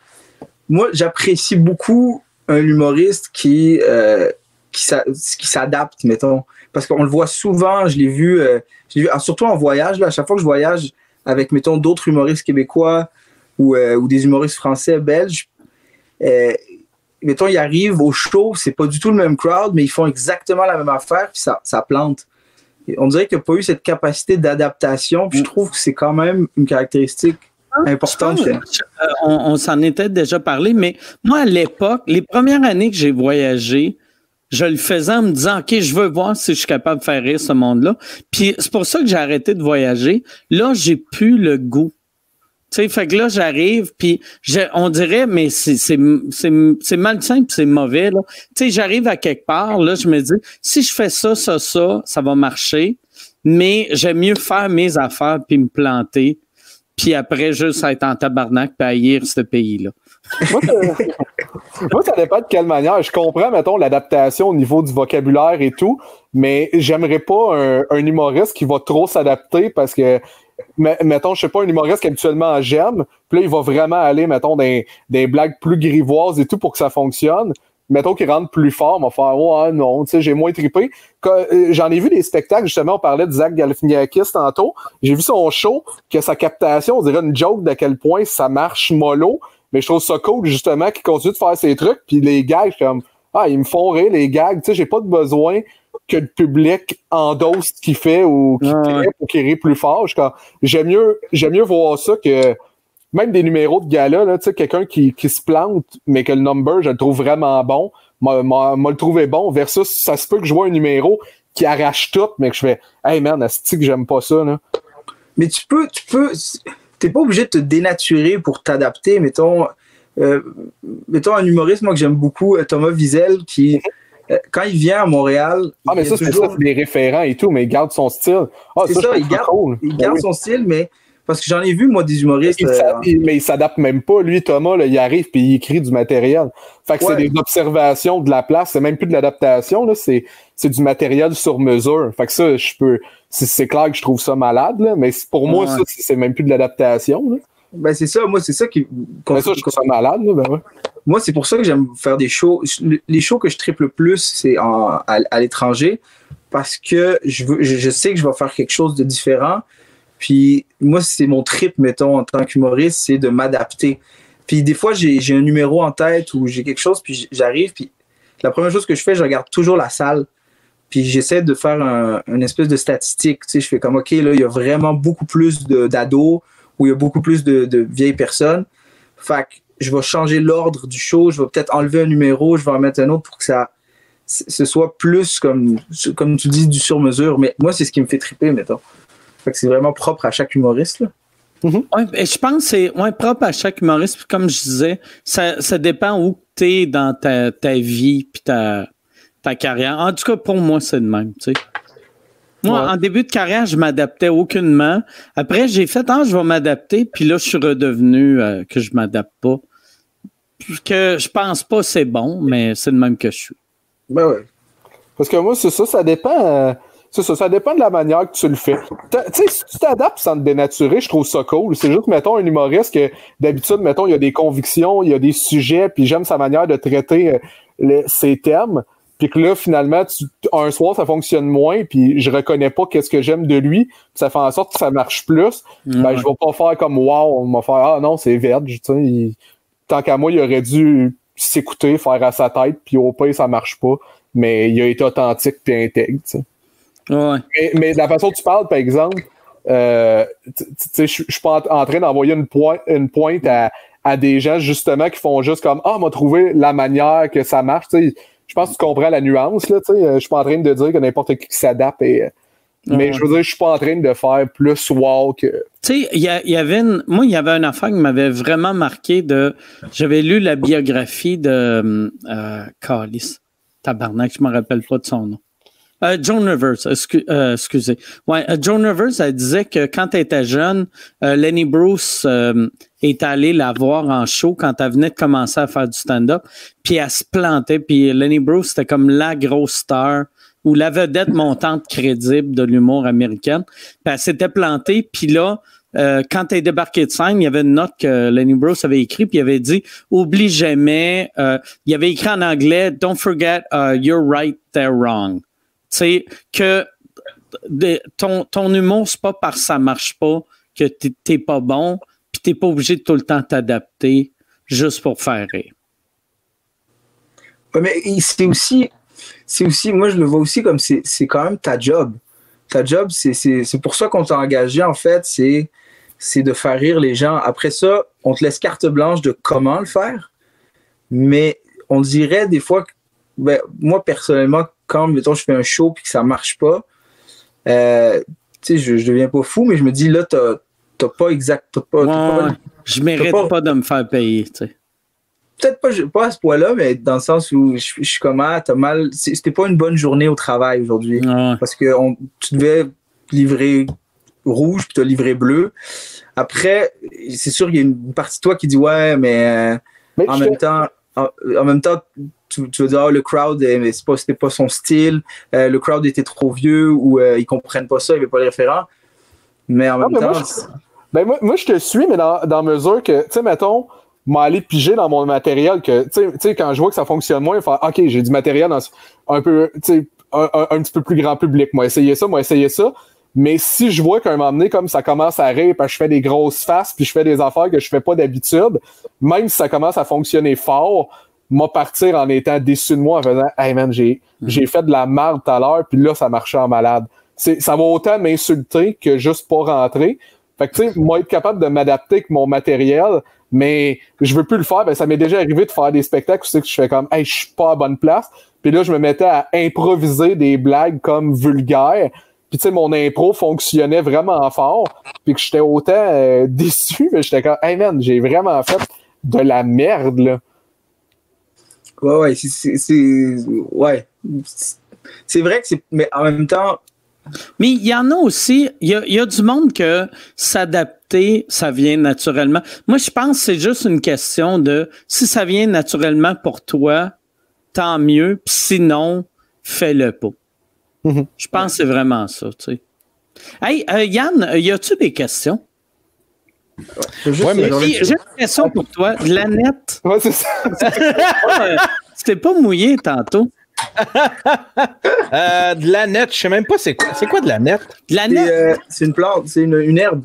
Moi, j'apprécie beaucoup un humoriste qui, euh, qui s'a- qui s'adapte, mettons. Parce qu'on le voit souvent, je l'ai vu, euh, vu ah, surtout en voyage. Là, à chaque fois que je voyage avec, mettons, d'autres humoristes québécois ou, euh, ou des humoristes français, belges, euh, mettons, ils arrivent au show, c'est pas du tout le même crowd, mais ils font exactement la même affaire, puis ça, ça plante. On dirait qu'il n'y a pas eu cette capacité d'adaptation, puis je trouve que c'est quand même une caractéristique importante. Pense, euh, on on s'en était déjà parlé, mais moi, à l'époque, les premières années que j'ai voyagé, je le faisais en me disant, OK, je veux voir si je suis capable de faire rire ce monde-là. Puis c'est pour ça que j'ai arrêté de voyager. Là, j'ai plus le goût. Tu sais, fait que là, j'arrive, puis on dirait, mais c'est malsain, puis c'est mauvais. Tu sais, j'arrive à quelque part, là, je me dis, si je fais ça, ça, ça, ça va marcher, mais j'aime mieux faire mes affaires puis me planter, puis après, juste être en tabarnak puis haïr ce pays-là. Moi, ça, dépend de quelle manière. Je comprends, mettons, l'adaptation au niveau du vocabulaire et tout, mais j'aimerais pas un, humoriste qui va trop s'adapter parce que, me- mettons, je sais pas, un humoriste qu'habituellement j'aime, puis là, il va vraiment aller, mettons, des, des blagues plus grivoises et tout pour que ça fonctionne. Mettons qu'il rentre plus fort, va faire Ouais, non, tu sais, j'ai moins trippé. Euh, J'en ai vu des spectacles, justement, on parlait de Zach Galifianakis tantôt. J'ai vu son show, que sa captation, on dirait une joke d'à quel point ça marche mollo. Mais je trouve ça cool, justement, qu'il continue de faire ses trucs. Puis les gags, je suis comme, ah, ils me font rire, les gags. Tu sais, j'ai pas de besoin que le public endosse ce qu'il fait ou qu'il Ouais, ouais. ou rit plus fort. Je suis comme, J'aime mieux, j'aime mieux voir ça que même des numéros de gala, là, tu sais, quelqu'un qui, qui se plante, mais que le number, je le trouve vraiment bon, m'a le trouvé bon, versus ça se peut que je vois un numéro qui arrache tout, mais que je fais, hey man, asti que j'aime pas ça, là. Mais tu peux, tu peux, t'es pas obligé de te dénaturer pour t'adapter. Mettons, euh, mettons un humoriste, moi que j'aime beaucoup, euh, Thomas Wiesel, qui, euh, quand il vient à Montréal, Ah, mais il ça, c'est toujours- des référents et tout, mais il garde son style. Ah, C'est ça, il garde- cool. il Ben garde oui. son style, mais parce que j'en ai vu, moi, des humoristes. Il euh, il- mais il s'adapte même pas. Lui, Thomas, là, il arrive puis il écrit du matériel. Fait que Ouais. c'est des observations de la place. C'est même plus de l'adaptation. C'est, du matériel sur mesure. Fait que ça, je peux. C'est, clair que je trouve ça malade, là. Mais pour moi, ça, c'est même plus de l'adaptation, ben, c'est ça, moi, c'est ça qui. Mais ça, je trouve ça malade, là. Ben ouais. Moi, c'est pour ça que j'aime faire des shows. Les shows que je triple le plus, c'est à, à l'étranger parce que je, veux, je, je sais que je vais faire quelque chose de différent. Puis moi, c'est mon trip, mettons, en tant qu'humoriste, c'est de m'adapter. Puis des fois, j'ai un numéro en tête ou j'ai quelque chose, puis j'arrive, puis la première chose que je fais, je regarde toujours la salle. Puis j'essaie de faire un, une espèce de statistique. Tu sais, je fais comme, OK, là, il y a vraiment beaucoup plus d'ados ou il y a beaucoup plus de, de vieilles personnes. Fait que je vais changer l'ordre du show, je vais peut-être enlever un numéro, je vais en mettre un autre pour que ça ce soit plus comme, comme tu dis, du sur-mesure. Mais moi, c'est ce qui me fait triper, mettons. Fait que c'est vraiment propre à chaque humoriste. Là. Ouais, ben, je pense que c'est ouais, propre à chaque humoriste. Puis comme je disais, ça, ça dépend où tu es dans ta, ta vie puis ta, ta carrière. En tout cas, pour moi, c'est le même. tu sais. Moi, Ouais. en début de carrière, je m'adaptais aucunement. Après, j'ai fait, ah, je vais m'adapter. Puis là, je suis redevenu euh, que je m'adapte pas. Que je pense pas c'est bon, mais c'est le même que je suis. Ben ouais. Parce que moi, c'est ça, ça dépend. C'est ça, ça dépend de la manière que tu le fais. Tu sais, si tu t'adaptes sans te dénaturer, je trouve ça cool. C'est juste, mettons, un humoriste que d'habitude, mettons, il y a des convictions, il y a des sujets, puis j'aime sa manière de traiter euh, ses thèmes. Puis que là, finalement, tu- un soir, ça fonctionne moins, puis je reconnais pas qu'est-ce que j'aime de lui, puis ça fait en sorte que ça marche plus. Ben, Ouais. je vais pas faire comme wow, on va faire Ah non, c'est vert, tu sais. il- Tant qu'à moi, il aurait dû s'écouter, faire à sa tête, puis au pire, ça marche pas. Mais il a été authentique puis intègre. Ouais. Mais, mais de la façon dont tu parles, par exemple, euh, je suis pas en, train d'envoyer une, pointe une pointe à, à des gens justement qui font juste comme Ah, on m'a trouvé la manière que ça marche. Je pense que tu comprends la nuance. Je suis pas en train de dire que n'importe qui s'adapte. Et, mais je veux dire, je suis pas en train de faire plus wow que. Tu sais, il y, avait une, moi, il y avait une affaire qui m'avait vraiment marqué de. J'avais lu la biographie de euh, Carlis. Tabarnak, je me rappelle pas de son nom. Euh, Joan Rivers, euh, excusez. Ouais, euh, Joan Rivers, elle disait que quand elle était jeune, euh, Lenny Bruce euh, est allé la voir en show quand elle venait de commencer à faire du stand-up, puis elle se plantait, puis Lenny Bruce, c'était comme la grosse star ou la vedette montante crédible de l'humour américain. Puis elle s'était plantée, puis là, quand elle est de scène, il y avait une note que Lenny Bruce avait écrit, puis il avait dit Oublie jamais. euh, il avait écrit en anglais Don't forget, uh, you're right, they're wrong. Sais, que ton, ton humour, c'est pas parce que ça marche pas que t'es- pas bon, puis t'es pas obligé de tout le temps t'adapter juste pour faire rire. Ouais, mais c'est aussi, c'est aussi, moi je le vois aussi comme c'est quand même ta job. Ta job, c'est- pour ça qu'on t'a engagé en fait, c'est c'est de faire rire les gens. Après ça, on te laisse carte blanche de comment le faire, mais on dirait des fois, ben, moi personnellement, quand mettons je fais un show puis que ça marche pas, euh, tu sais, je, je deviens pas fou, mais je me dis là, t'as t'as pas exact, t'as pas, t'as je mérite pas- pas de me faire payer, tu sais. peut-être pas, pas à ce point-là, mais dans le sens où je, je suis comme, ah, t'as mal, c'était pas une bonne journée au travail aujourd'hui. Ouais. Parce que on, tu devais livrer rouge, puis tu as livré bleu. Après, c'est sûr qu'il y a une partie de toi qui dit, ouais, mais euh, Mais en je- même temps, en, en même temps, tu, tu vas dire, ah, le crowd, mais c'est pas, c'était pas son style, euh, le crowd était trop vieux, ou euh, ils comprennent pas ça, il n'y avait pas les référents. Mais en Ah, même mais temps, moi, je- Ben moi, moi, je te suis, mais dans, dans mesure que, tu sais, mettons, m'aller piger dans mon matériel, que, tu sais- quand je vois que ça fonctionne moins, faire, OK, j'ai du matériel dans, un peu, tu sais, un, un- un petit peu plus grand public. Moi, essayer ça, moi, essayer ça. Mais si je vois qu'à un moment donné, comme ça commence à rire, parce que je fais des grosses faces, puis je fais des affaires que je fais pas d'habitude, même si ça commence à fonctionner fort, moi partir en étant déçu de moi en faisant Hey man, j'ai j'ai fait de la merde tout à l'heure, puis là, ça marchait en malade. C'est, ça va autant m'insulter que juste pas rentrer. Fait que, tu sais, moi, être capable de m'adapter avec mon matériel, mais je veux plus le faire. Ben, ça m'est déjà arrivé de faire des spectacles où c'est que je fais comme, hey, je suis pas à bonne place. Puis là, je me mettais à improviser des blagues comme vulgaires. Puis, tu sais, mon impro fonctionnait vraiment fort. Puis que j'étais autant euh, <laughs> déçu, mais j'étais comme, hey man, j'ai vraiment fait de la merde, là. Ouais, ouais, c'est- Ouais. C'est vrai que c'est. Mais en même temps, Mais il y en a aussi, il y a, y a du monde que s'adapter, ça vient naturellement. Moi, je pense que c'est juste une question de si ça vient naturellement pour toi, tant mieux. Puis sinon, fais-le pas. Mhm. Je pense que c'est vraiment ça, tu sais. Hey, euh, Yann, y a-tu des questions? Ouais, mais J'ai une question pour toi. De la nette, Ouais, c'est ça. <laughs> tu t'es pas mouillé tantôt. Euh, de la nette, je sais même pas c'est quoi. C'est quoi de la nette? De la C'est nette, euh, c'est une plante, c'est une, une herbe.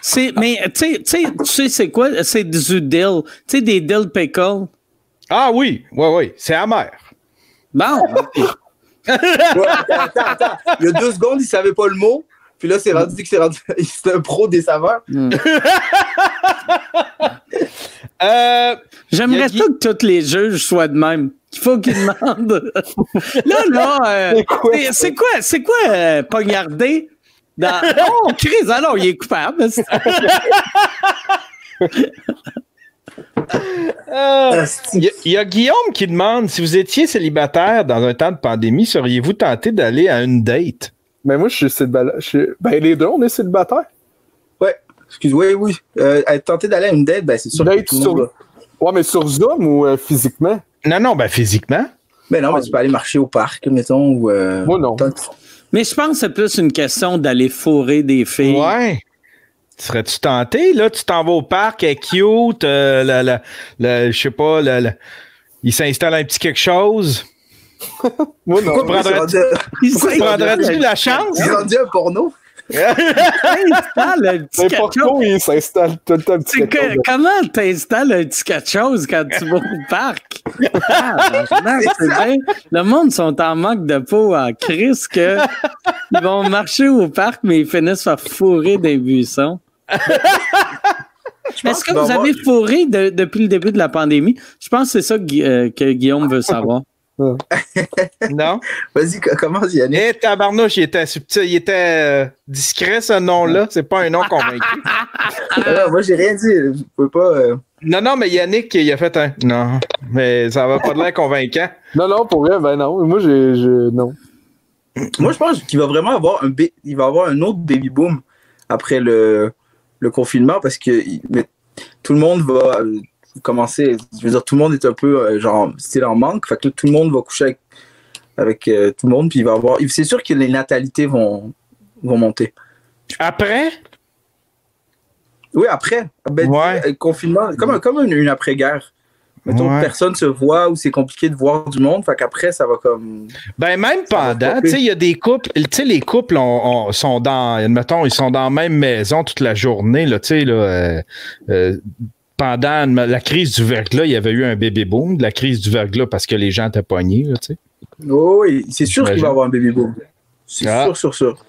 c'est, mais tu sais- tu sais, c'est quoi? C'est du dill. Tu sais, des dill pickles. Ah oui, oui, oui, c'est amer. Bon, <laughs> Ouais, attends, attends. Il y a deux secondes, il savait pas le mot. Puis là, c'est rendu que c'est rendu. <laughs> C'est un pro des saveurs. <laughs> Euh, J'aimerais ça que tous les juges soient de même. Il faut qu'ils demandent. <laughs> là, là, euh, C'est quoi c'est- quoi, c'est quoi euh, poignarder dans. Oh, Chris, alors, il est coupable. euh, Il y, a- il y a Guillaume qui demande si vous étiez célibataire dans un temps de pandémie, seriez-vous tenté d'aller à une date? Mais moi, je suis célibataire. suis- Ben, les deux, on est célibataires. Ouais, excuse, oui, oui. Euh, tenté d'aller à une date, ben, c'est sûr. Date que sur-. Ouais, mais sur Zoom ou euh, physiquement? Non, non, ben physiquement. Mais non, mais tu peux aller marcher au parc, mettons, ou. euh, Moi, non. Mais je pense que c'est plus une question d'aller fourrer des filles. Ouais. Serais-tu tenté? Là, tu t'en vas au parc, elle est cute, euh, la- la- la- je sais pas, il s'installe un petit quelque chose. Moi, non. Pourquoi prendrais- Il Prendrais-tu la chance? c'est rendu un porno? T'installes un petit quelque N'importe où, il s'installe tout le temps un petit C'est quelque que- chose? comment t'installes un petit quelque chose quand tu vas au parc? Ah, tabarnak, <laughs> c'est bien. Le monde sont en manque de peau en crise que ils vont marcher au parc, mais ils finissent par fourrer des buissons. Est-ce que vous avez fourré de- depuis le début de la pandémie? Je pense que c'est ça Gui- euh, que Guillaume veut savoir. <laughs> Non? Vas-y, co- commence, Yannick. Eh, tabarnouche, il était subtil, il était euh, discret, ce nom-là. C'est pas un nom convaincu. <laughs> Alors, moi, j'ai rien dit. Je peux pas. euh, Non, non, mais Yannick, il a fait un. Non, mais ça va pas de l'air convaincant. Non, non, pour vrai, ben non. Moi, j'ai. j'ai- Non. Moi, je pense qu'il va vraiment avoir un, ba- il va avoir un autre baby boom après le, le confinement parce que tout le monde va commencer. Je veux dire, tout le monde est un peu euh, genre style en manque. Fait que là, tout le monde va coucher avec, avec euh, tout le monde. Puis il va avoir. C'est sûr que les natalités vont, vont monter. Après, Oui, après. Ben, Ouais. confinement, comme, comme une, une après-guerre. Mettons, Ouais. personne se voit ou c'est compliqué de voir du monde. Fait qu'après, ça va comme. ben même pendant, tu sais, il y a des couples, tu sais, les couples ont- sont dans, admettons, ils sont dans la même maison toute la journée, là, tu sais, là. euh, euh, pendant la crise du verglas, il y avait eu un bébé boom de la crise du verglas parce que les gens étaient pognés, là, tu sais. Oh, oui, c'est sûr qu'il va avoir un baby boom. C'est Ah. sûr, sûr, sûr.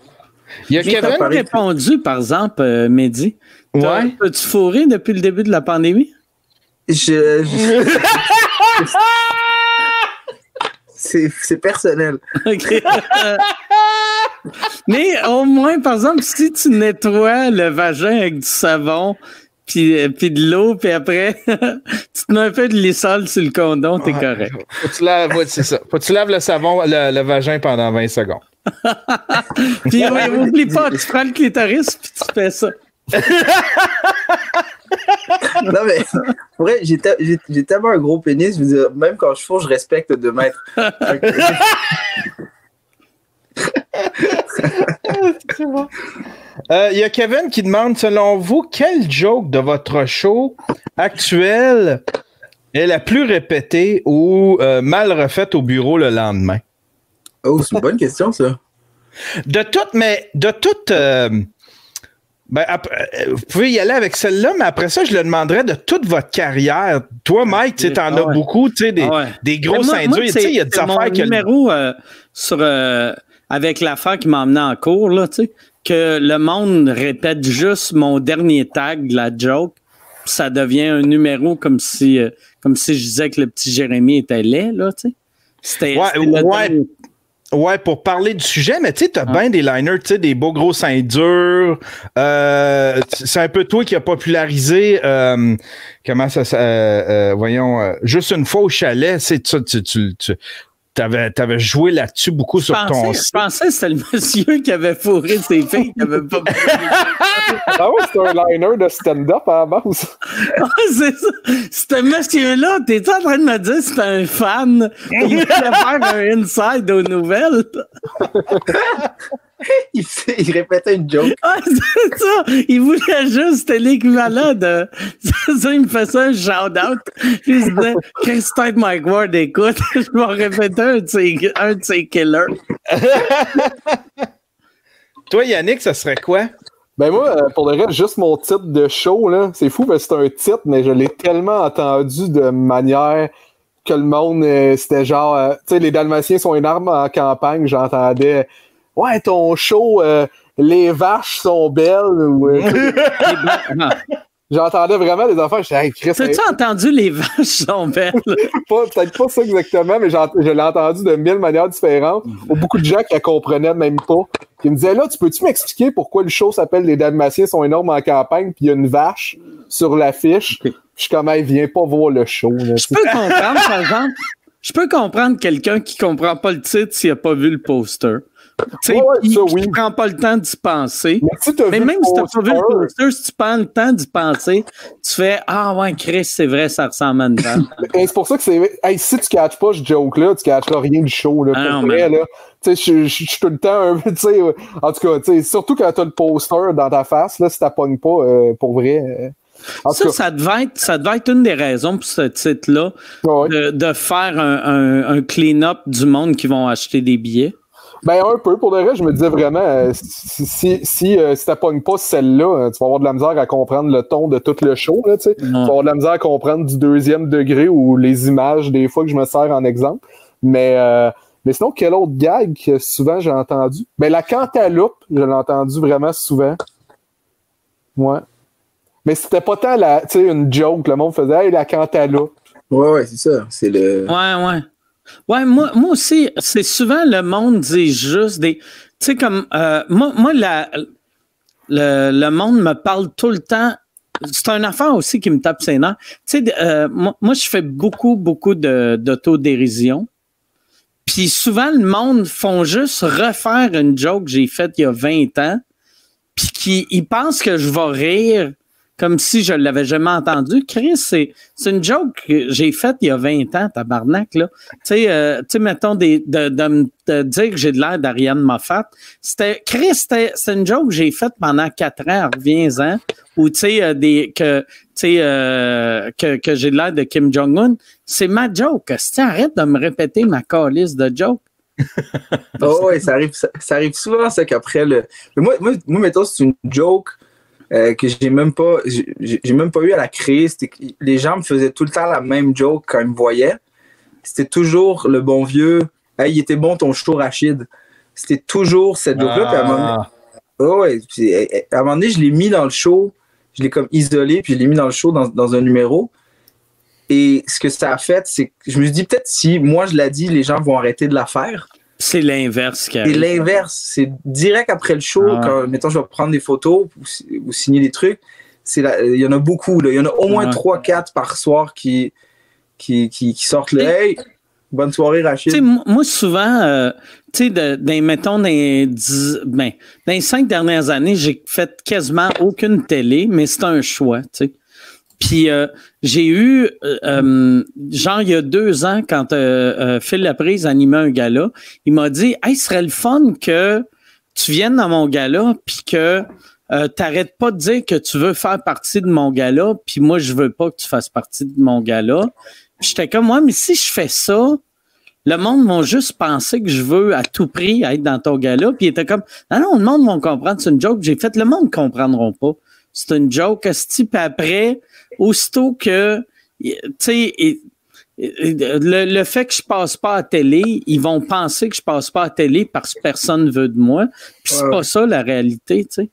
Il y a Kevin. répondu, par exemple, euh, Mehdi. Ouais. As-tu fourré depuis le début de la pandémie? Je, je- <laughs> c'est, c'est personnel. <laughs> Mais au moins, par exemple, si tu nettoies le vagin avec du savon, puis, euh, puis de l'eau, puis après, <laughs> tu te mets un peu de lissol sur le condom, t'es Ouais. correct. Faut que tu laves, ouais, c'est ça. Faut que tu laves le savon, le, le vagin pendant 20 secondes. <laughs> Puis oui, oublie pas, tu prends le clitoris, puis tu fais ça. Non, mais pour vrai, j'ai, te- j'ai, j'ai tellement un gros pénis, je veux dire, même quand je fous, je respecte deux mètres. <laughs> Que- Euh, Il y a Kevin qui demande, selon vous, quelle joke de votre show actuel est la plus répétée ou euh, mal refaite au bureau le lendemain? oh, c'est une bonne question, ça. De toutes, mais de toutes. euh, ben, après, vous pouvez y aller avec celle-là, mais après ça, je le demanderais de toute votre carrière. Toi, Mike, tu t'en Ah as ouais. beaucoup, tu sais, des, Ah ouais. des il y a des affaires que. numéro euh, sur, euh, avec l'affaire qui m'a emmené en cours, là, tu sais, que le monde répète juste mon dernier tag de la joke, ça devient un numéro comme si, euh, comme si je disais que le petit Jérémy était laid, là, tu sais. C'était Ouais, ouais. Ouais, pour parler du sujet, mais tu sais, t'as Ah. bien des liners, tu sais, des beaux gros seins durs. Euh, c'est un peu toi qui as popularisé, euh, comment ça, voyons, juste une fois au chalet, c'est ça, tu, tu, tu avais, avais joué là-dessus beaucoup Je sur ton pensais, je site. pensais que c'était le monsieur qui avait fourré ses filles qui avait pas <laughs> Ah ouais, c'est un liner de stand-up à la base. Ah, c'est ça. Ce monsieur-là, t'es en train de me dire que c'est un fan? Il voulait faire un inside aux nouvelles? <laughs> <laughs> Il, répétait une joke. Ah, <laughs> c'est ça! Il voulait juste, c'était l'équivalent de. <laughs> C'est ça, il me ça un shout-out. Puis il se disait, Christine Mike Ward, écoute, je vais répéter un de ses, un de ses killers. Toi, Yannick, ça serait quoi? Ben moi, euh, pour le reste, juste mon titre de show, là, c'est fou parce que c'est un titre, mais je l'ai tellement entendu de manière que le monde, euh, c'était genre, euh, tu sais, les Dalmatiens sont énormes en campagne, j'entendais, ouais, ton show, euh, les vaches sont belles, ou, euh, <laughs> <laughs> j'entendais vraiment des affaires, j'étais, hey, Chris, T'as-tu entendu les vaches sont belles? <laughs> pas- peut-être pas ça exactement, mais je l'ai entendu de mille manières différentes. Ou beaucoup de gens qui la comprenaient même pas. Qui me disaient là, tu peux-tu m'expliquer pourquoi le show s'appelle Les Dalmatiens sont énormes en campagne, puis il y a une vache sur l'affiche? Puis Je suis comme, hey, viens pas voir le show. là. Je peux comprendre, par exemple, je peux comprendre quelqu'un qui comprend pas le titre s'il a pas vu le poster. Tu sais, Ouais, ouais, puis ça, qui oui. prend pas le temps d'y penser. Mais, même si t'as pas vu le poster, si tu prends le temps d'y penser, tu fais Ah ouais, Chris, c'est vrai, ça ressemble à une. <laughs> Et c'est pour ça que c'est. Hey, si tu catches pas ce joke-là, tu catcheras rien du show. Là, Ah vrai, là. Tu je- suis tout le temps un peu, tu En tout cas, tu surtout quand t'as le poster dans ta face, là, si t'appognes pas, euh, pour vrai. euh, ça, ça devait, être, ça devait être une des raisons pour ce titre-là, ouais. de, de faire un, un- un clean-up du monde qui vont acheter des billets. Ben, un peu. Pour le reste, je me disais vraiment, euh, si, si, si, euh, si t'appognes pas celle-là, tu vas avoir de la misère à comprendre le ton de tout le show, là, tu sais. Tu vas avoir de la misère à comprendre du deuxième degré ou les images, des fois, que je me sers en exemple. Mais, euh, mais sinon, quel autre gag que souvent j'ai entendu? Ben, la cantaloupe, je l'ai entendu vraiment souvent. Ouais. Mais c'était pas tant la, tu sais, une joke. Le monde faisait, hey, la cantaloupe. Ouais, ouais, c'est ça. C'est le. Ouais, ouais. Ouais, moi, moi aussi, c'est souvent le monde dit juste des. Tu sais, comme. Euh, moi, moi la, le, le monde me parle tout le temps. C'est une affaire aussi qui me tape ses nerfs. Tu sais, euh, moi, je fais beaucoup, beaucoup d'autodérision. Puis souvent, le monde font juste refaire une joke que j'ai faite il y a 20 ans. Puis qui, ils pensent que je vais rire comme si je l'avais jamais entendu. Chris, c'est, une joke que j'ai faite il y a 20 ans, tabarnak, là. Tu sais, euh, mettons, de, de dire que j'ai de l'air d'Ariane Moffat. C'était, Chris, c'est une joke que j'ai faite pendant 4 ans, reviens-en. Ou, tu sais, euh, que, euh, que, que j'ai de l'air de Kim Jong-un. C'est ma joke. Arrête de me répéter ma calice de joke. <laughs> Oh, ouais, ça arrive, ça, ça arrive souvent, ça, qu'après le. Moi, moi, moi, mettons, c'est une joke euh, que j'ai même pas. J'ai même pas eu à la créer. Que les gens me faisaient tout le temps la même joke quand ils me voyaient. C'était toujours le bon vieux. Hey, il était bon ton show, Rachid. C'était toujours cette joke-là. à un moment donné-. Oh, ouais. Puis, euh, à un moment donné, je l'ai mis dans le show. Je l'ai comme isolé, puis je l'ai mis dans le show dans, dans un numéro. Et ce que ça a fait, c'est que je me suis dit, peut-être si moi je l'ai dit, les gens vont arrêter de la faire. C'est l'inverse qui Et arrive. l'inverse, c'est direct après le show, Ah. quand, mettons, je vais prendre des photos ou, si- ou signer des trucs. C'est Il y en a beaucoup. Là. Il y en a au moins Ouais. 3-4 par soir qui, qui, qui, qui sortent le Hey, bonne soirée, Rachid. moi, moi, souvent, euh, tu sais, de- dans, mettons, dans les, dix- ben, dans les cinq dernières années, j'ai fait quasiment aucune télé, mais c'est un choix, tu sais. Puis euh, j'ai eu, euh, euh, genre, il y a deux ans, quand euh, euh, Phil Laprise animait un gala, il m'a dit « Hey, ce serait le fun que tu viennes dans mon gala, puis que euh, t'arrêtes pas de dire que tu veux faire partie de mon gala, puis moi, je veux pas que tu fasses partie de mon gala. » J'étais comme, moi, mais si je fais ça, le monde m'a juste pensé que je veux à tout prix être dans ton gala. Puis il était comme, non, non, le monde va comprendre, c'est une joke. J'ai fait, le monde ne comprendront pas. C'est une joke. Esti. Puis après, aussitôt que, tu sais, le, le fait que je passe pas à télé, ils vont penser que je passe pas à télé parce que personne veut de moi. Puis c'est Ouais. pas ça la réalité, tu sais.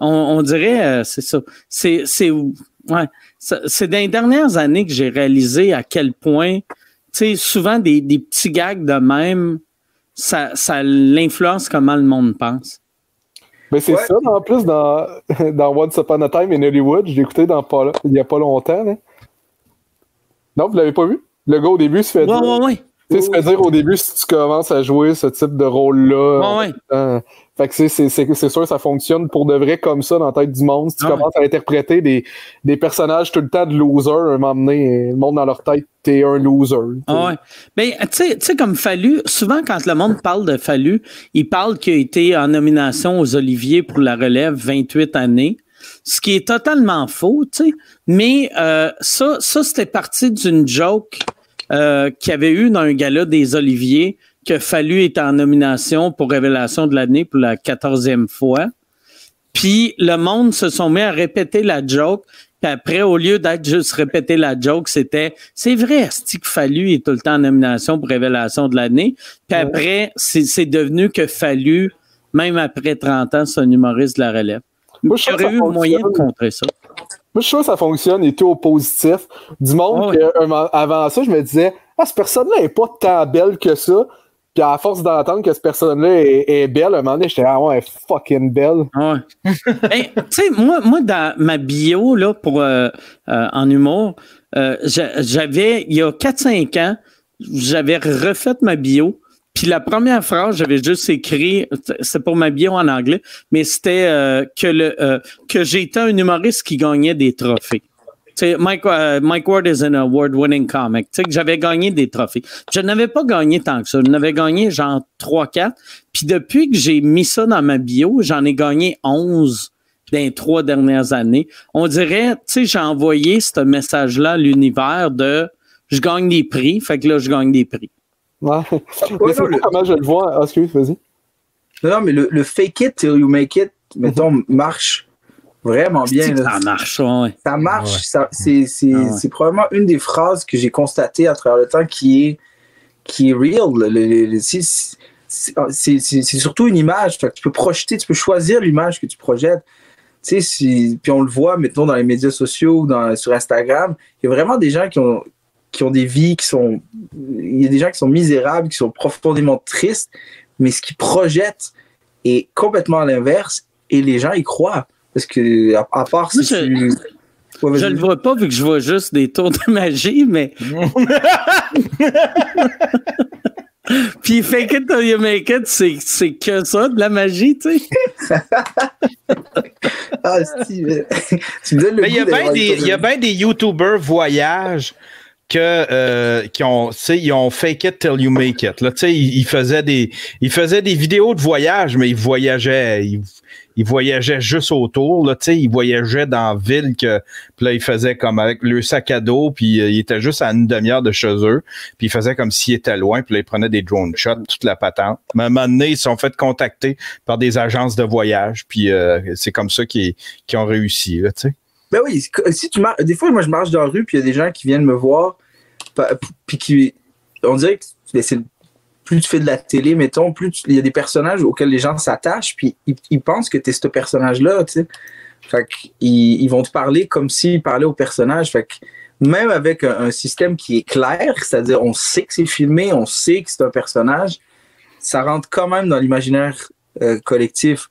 On, on dirait, euh, c'est ça. C'est, c'est, ouais. C'est dans les dernières années que j'ai réalisé à quel point, tu sais, souvent des, des petits gags de même, ça, ça l'influence comment le monde pense. Mais c'est Ouais. ça, en plus, dans, <laughs> dans Once Upon a Time in Hollywood, j'ai écouté dans pas, il y a pas longtemps. Là. Non, vous l'avez pas vu? Le gars, au début, se fait Ouais, dire, ouais, ouais. Tu sais, se fait dire au début, si tu commences à jouer ce type de rôle-là, Ouais, euh, fait que c'est- c'est c'est- c'est sûr, ça fonctionne pour de vrai comme ça dans la tête du monde. Si tu Ah ouais. commences à interpréter des, des personnages tout le temps de loser, un moment donné, le monde dans leur tête, t'es un loser. tu sais. Ah ouais. Ben, tu sais- tu sais, comme Fallu, souvent quand le monde parle de Fallu, il parle qu'il a été en nomination aux Oliviers pour la relève 28 années. Ce qui est totalement faux, tu sais. Mais euh, ça, ça c'était parti d'une joke euh, qu'il y avait eu dans un gala des Oliviers que Fallu était en nomination pour Révélation de l'année pour la quatorzième fois. Puis le monde se sont mis à répéter la joke. Puis après, au lieu d'être juste répéter la joke, c'était c'est vrai, que Fallu est tout le temps en nomination pour Révélation de l'année? Puis après, c'est devenu que Fallu, même après 30 ans, c'est un humoriste de la relève. Moi, je que eu ça moyen de fonctionne. contrer ça. Moi, je suis sûr que ça fonctionne et tout au positif. Du monde, Ah ouais. que, moment- avant ça, je me disais, ah, cette personne-là est pas tant belle que ça. Puis à force d'entendre que cette personne-là est, est belle, à un moment donné, j'étais, ah ouais, elle est fucking belle. Ouais. <laughs> Ben, tu sais, moi, moi, dans ma bio, là, pour, euh, euh, en humour, euh, j'a- j'avais, il y a 4-5 ans, j'avais refait ma bio. Puis la première phrase, j'avais juste écrit, c'est pour ma bio en anglais, mais c'était euh, que le euh, que j'étais un humoriste qui gagnait des trophées. Mike, euh, Mike Ward is an award-winning comic. J'avais gagné des trophées. Je n'avais pas gagné tant que ça. Je n'avais gagné genre 3-4. Puis depuis que j'ai mis ça dans ma bio, j'en ai gagné 11 dans les trois dernières années. On dirait, tu sais, j'ai envoyé ce message-là à l'univers de je gagne des prix, fait que là, je gagne des prix. Ouais. Ouais, <laughs> Mais c'est le- comment je le vois. Ah, excuse, vas-y. Non, non, mais le, le fake it till you make it, mettons, marche vraiment bien. Là. ça marche, ouais. Ça marche. Ouais. ça- c'est, c'est, Ah probablement une des phrases que j'ai constatées à travers le temps qui est, qui est real. Le- le- le- c'est, surtout une image. Fait que tu peux projeter, tu peux choisir l'image que tu projettes. Tu sais, si- puis on le voit, mettons, dans les médias sociaux ou dans, sur Instagram, il y a vraiment des gens qui ont, qui ont des vies qui sont. Il y a des gens qui sont misérables, qui sont profondément tristes, mais ce qu'ils projettent est complètement à l'inverse et les gens y croient. Parce que, à, à part si Moi, je- tu. Ouais, Je vas-y. le vois pas vu que je vois juste des tours de magie, mais. <laughs> <laughs> Puis fake it till you make it, c'est, c'est que ça, de la magie, tu sais. Ah, si, mais- <laughs> tu me donnes le Mais il y a goût bien d'avoir des, une il y a bien des YouTubers voyage que euh, qui ont, ils ont fake it till you make it. Là, ils, ils faisaient des, ils faisaient des vidéos de voyage, mais ils voyageaient, ils, voyageaient juste autour. Là, ils voyageaient dans la ville que, puis là, ils faisaient comme avec le sac à dos, puis euh, ils étaient juste à une demi-heure de chez eux, puis ils faisaient comme s'ils étaient loin, puis là, ils prenaient des drone shots, toute la patente. Mais à un moment donné, ils se sont fait contacter par des agences de voyage, puis euh, c'est comme ça qu'ils qu'ils ont réussi. Là, tu sais. Ben oui, si tu marches, des fois, moi, je marche dans la rue, puis il y a des gens qui viennent me voir, puis on dirait que plus tu fais de la télé, mettons, plus il y a des personnages auxquels les gens s'attachent, puis ils, pensent que tu es ce personnage-là, tu ils vont te parler comme s'ils parlaient au personnage. Même avec un, système qui est clair, c'est-à-dire on sait que c'est filmé, on sait que c'est un personnage, ça rentre quand même dans l'imaginaire euh, collectif.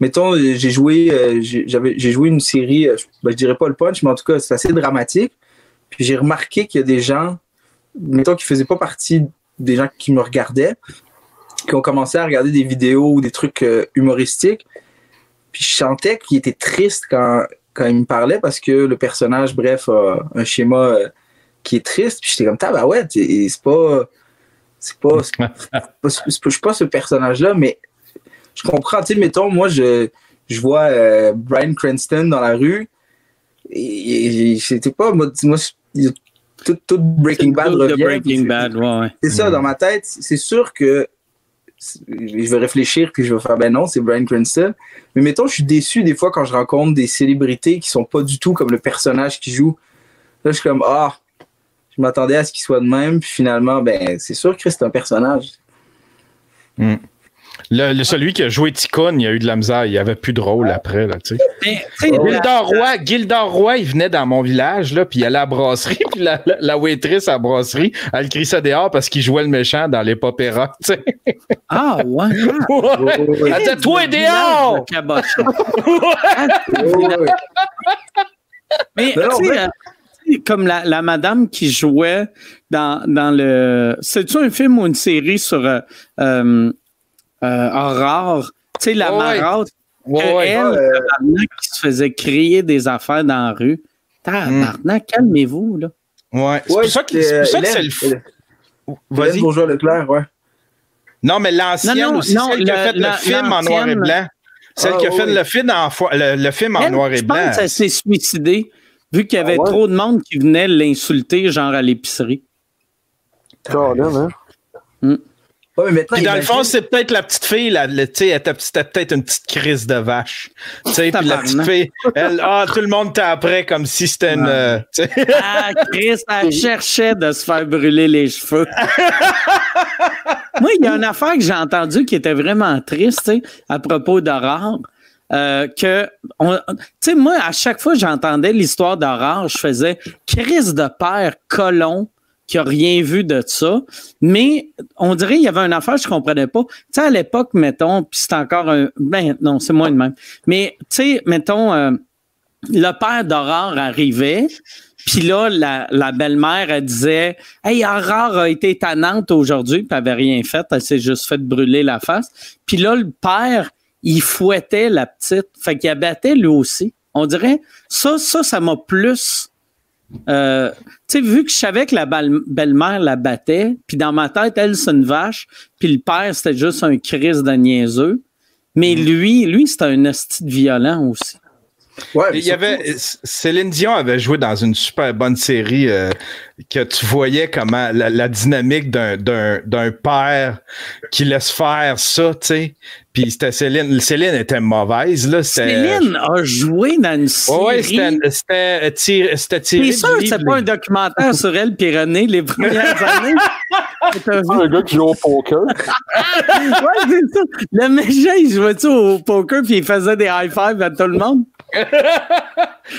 Mettons, euh, j'ai joué, euh, j'avais- j'ai joué une série, euh, ben, je dirais pas le punch, mais en tout cas, c'est assez dramatique. Puis j'ai remarqué qu'il y a des gens, mettons, qui faisaient pas partie des gens qui me regardaient, qui ont commencé à regarder des vidéos ou des trucs euh, humoristiques. Puis je sentais qu'il était triste quand, quand il me parlait parce que le personnage, bref, a un schéma euh, qui est triste. Puis j'étais comme, bah ouais, c'est pas. C'est pas. Je suis pas ce personnage-là, mais je comprends. Tu sais, mettons, moi, je, je vois euh, Brian Cranston dans la rue. Et, c'était pas. Moi, moi tout, tout Breaking Bad de revient. Breaking c'est- Bad, ouais, ouais. c'est ça, dans ma tête, c'est sûr que je vais réfléchir puis je vais faire ben non, c'est Brian Cranston. Mais mettons, je suis déçu des fois quand je rencontre des célébrités qui sont pas du tout comme le personnage qui joue. Là, je suis comme ah, je m'attendais à ce qu'il soit de même, puis finalement, ben c'est sûr que c'est un personnage. Le, le- celui qui a joué Tikkun, il a eu de la misère. Il n'y avait plus de rôle après. Là, tu sais. Gildor Roy, Gildor Roy, il venait dans mon village, là, puis il allait à la brasserie, <laughs> puis la, la, la waitress à la brasserie, elle crie ça dehors parce qu'il jouait le méchant dans les tu sais. Ah, ouais. ah, <laughs> Ouais. Elle disait, toi, dehors! ouais. Mais, non, tu sais, mais- euh, comme la, la madame qui jouait dans, dans le. C'est-tu un film ou une série sur euh, euh, euh, Aurore? Tu sais, la maraude, Ouais, ouais. elle, euh, qui se faisait crier des affaires dans la rue. Tabarnak, calmez-vous, là. Ouais. C'est Ouais, pour ça que c'est pour ça que c'est le fou. Vas-y. Bourgeois-Leclerc, ouais. Non, mais l'ancienne aussi, non, celle qui a fait le la- film en noir et blanc. Celle Ah, qui a fait le film en, le, film noir et je blanc. pense qu'elle s'est suicidée, vu qu'il y avait Ah ouais? trop de monde qui venait l'insulter, genre à l'épicerie. Hein? Ouais, mais maintenant, Puis dans le fond, c'est peut-être la petite fille, là, le- tu sais, elle était c'était peut-être une petite crise de vache. Tu sais, puis la petite fille, elle, ah, tout le monde était après comme si c'était une. Ouais. euh. Ah, Chris, elle <laughs> cherchait de se faire brûler les cheveux. Moi, il y a une affaire que j'ai entendue qui était vraiment triste, tu sais, à propos d'Aurore. Euh, que, tu sais, moi, à chaque fois que j'entendais l'histoire d'Aurore, je faisais Chris de père colon qui a rien vu de ça. Mais on dirait qu'il y avait une affaire que je comprenais pas. Tu sais, à l'époque, mettons, puis c'est encore un. Ben, non, c'est moins de même. Mais, tu sais, mettons, euh, le père d'Aurore arrivait, puis là, la, la belle-mère, elle disait Hey, Aurore a été tannante aujourd'hui, puis elle avait rien fait, elle s'est juste fait brûler la face. Puis là, le père, il fouettait la petite, fait qu'il abattait lui aussi. On dirait, ça, ça, ça m'a plus. Euh, tu sais, vu que je savais que la belle- belle-mère la battait, puis dans ma tête, elle, c'est une vache, puis le père, c'était juste un crise de niaiseux. Mais lui, lui, c'était un hostie de violent aussi. Ouais, Il y avait Céline Dion avait joué dans une super bonne série euh, que tu voyais comment la, la dynamique d'un, d'un, d'un père qui laisse faire ça, tu sais. Puis c'était Céline. Céline était mauvaise là. Céline a joué dans une série. Ouais, ouais, c'était, c'était, tiré, c'était tiré. T'es sûr que c'est pas un documentaire sur elle puis René les premières <laughs> années? Vu? Un gars qui joue au poker. <laughs> Ouais, c'est ça. Le méchant, il jouait-tu au poker puis il faisait des high-fives à tout le monde? <laughs>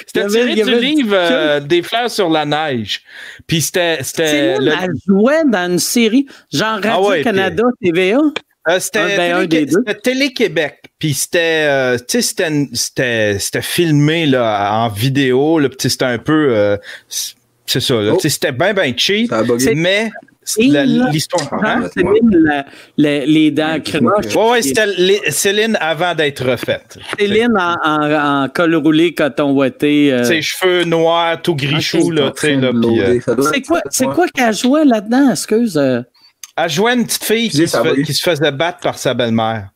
C'était tiré du livre euh, Des fleurs sur la neige. Puis c'était. c'était Céline, le- elle jouait dans une série, genre Ah ouais, Radio-Canada, TVA. Euh, c'était ben, c'était Télé-Québec. Puis c'était, euh, tu sais, c'était, c'était, c'était filmé là, en vidéo. C'était un peu, euh, c'est ça. Là, Oh. c'était bien, bien cheap. Mais l'histoire. Hein? Céline, la- la- les dents croches. Ouais, ouais, c'était les- Céline avant d'être refaite. Céline en, en, en col roulé, coton ouaté. euh. Ses cheveux noirs, tout grichou, Ok. là, euh, C'est quoi, c'est quoi qu'elle jouait là-dedans? Excuse. euh? Elle jouait une petite fille qui se, fait- qui faisait battre par sa belle-mère.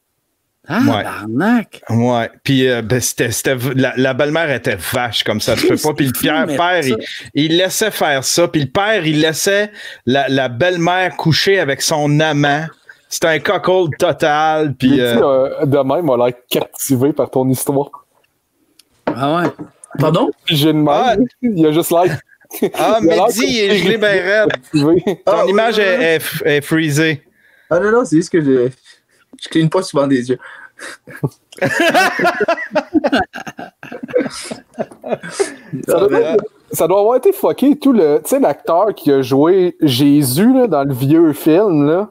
Ah, Ouais. barnac. Ouais, puis euh, ben, c'était, la, la belle-mère était vache comme ça, tu peux pas. Puis le père, père il, il laissait faire ça, puis le père, il laissait la, la belle-mère coucher avec son amant. C'était un cockhold total, puis euh, euh, de même, a l'air captivé par ton histoire. Ah ouais. Pardon? J'ai une Ah. Il a juste l'air. <laughs> ah, Mehdi, il est gelé bien raide. Ton Ah, oui, image oui, est, oui. est f- est freezée. Ah non, non, c'est juste que je, je cligne pas souvent des yeux. <laughs> Ça doit, être- ça doit avoir été fucké tout le. Tu sais, l'acteur qui a joué Jésus là, dans le vieux film, là.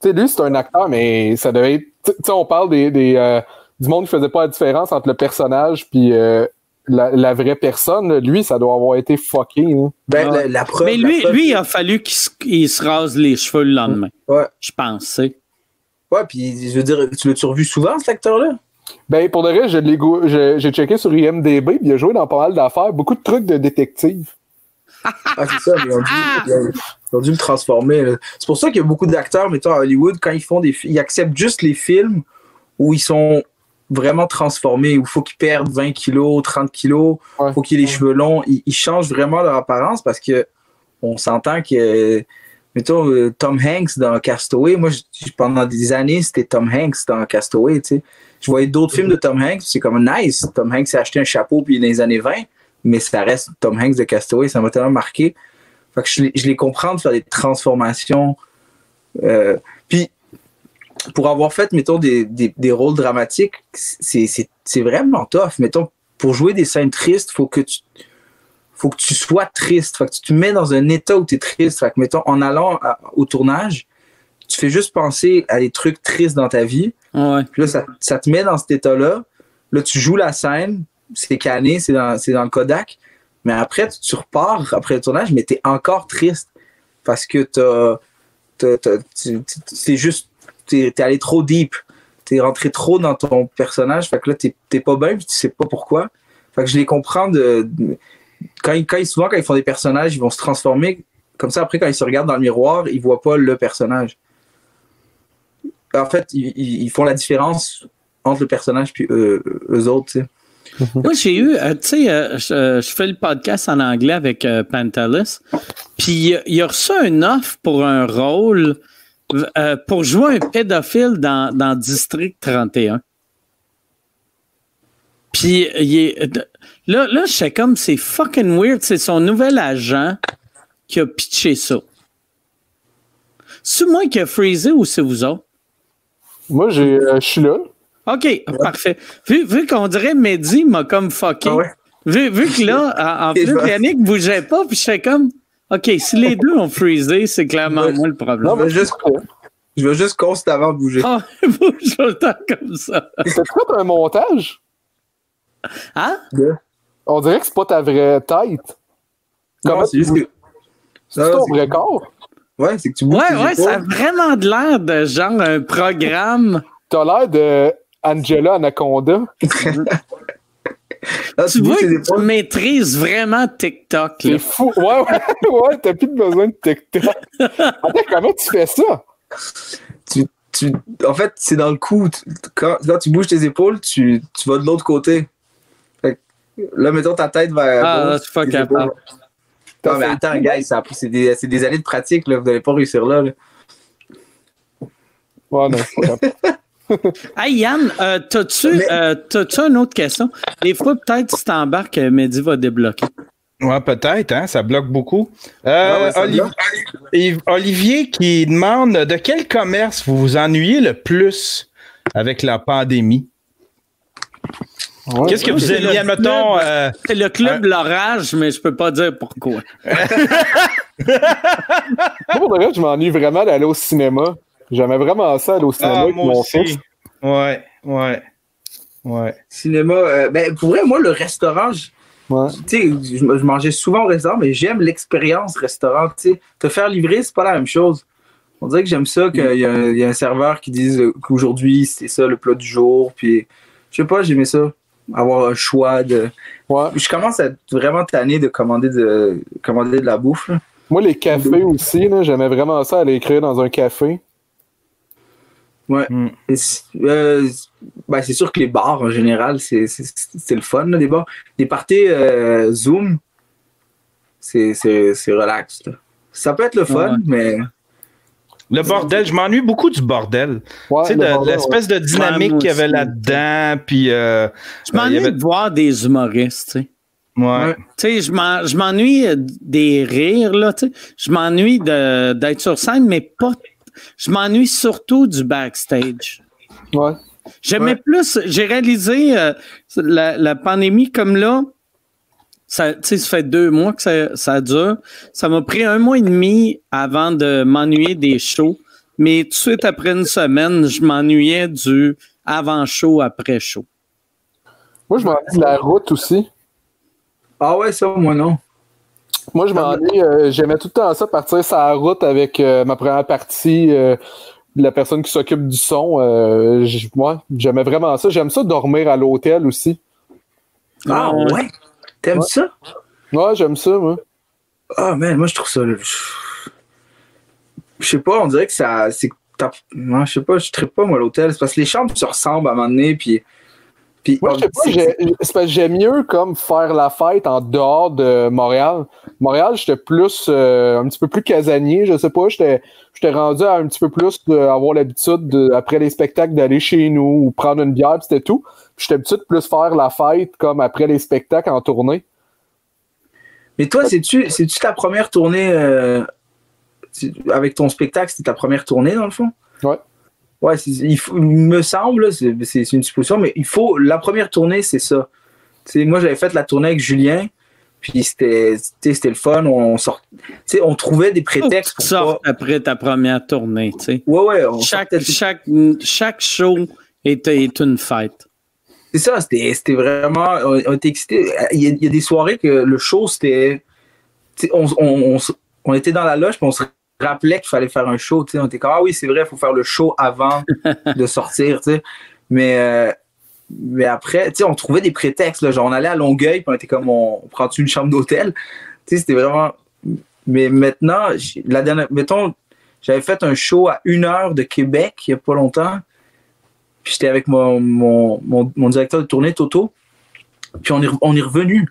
Tu sais, lui, c'est un acteur, mais ça devait être. Tu sais, on parle des, des, euh, du monde qui faisait pas la différence entre le personnage puis euh, la, la vraie personne. Lui, ça doit avoir été fucké. là. Ben, Ah. la, la preuve. Mais la lui, preuve- lui, il a fallu qu'il se, il se rase les cheveux le lendemain. Ouais. Je pense, c'est. Ouais, puis je veux dire, tu l'as-tu revu souvent, cet acteur-là? Ben, pour de vrai, je l'ai go- je- j'ai checké sur IMDB, puis il a joué dans pas mal d'affaires, beaucoup de trucs de détective. Ah, c'est ça, mais ils ont dû, ils ont- ils ont dû le transformer. C'est pour ça qu'il y a beaucoup d'acteurs, mettons, à Hollywood, quand ils font des ils acceptent juste les films où ils sont vraiment transformés, où il faut qu'ils perdent 20 kilos, 30 kilos, il Ouais. faut qu'ils aient les cheveux longs. Ils, ils changent vraiment leur apparence parce que on s'entend que, mettons, euh, Tom Hanks dans Castaway, moi, je- pendant des années, c'était Tom Hanks dans Castaway, tu sais. Je voyais d'autres films de Tom Hanks, c'est comme nice. Tom Hanks s'est acheté un chapeau puis dans les années 20, mais ça reste Tom Hanks de Castaway, ça m'a tellement marqué. Fait que je, les- je les comprends de faire des transformations. Euh, pour avoir fait, mettons, des, des, des rôles dramatiques, c'est vraiment tough. Mettons, pour jouer des scènes tristes, faut que tu faut que tu sois triste. Fait que tu te mets dans un état où tu es triste. Fait que, mettons, en allant à- au tournage, tu fais juste penser à des trucs tristes dans ta vie. Ouais. Puis là, ça, ça te met dans cet état-là. Là, tu joues la scène, c'est canné, c'est dans, dans le Kodak. Mais après, tu, tu repars après le tournage, mais tu es encore triste. Parce que tu- c'est juste, tu es, allé trop deep. Tu es rentré trop dans ton personnage. Fait que là, tu n'es pas bien, puis tu sais pas pourquoi. Fait que je les comprends quand, ils- quand ils- souvent, quand ils font des personnages, ils vont se transformer. Comme ça, après, quand ils se regardent dans le miroir, ils voient pas le personnage en fait, ils, font la différence entre le personnage puis eux, autres. <laughs> Moi, j'ai eu, euh, tu sais, euh, je, je fais le podcast en anglais avec euh, Pantelis, puis il a- reçu un offre pour un rôle euh, pour jouer un pédophile dans, dans District 31. Puis il est, là, là, je sais comme, c'est fucking weird, c'est son nouvel agent qui a pitché ça. C'est moi qui a freezé ou c'est vous autres? Moi, j'ai, euh, je suis là. OK, parfait. Vu, vu qu'on dirait Mehdi m'a comme fucké. Ah ouais? Vu, vu que là, en, en plus. Yannick bougeait pas, puis je fais comme, OK, si les deux ont freezé, c'est clairement moi le Non, problème. je mais veux juste, je veux juste constamment bouger. Ah, <laughs> bouge tout le temps comme ça. T'as fait un montage? Hein? On dirait que c'est pas ta vraie tête. Non, c'est juste que. C'est Non, ton c'est- vrai corps? Ouais, c'est que tu bouges. Ouais, ouais, ça a vraiment de l'air de genre un programme. T'as l'air de Angela Anaconda. <laughs> Là, Tu vois maîtrises vraiment TikTok. C'est fou. Ouais, ouais, <laughs> ouais, t'as plus besoin de TikTok. <laughs> Attends, comment tu fais ça? Tu, tu, en fait, c'est dans le cou. Quand, quand tu bouges tes épaules, tu, tu vas de l'autre côté. Là, mettons, ta tête va. Ah, là, je suis pas tes capable. épaules. Non, mais attends, guys, ça- c'est des, c'est des années de pratique, là. Vous n'allez pas réussir là. là. Ouais, non, c'est pas grave. <laughs> Hey Yann, euh, t'as-tu Mais- euh, t'as-tu une autre question? Des fois, peut-être si t'embarques, euh, Mehdi va débloquer. Ouais, peut-être, hein, ça bloque beaucoup. Euh, Ouais, ouais, bloque. Olivier qui demande de quel commerce vous vous ennuyez le plus avec la pandémie? Ouais. Qu'est-ce que vous club. euh, C'est le club L'Orage, mais je peux pas dire pourquoi. Moi, <laughs> pour le reste, je m'ennuie vraiment d'aller au cinéma. J'aimais vraiment ça, aller au cinéma ah, avec moi mon aussi. fils. Ouais, ouais, ouais. Cinéma. euh, ben, pour vrai, moi, le restaurant, je- Ouais. tu sais, je, je mangeais souvent au restaurant, mais j'aime l'expérience restaurant. Tu sais, te faire livrer, c'est pas la même chose. On dirait que j'aime ça qu'il y, a un- il y a un serveur qui dise qu'aujourd'hui, c'est ça le plat du jour. Puis, je sais pas, j'aimais ça. Avoir un choix de. Ouais. Je commence à être vraiment tanné de commander de, commander de la bouffe. là. Moi, les cafés aussi, là, j'aimais vraiment ça, aller écrire dans un café. Et c'est euh, ben, c'est sûr que les bars, en général, c'est c'est- c'est le fun, là, des bars. Parties euh, Zoom, c'est c'est- c'est relax. là. Ça peut être le fun, Ouais. mais. Le bordel, je m'ennuie beaucoup du bordel. Ouais, tu sais, le de- de bordel, l'espèce de dynamique qu'il y avait là-dedans, puis... euh, Je m'ennuie avait- de voir des humoristes, tu sais. ouais. Ouais. Tu sais, je m'en- je m'ennuie des rires, là, tu sais. Je m'ennuie de- d'être sur scène, mais pas. Je m'ennuie surtout du backstage. ouais. J'aimais Ouais. plus. J'ai réalisé euh, la, la pandémie comme là. Ça, tu sais, ça fait deux mois que ça, ça dure. Ça m'a pris un mois et demi avant de m'ennuyer des shows. Mais tout de suite après une semaine, je m'ennuyais du avant-show, après-show. Moi, je m'ennuie de la route aussi. Ah ouais, ça, moi non. Moi, je m'ennuie, euh, j'aimais tout le temps ça, partir sur la route avec euh, ma première partie, euh, la personne qui s'occupe du son. euh, moi, j'aimais vraiment ça. J'aime ça dormir à l'hôtel aussi. Ah Ouais? ouais? T'aimes Ouais. ça? Ouais, j'aime ça, moi. Ah man, moi je trouve ça. Je sais pas, on dirait que ça. c'est Non, je sais pas, je tripe pas moi l'hôtel. C'est parce que les chambres se ressemblent à un moment donné, puis. Puis Moi, je sais pas, c'est- j'ai- c'est parce que j'aime mieux comme faire la fête en dehors de Montréal. Montréal, j'étais plus, euh, un petit peu plus casanier, je sais pas, j'étais j'étais rendu à un petit peu plus de- avoir l'habitude, de- après les spectacles, d'aller chez nous ou prendre une bière, puis c'était tout. Puis J'étais habitué de plus faire la fête comme après les spectacles en tournée. Mais toi, c'est-tu c'est-tu ta première tournée euh, c'est- avec ton spectacle? C'était ta première tournée, dans le fond? Ouais. Ouais, il, faut- il me semble, c'est une supposition, mais il faut. La première tournée, c'est ça. Tu sais, moi, j'avais fait la tournée avec Julien, puis c'était le fun. On, sort, on trouvait des prétextes tu pour sortes pas. après ta première tournée, tu sais. Ouais, ouais, on Chaque, sortait- chaque, chaque show est, est une fête. C'est ça, c'était vraiment. On, était excités. Il y, a, il y a des soirées que le show, c'était. On, on, on était dans la loge, puis on se rappelait qu'il fallait faire un show. tu sais. On était comme, ah oui, c'est vrai, il faut faire le show avant <laughs> de sortir. tu sais. Mais, euh, mais après, tu sais, on trouvait des prétextes. Là, genre, on allait à Longueuil, puis on était comme, on, on prend-tu une chambre d'hôtel? Tu sais, C'était vraiment. Mais maintenant, la dernière, mettons, j'avais fait un show à une heure de Québec il n'y a pas longtemps. Puis j'étais avec mon, mon, mon, mon directeur de tournée, Toto. Puis on est, on est revenu.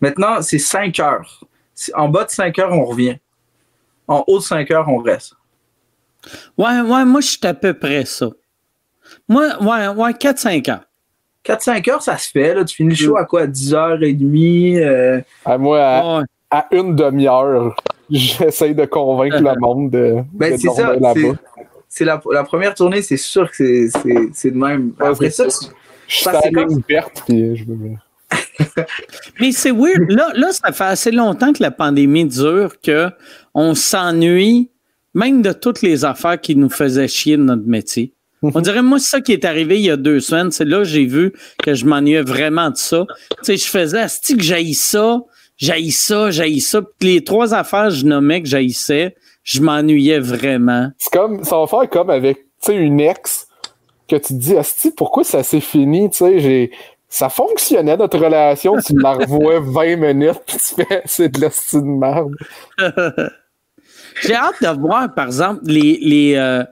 Maintenant, c'est 5 heures. En bas de 5 heures, on revient. En haut de 5 heures, on reste. Ouais, ouais, moi, je suis à peu près ça. Moi, ouais, ouais, 4-5 heures. 4-5 heures, ça se fait. Là. Tu finis le show à quoi? 10h30? Euh... À moi, à, Ouais. à une demi-heure, <laughs> j'essaye de convaincre le monde de, Ben, de c'est ça. dormir c'est- là-bas. C'est la, la première tournée, c'est sûr que c'est- c'est c'est de même. Après c'est ça, tu- Je suis à ligne verte, puis je veux... Mais c'est weird. Là, là, ça fait assez longtemps que la pandémie dure que on s'ennuie même de toutes les affaires qui nous faisaient chier de notre métier. On dirait, moi, c'est ça qui est arrivé il y a deux semaines. C'est là que j'ai vu que je m'ennuyais vraiment de ça. Tu sais, je faisais, asti que j'haïs ça, j'haïs ça, j'haïs ça. Puis les trois affaires que je nommais que j'haïssais, je m'ennuyais vraiment. C'est comme, ça va faire comme avec, tu sais, une ex que tu te dis, Asti, pourquoi ça s'est fini, tu sais, j'ai, ça fonctionnait notre relation, tu la revois <laughs> 20 minutes, puis tu fais, c'est de la de merde. <laughs> J'ai hâte de voir, par exemple, les, les, euh,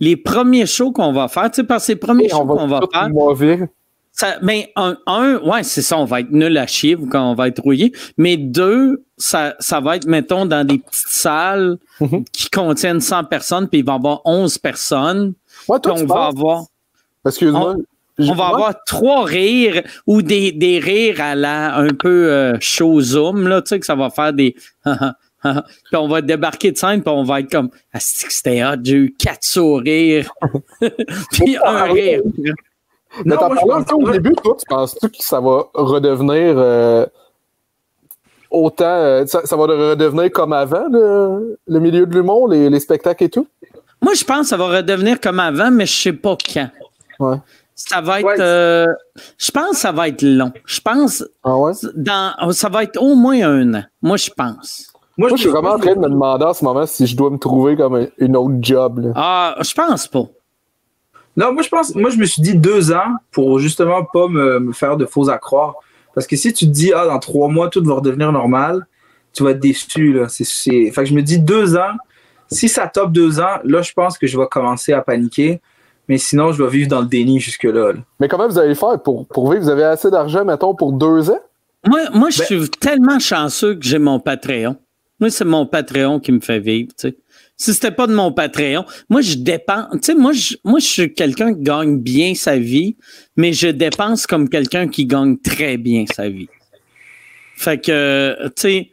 les premiers shows qu'on va faire. Tu sais, par ces premiers Et shows on va qu'on va tout faire, mauvais. Ça, mais un, un ouais, c'est ça, on va être nul à chier quand on va être rouillé. Mais deux, ça, ça va être, mettons, dans des petites salles Mhm. qui contiennent 100 personnes, puis il va y avoir 11 personnes. Ouais, toi, on va avoir, Excuse-moi. on va avoir trois rires ou des, des rires à la un peu euh, show zoom, là, tu sais, que ça va faire des. <laughs> <laughs> puis on va débarquer de scène, puis on va être comme Ah, c'était hot, j'ai eu quatre sourires. <laughs> puis un rire. Mais Non, t'en parlais un peu au début, toi, tu penses-tu que ça va redevenir euh, autant. euh, ça, ça va redevenir comme avant, le, le milieu de l'humour, les, les spectacles et tout? Moi, je pense que ça va redevenir comme avant, mais je sais pas quand. Ouais. Ça va être. Ouais. euh, je pense que ça va être long. Je pense Ah ouais? dans ça va être au moins un an. Moi, je pense. Moi, Moi, je suis vraiment en train de me demander en ce moment si je dois me trouver comme un- une autre job. là. Ah, je pense pas. Non, moi je pense, moi je me suis dit deux ans pour justement pas me, me faire de faux à croire. Parce que si tu te dis, ah, dans trois mois, tout va redevenir normal, tu vas être déçu. Là. C'est, c'est... Fait que je me dis deux ans. Si ça top deux ans, là, je pense que je vais commencer à paniquer. Mais sinon, je vais vivre dans le déni jusque-là. là. Mais comment vous allez faire pour, pour vivre? Vous avez assez d'argent, mettons, pour deux ans? Moi, moi je Ben- suis tellement chanceux que j'ai mon Patreon. Moi, c'est mon Patreon qui me fait vivre. Tu sais. Si c'était pas de mon Patreon, moi, je dépense. Tu sais, moi, je, moi, je suis quelqu'un qui gagne bien sa vie, mais je dépense comme quelqu'un qui gagne très bien sa vie. Fait que, tu sais,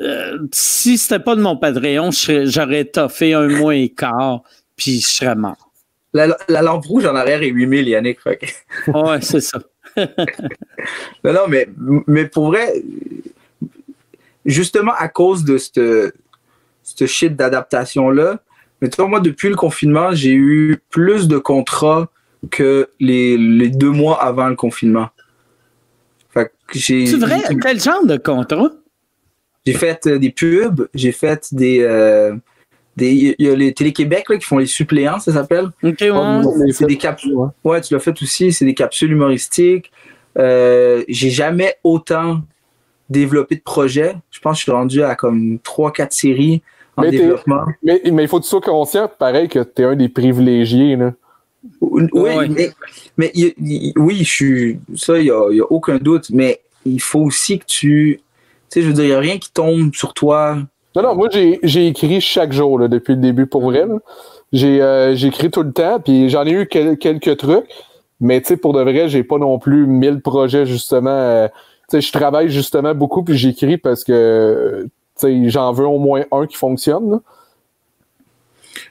euh, si c'était pas de mon Patreon, j'aurais toffé un mois et quart, puis je serais mort. La, la lampe rouge en arrière est 8000, Yannick. Fait Ouais, c'est ça. <laughs> Non, non, mais, mais pour vrai, justement à cause de ce shit d'adaptation-là, mais tu vois, moi, depuis le confinement, j'ai eu plus de contrats que les, les deux mois avant le confinement. Fait que j'ai, C'est vrai? Quel genre de contrat? j'ai fait euh, des pubs, j'ai fait des. euh, des il y a les Télé-Québec là, qui font les suppléants, ça s'appelle. OK, ouais. C'est des capsules. Ouais. Ouais, tu l'as fait aussi. C'est des capsules humoristiques. Euh, j'ai jamais autant développé de projets. Je pense que je suis rendu à comme 3-4 séries en Mais développement. Mais, mais il faut que tu sois conscient, pareil, que t'es un des privilégiés. Là. Oui, Ouais. mais, oui, je suis. Ça, il n'y a, a aucun doute. Mais il faut aussi que tu. Tu sais, je veux dire, il n'y a rien qui tombe sur toi. Non, non, moi, j'ai j'ai écrit chaque jour là, depuis le début pour vrai. J'ai euh, j'ai écrit tout le temps, puis j'en ai eu quel- quelques trucs. Mais tu sais, pour de vrai, j'ai pas non plus 1000 projets, justement. euh, tu je travaille justement beaucoup, puis j'écris parce que j'en veux au moins un qui fonctionne. là.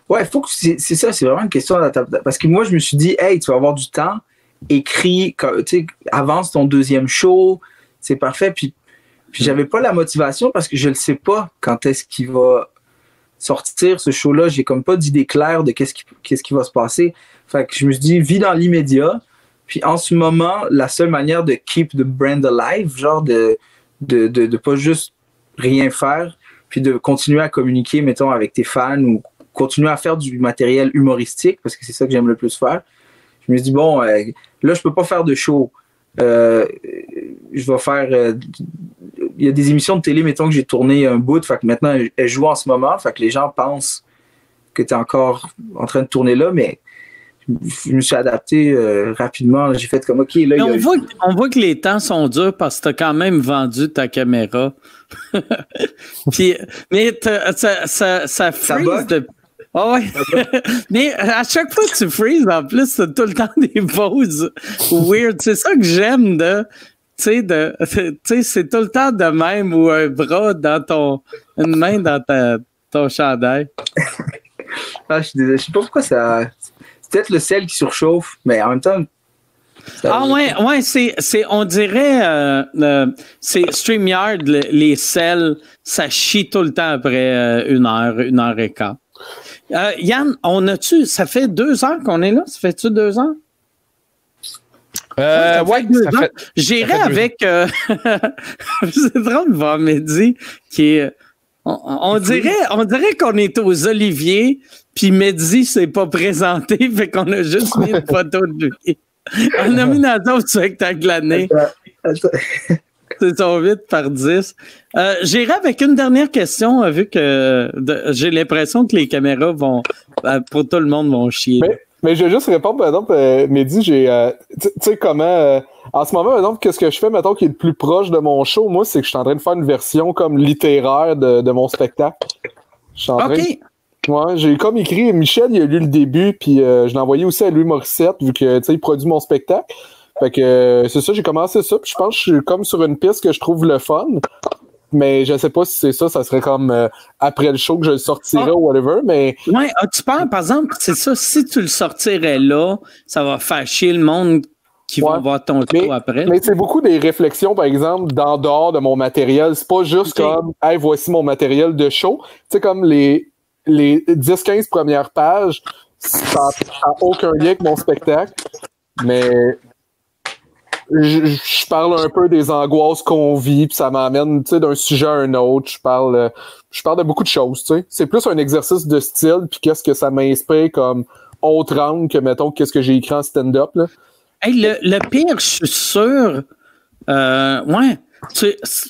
Ouais, faut que c'est ça, c'est vraiment une question d'adaptation. Parce que moi, je me suis dit, hey, tu vas avoir du temps, écris, avance ton deuxième show, c'est parfait. Puis, puis j'avais pas la motivation parce que je ne sais pas quand est-ce qu'il va sortir ce show-là. J'ai comme pas d'idée claire de qu'est-ce qui, qu'est-ce qui va se passer. Fait que je me suis dit, vis dans l'immédiat. Puis en ce moment, la seule manière de keep the brand alive, genre de, de, de, pas juste rien faire, puis de continuer à communiquer, mettons, avec tes fans ou continuer à faire du matériel humoristique, parce que c'est ça que j'aime le plus faire. Je me dit, bon, euh, là, je peux pas faire de show. Euh, je vais faire. euh, Il y a des émissions de télé, mettons, que j'ai tourné un bout, fait que maintenant, elles jouent en ce moment, fait que les gens pensent que tu es encore en train de tourner là, mais je me suis adapté euh, rapidement. J'ai fait comme, OK, là, Mais a- on, voit, que- on voit que les temps sont durs parce que tu as quand même vendu ta caméra. <laughs> Puis, mais ça, ça, ça freeze de. Ah ouais. <laughs> mais à chaque fois que tu freezes, en plus, t'as tout le <laughs> temps des pauses weird. C'est ça que j'aime de. Tu sais, de, tu sais, c'est tout le temps de même ou un bras dans ton. Une main dans ta, ton chandail. Ah, je suis désolé. Je sais pas pourquoi ça. C'est peut-être le sel qui surchauffe, mais en même temps. ça- Ah ouais, ouais, c'est, c'est, on dirait, euh, euh, c'est StreamYard, le- les selles, ça chie tout le temps après euh, une heure, une heure et quart. Euh, Yann, on a-tu, ça fait deux heures qu'on est là? Ça fait-tu deux ans? Euh, ouais, deux ça ans. fait. J'irai avec, euh, <laughs> c'est drôle de voir Mehdi qui est, on, on dirait, on dirait qu'on est aux Oliviers, puis Mehdi s'est pas présenté, <laughs> fait qu'on a juste mis une photo de lui. En nomination au spectacle de l'année. C'est son 8 par 10. Euh, J'irai avec une dernière question, euh, vu que euh, de- j'ai l'impression que les caméras vont, euh, pour tout le monde, vont chier. Mais, mais je vais juste répondre, par exemple, euh, Mehdi, j'ai. euh, tu sais comment. euh, En ce moment, maintenant, qu'est-ce que je fais, mettons, qui est le plus proche de mon show, moi, c'est que je suis en train de faire une version comme littéraire de, de mon spectacle. Je suis en train OK. Ouais, j'ai comme écrit, Michel, il a lu le début, puis euh, je l'ai envoyé aussi à Louis Morissette, vu que, tu sais, il produit mon spectacle. Fait que, euh, c'est ça, j'ai commencé ça, puis je pense que je suis comme sur une piste que je trouve le fun. Mais je sais pas si c'est ça, ça serait comme euh, après le show que je le sortirais Ah. ou whatever, mais Ouais, ah, tu penses, par exemple, c'est ça, si tu le sortirais là, ça va faire chier le monde qui va Ouais. voir ton Mais- show après. Mais c'est beaucoup des réflexions, par exemple, d'en dehors de mon matériel. C'est pas juste comme, hey, voici mon matériel de show. Tu sais, comme les, les 10-15 premières pages, ça n'a aucun lien avec mon spectacle. Mais je, parle un peu des angoisses qu'on vit, puis ça m'amène, d'un sujet à un autre. Je parle, euh, je parle de beaucoup de choses, tu sais. C'est plus un exercice de style, puis qu'est-ce que ça m'inspire comme autre angle que, mettons, qu'est-ce que j'ai écrit en stand-up, là. Hey, le, pire, je suis sûr. Euh, ouais, tu,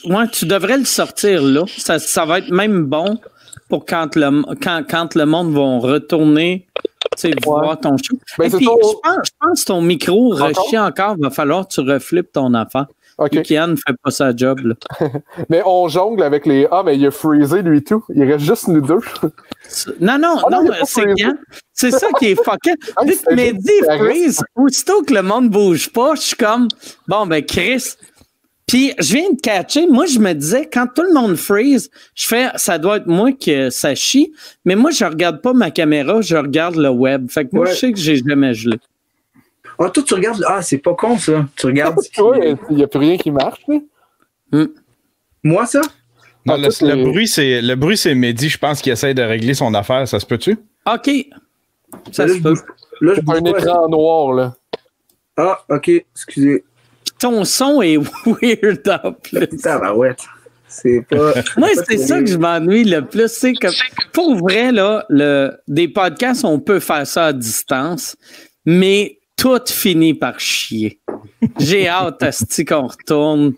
ouais, tu devrais le sortir là. Ça va être même bon pour quand le, quand, quand le monde va retourner tu sais, voir ton show. Ben, je pense, que ton micro Encore? rechie encore. Va falloir que tu reflippes ton affaire. OK. Kian ne fait pas sa job. Là. <laughs> Mais on jongle avec les. Ah, mais il a freezé lui tout. Il reste juste nous deux. <laughs> Non, non, Ah non, non, il c'est. Kian. C'est ça qui est fucking. <laughs> Dès que Mehdi freeze, aussitôt que le monde bouge pas, je suis comme, bon, ben, Chris. Puis, je viens de catcher. Moi, je me disais, quand tout le monde freeze, je fais, ça doit être moi que ça chie. Mais moi, je regarde pas ma caméra, je regarde le web. Fait que moi, Ouais. je sais que j'ai jamais gelé. Ah, toi, tu regardes. Ah, c'est pas con, ça. Tu regardes. <laughs> Ouais, il n'y a plus rien qui marche. là. Moi, ça? Non, Ah, le, tout le est- bruit, c'est le bruit, c'est Mehdi, je pense, qui essaie de régler son affaire. Ça se peut-tu? OK. Ça là, se je peut. là, je un écran noir, là. Ah, ok, excusez. Ton son est <laughs> weird en plus. Tabarouette. C'est pas. <laughs> Moi, c'est ça que je m'ennuie le plus. C'est que, pour vrai, là, le, des podcasts, on peut faire ça à distance, mais tout finit par chier. J'ai hâte à ce qu'on retourne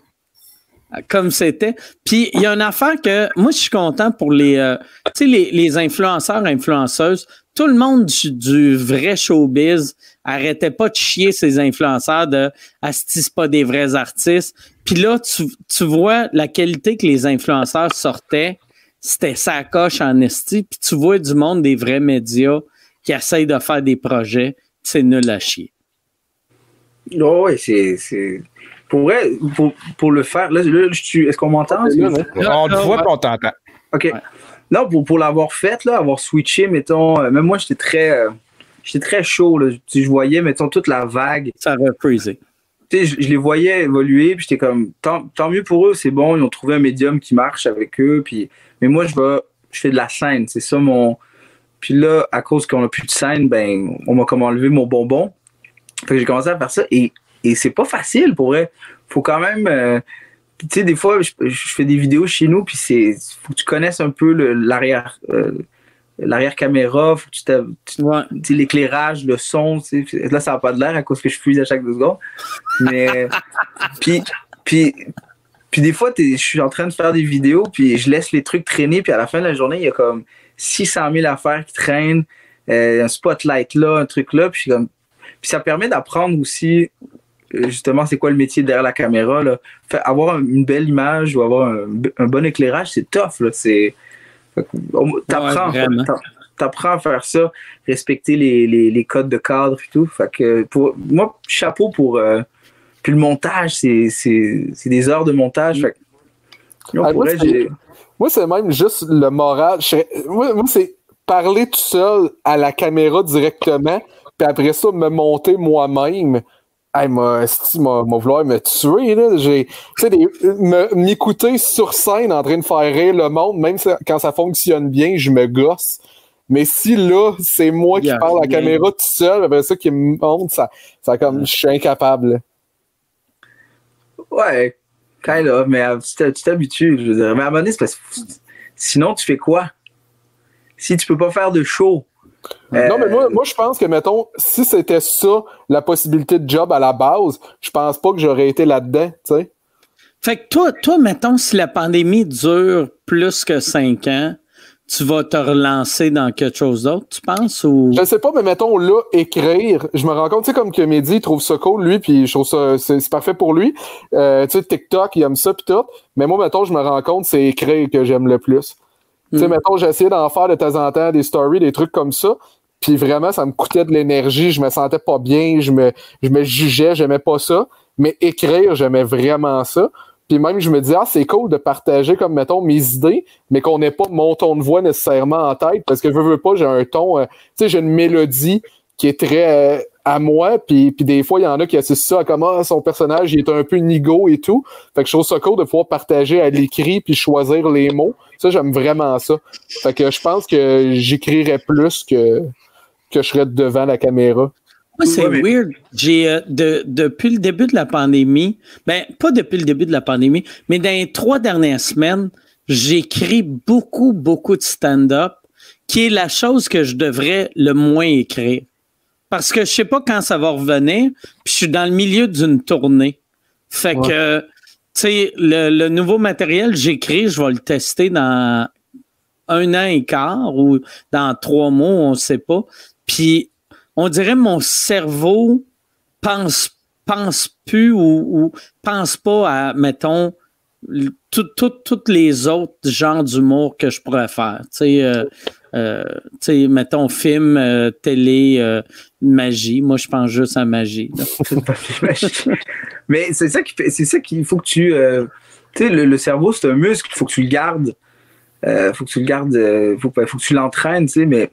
comme c'était. Puis, il y a une affaire que moi, je suis content pour les, euh, les, les influenceurs, influenceuses. Tout le monde du, du vrai showbiz arrêtait pas de chier ces influenceurs de Asti, c'est pas des vrais artistes. Puis là, tu, tu vois la qualité que les influenceurs sortaient, c'était sa coche en esti. Puis tu vois du monde des vrais médias qui essayent de faire des projets, c'est nul à chier. Oh, ouais, c'est. Pour vrai, pour, pour le faire. Là, est-ce qu'on m'entend? Là, on te voit et on t'entend. OK. Non, pour, pour l'avoir fait, là, avoir switché, mettons, euh, même moi, j'étais très, euh, j'étais très chaud. Là. Je voyais, mettons, toute la vague. Ça va freezer. Tu sais, je, je les voyais évoluer, puis j'étais comme, tant, tant mieux pour eux, c'est bon, ils ont trouvé un médium qui marche avec eux. Puis, mais moi, je vais, je fais de la scène, c'est ça mon. Puis là, à cause qu'on a plus de scène, ben, on m'a comme enlevé mon bonbon. Fait que j'ai commencé à faire ça, et, et c'est pas facile pour vrai. Faut quand même. euh, tu sais, des fois, je, je fais des vidéos chez nous, puis c'est. Faut que tu connaisses un peu l'arrière. euh, l'arrière caméra, faut que tu tu Ouais. l'éclairage, le son, tu sais, là ça n'a pas de l'air à cause que je fuis à chaque deux secondes. Mais <laughs> puis puis puis des fois je suis en train de faire des vidéos puis je laisse les trucs traîner puis à la fin de la journée il y a comme 600 000 affaires qui traînent, euh, un spotlight là, un truc là puis comme puis ça permet d'apprendre aussi justement c'est quoi le métier derrière la caméra là? Fait, avoir une belle image ou avoir un, un bon éclairage c'est tough là, c'est t'apprends Ouais, vraiment. t'a- t'apprends à faire ça respecter les, les, les codes de cadre et tout. Fait que pour moi, chapeau pour. euh, puis le montage, c'est, c'est, c'est des heures de montage. Fait que, non, Ah, moi, vrai, c'est- j'ai- Moi, c'est même juste le moral. Je Moi, moi, c'est parler tout seul à la caméra directement, puis après ça, me monter moi-même. Hey, m'a, m'a, m'a vouloir me tuer, là. J'ai, tu sais, des- me- m'écouter sur scène en train de faire rire le monde, même si- quand ça fonctionne bien, je me gosse. Mais si là, c'est moi qui parle à la caméra tout seul, après ça qui me monte, ça, ça comme, je suis incapable. Ouais, kind of, mais euh, tu t'habitues. Je veux dire. Mais à un moment donné, c'est parce que sinon, tu fais quoi? Si tu peux pas faire de show. Euh, Non, mais moi, moi, je pense que, mettons, si c'était ça, la possibilité de job à la base, je pense pas que j'aurais été là-dedans, tu sais. Fait que toi, toi, mettons, si la pandémie dure plus que cinq ans, tu vas te relancer dans quelque chose d'autre, tu penses? Ou... Je sais pas, mais mettons là, écrire. Je me rends compte, tu sais, comme que Mehdi trouve ça cool, lui, puis je trouve ça, c'est parfait pour lui. Euh, tu sais, TikTok, il aime ça, puis tout. Mais moi, mettons, je me rends compte, c'est écrire que j'aime le plus. Tu sais, Mm. mettons, essayé d'en faire de temps en temps des stories, des trucs comme ça. Puis vraiment, ça me coûtait de l'énergie, je me sentais pas bien, je me, je me jugeais, j'aimais pas ça. Mais écrire, j'aimais vraiment ça. Puis même, je me dis, ah, c'est cool de partager, comme, mettons, mes idées, mais qu'on n'ait pas mon ton de voix nécessairement en tête, parce que je veux, veux pas, j'ai un ton, euh, tu sais, j'ai une mélodie qui est très euh, à moi, puis, puis des fois, il y en a qui associent ça à comment son personnage, il est un peu nigo et tout. Fait que je trouve ça cool de pouvoir partager à l'écrit puis choisir les mots. Ça, j'aime vraiment ça. Fait que je pense que j'écrirais plus que, que je serais devant la caméra. Moi, c'est mais- weird. J'ai euh, de- depuis le début de la pandémie, ben pas depuis le début de la pandémie, mais dans les trois dernières semaines, j'écris beaucoup, beaucoup de stand-up, qui est la chose que je devrais le moins écrire. Parce que je sais pas quand ça va revenir, puis je suis dans le milieu d'une tournée. Fait Ouais. que, tu sais, le, le nouveau matériel, j'écris, je vais le tester dans un an et quart ou dans trois mois, on sait pas. Puis on dirait mon cerveau pense pense plus ou, ou pense pas à mettons toutes les autres genres d'humour que je pourrais faire. Tu sais, euh, euh, tu sais, mettons film, euh, télé, euh, magie. Moi, je pense juste à magie. <laughs> Mais c'est ça qui c'est ça qu'il faut que tu, tu sais, le, le cerveau c'est un muscle, il faut que tu le gardes, euh, faut que tu le gardes, faut, faut que tu l'entraînes, tu sais. Mais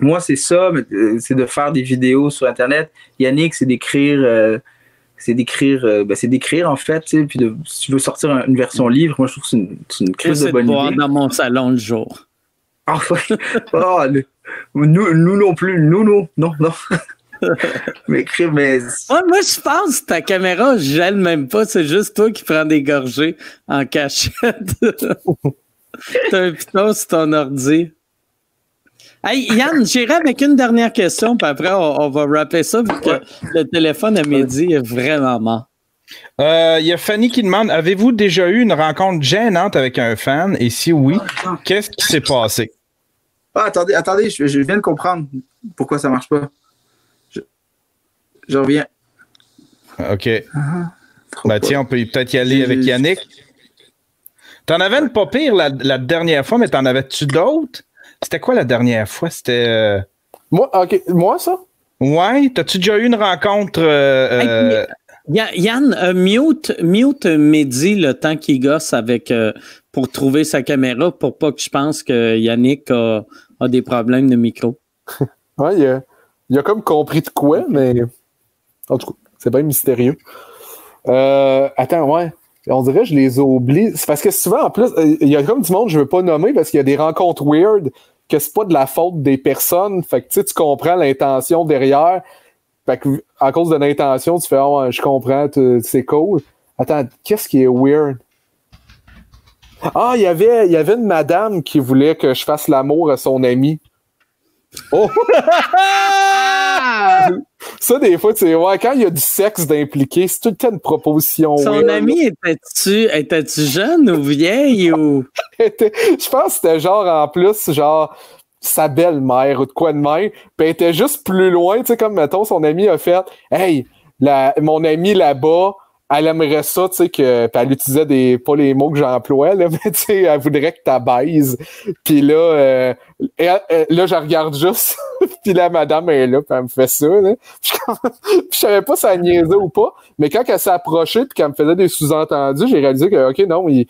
moi c'est ça, c'est de faire des vidéos sur internet. Yannick c'est d'écrire, c'est d'écrire, euh, ben, c'est d'écrire en fait, tu sais. Puis de, si tu veux sortir un- une version livre, moi je trouve que c'est une, une crise de bonne idée. dans mon salon le jour. Ah. Oh, <laughs> le- nous, nous non plus, nous non, non, <laughs> non. mais Ouais, moi, je pense que ta caméra gèle même pas. C'est juste toi qui prends des gorgées en cachette. <laughs> T'as un piton sur ton ordi. Hey, Yann, j'irai avec une dernière question, puis après, on, on va rappeler ça, vu que le téléphone à midi est vraiment mort. Euh, Il y a Fanny qui demande Avez-vous déjà eu une rencontre gênante avec un fan? Et si oui, qu'est-ce qui s'est passé? Ah, attendez, attendez, je, je viens de comprendre pourquoi ça marche pas. Je, je reviens. OK. Trop Ben pas. tiens, on peut peut-être y aller avec Yannick. T'en avais une pas pire la, la dernière fois, mais t'en avais-tu d'autres? C'était quoi la dernière fois? C'était. euh, Moi, ok, moi, ça? Ouais, t'as-tu déjà eu une rencontre? euh, euh, Yann, euh, mute, mute Mehdi le temps qu'il gosse avec euh, pour trouver sa caméra pour pas que je pense que Yannick a, a des problèmes de micro. <laughs> Ouais, il a, il a comme compris de quoi, mais. En tout cas, c'est bien mystérieux. Euh, attends, ouais. On dirait que je les oublie. C'est parce que souvent, en plus, euh, il y a comme du monde que je veux pas nommer parce qu'il y a des rencontres weird que c'est pas de la faute des personnes. Fait que tu sais, tu comprends l'intention derrière. Fait que à cause de l'intention, tu fais ouais, je comprends, c'est cool. Attends, qu'est-ce qui est weird? Ah, il y avait, il y avait une madame qui voulait que je fasse l'amour à son ami. Oh! <laughs> Ça, des fois, tu sais, ouais, quand il y a du sexe d'impliqué, c'est tout le temps une proposition. Son weird. ami, étais-tu étais-tu jeune ou vieille ou? <laughs> était- je pense que c'était genre en plus, genre sa belle-mère ou de quoi de même. Puis elle était juste plus loin, tu sais, comme mettons, son ami a fait Hey, la, mon ami là-bas, elle aimerait ça, tu sais, que. Puis elle utilisait des. pas les mots que j'emploie, là, <laughs> mais tu sais, elle voudrait que tu baises. Puis là, euh, elle- elle- là, je regarde juste, <laughs> puis la madame est là, puis elle me fait ça, là. Puis je, <laughs> je savais pas si elle niaisait ou pas, mais quand elle s'est approchée, puis qu'elle me faisait des sous-entendus, j'ai réalisé que, OK, non, il,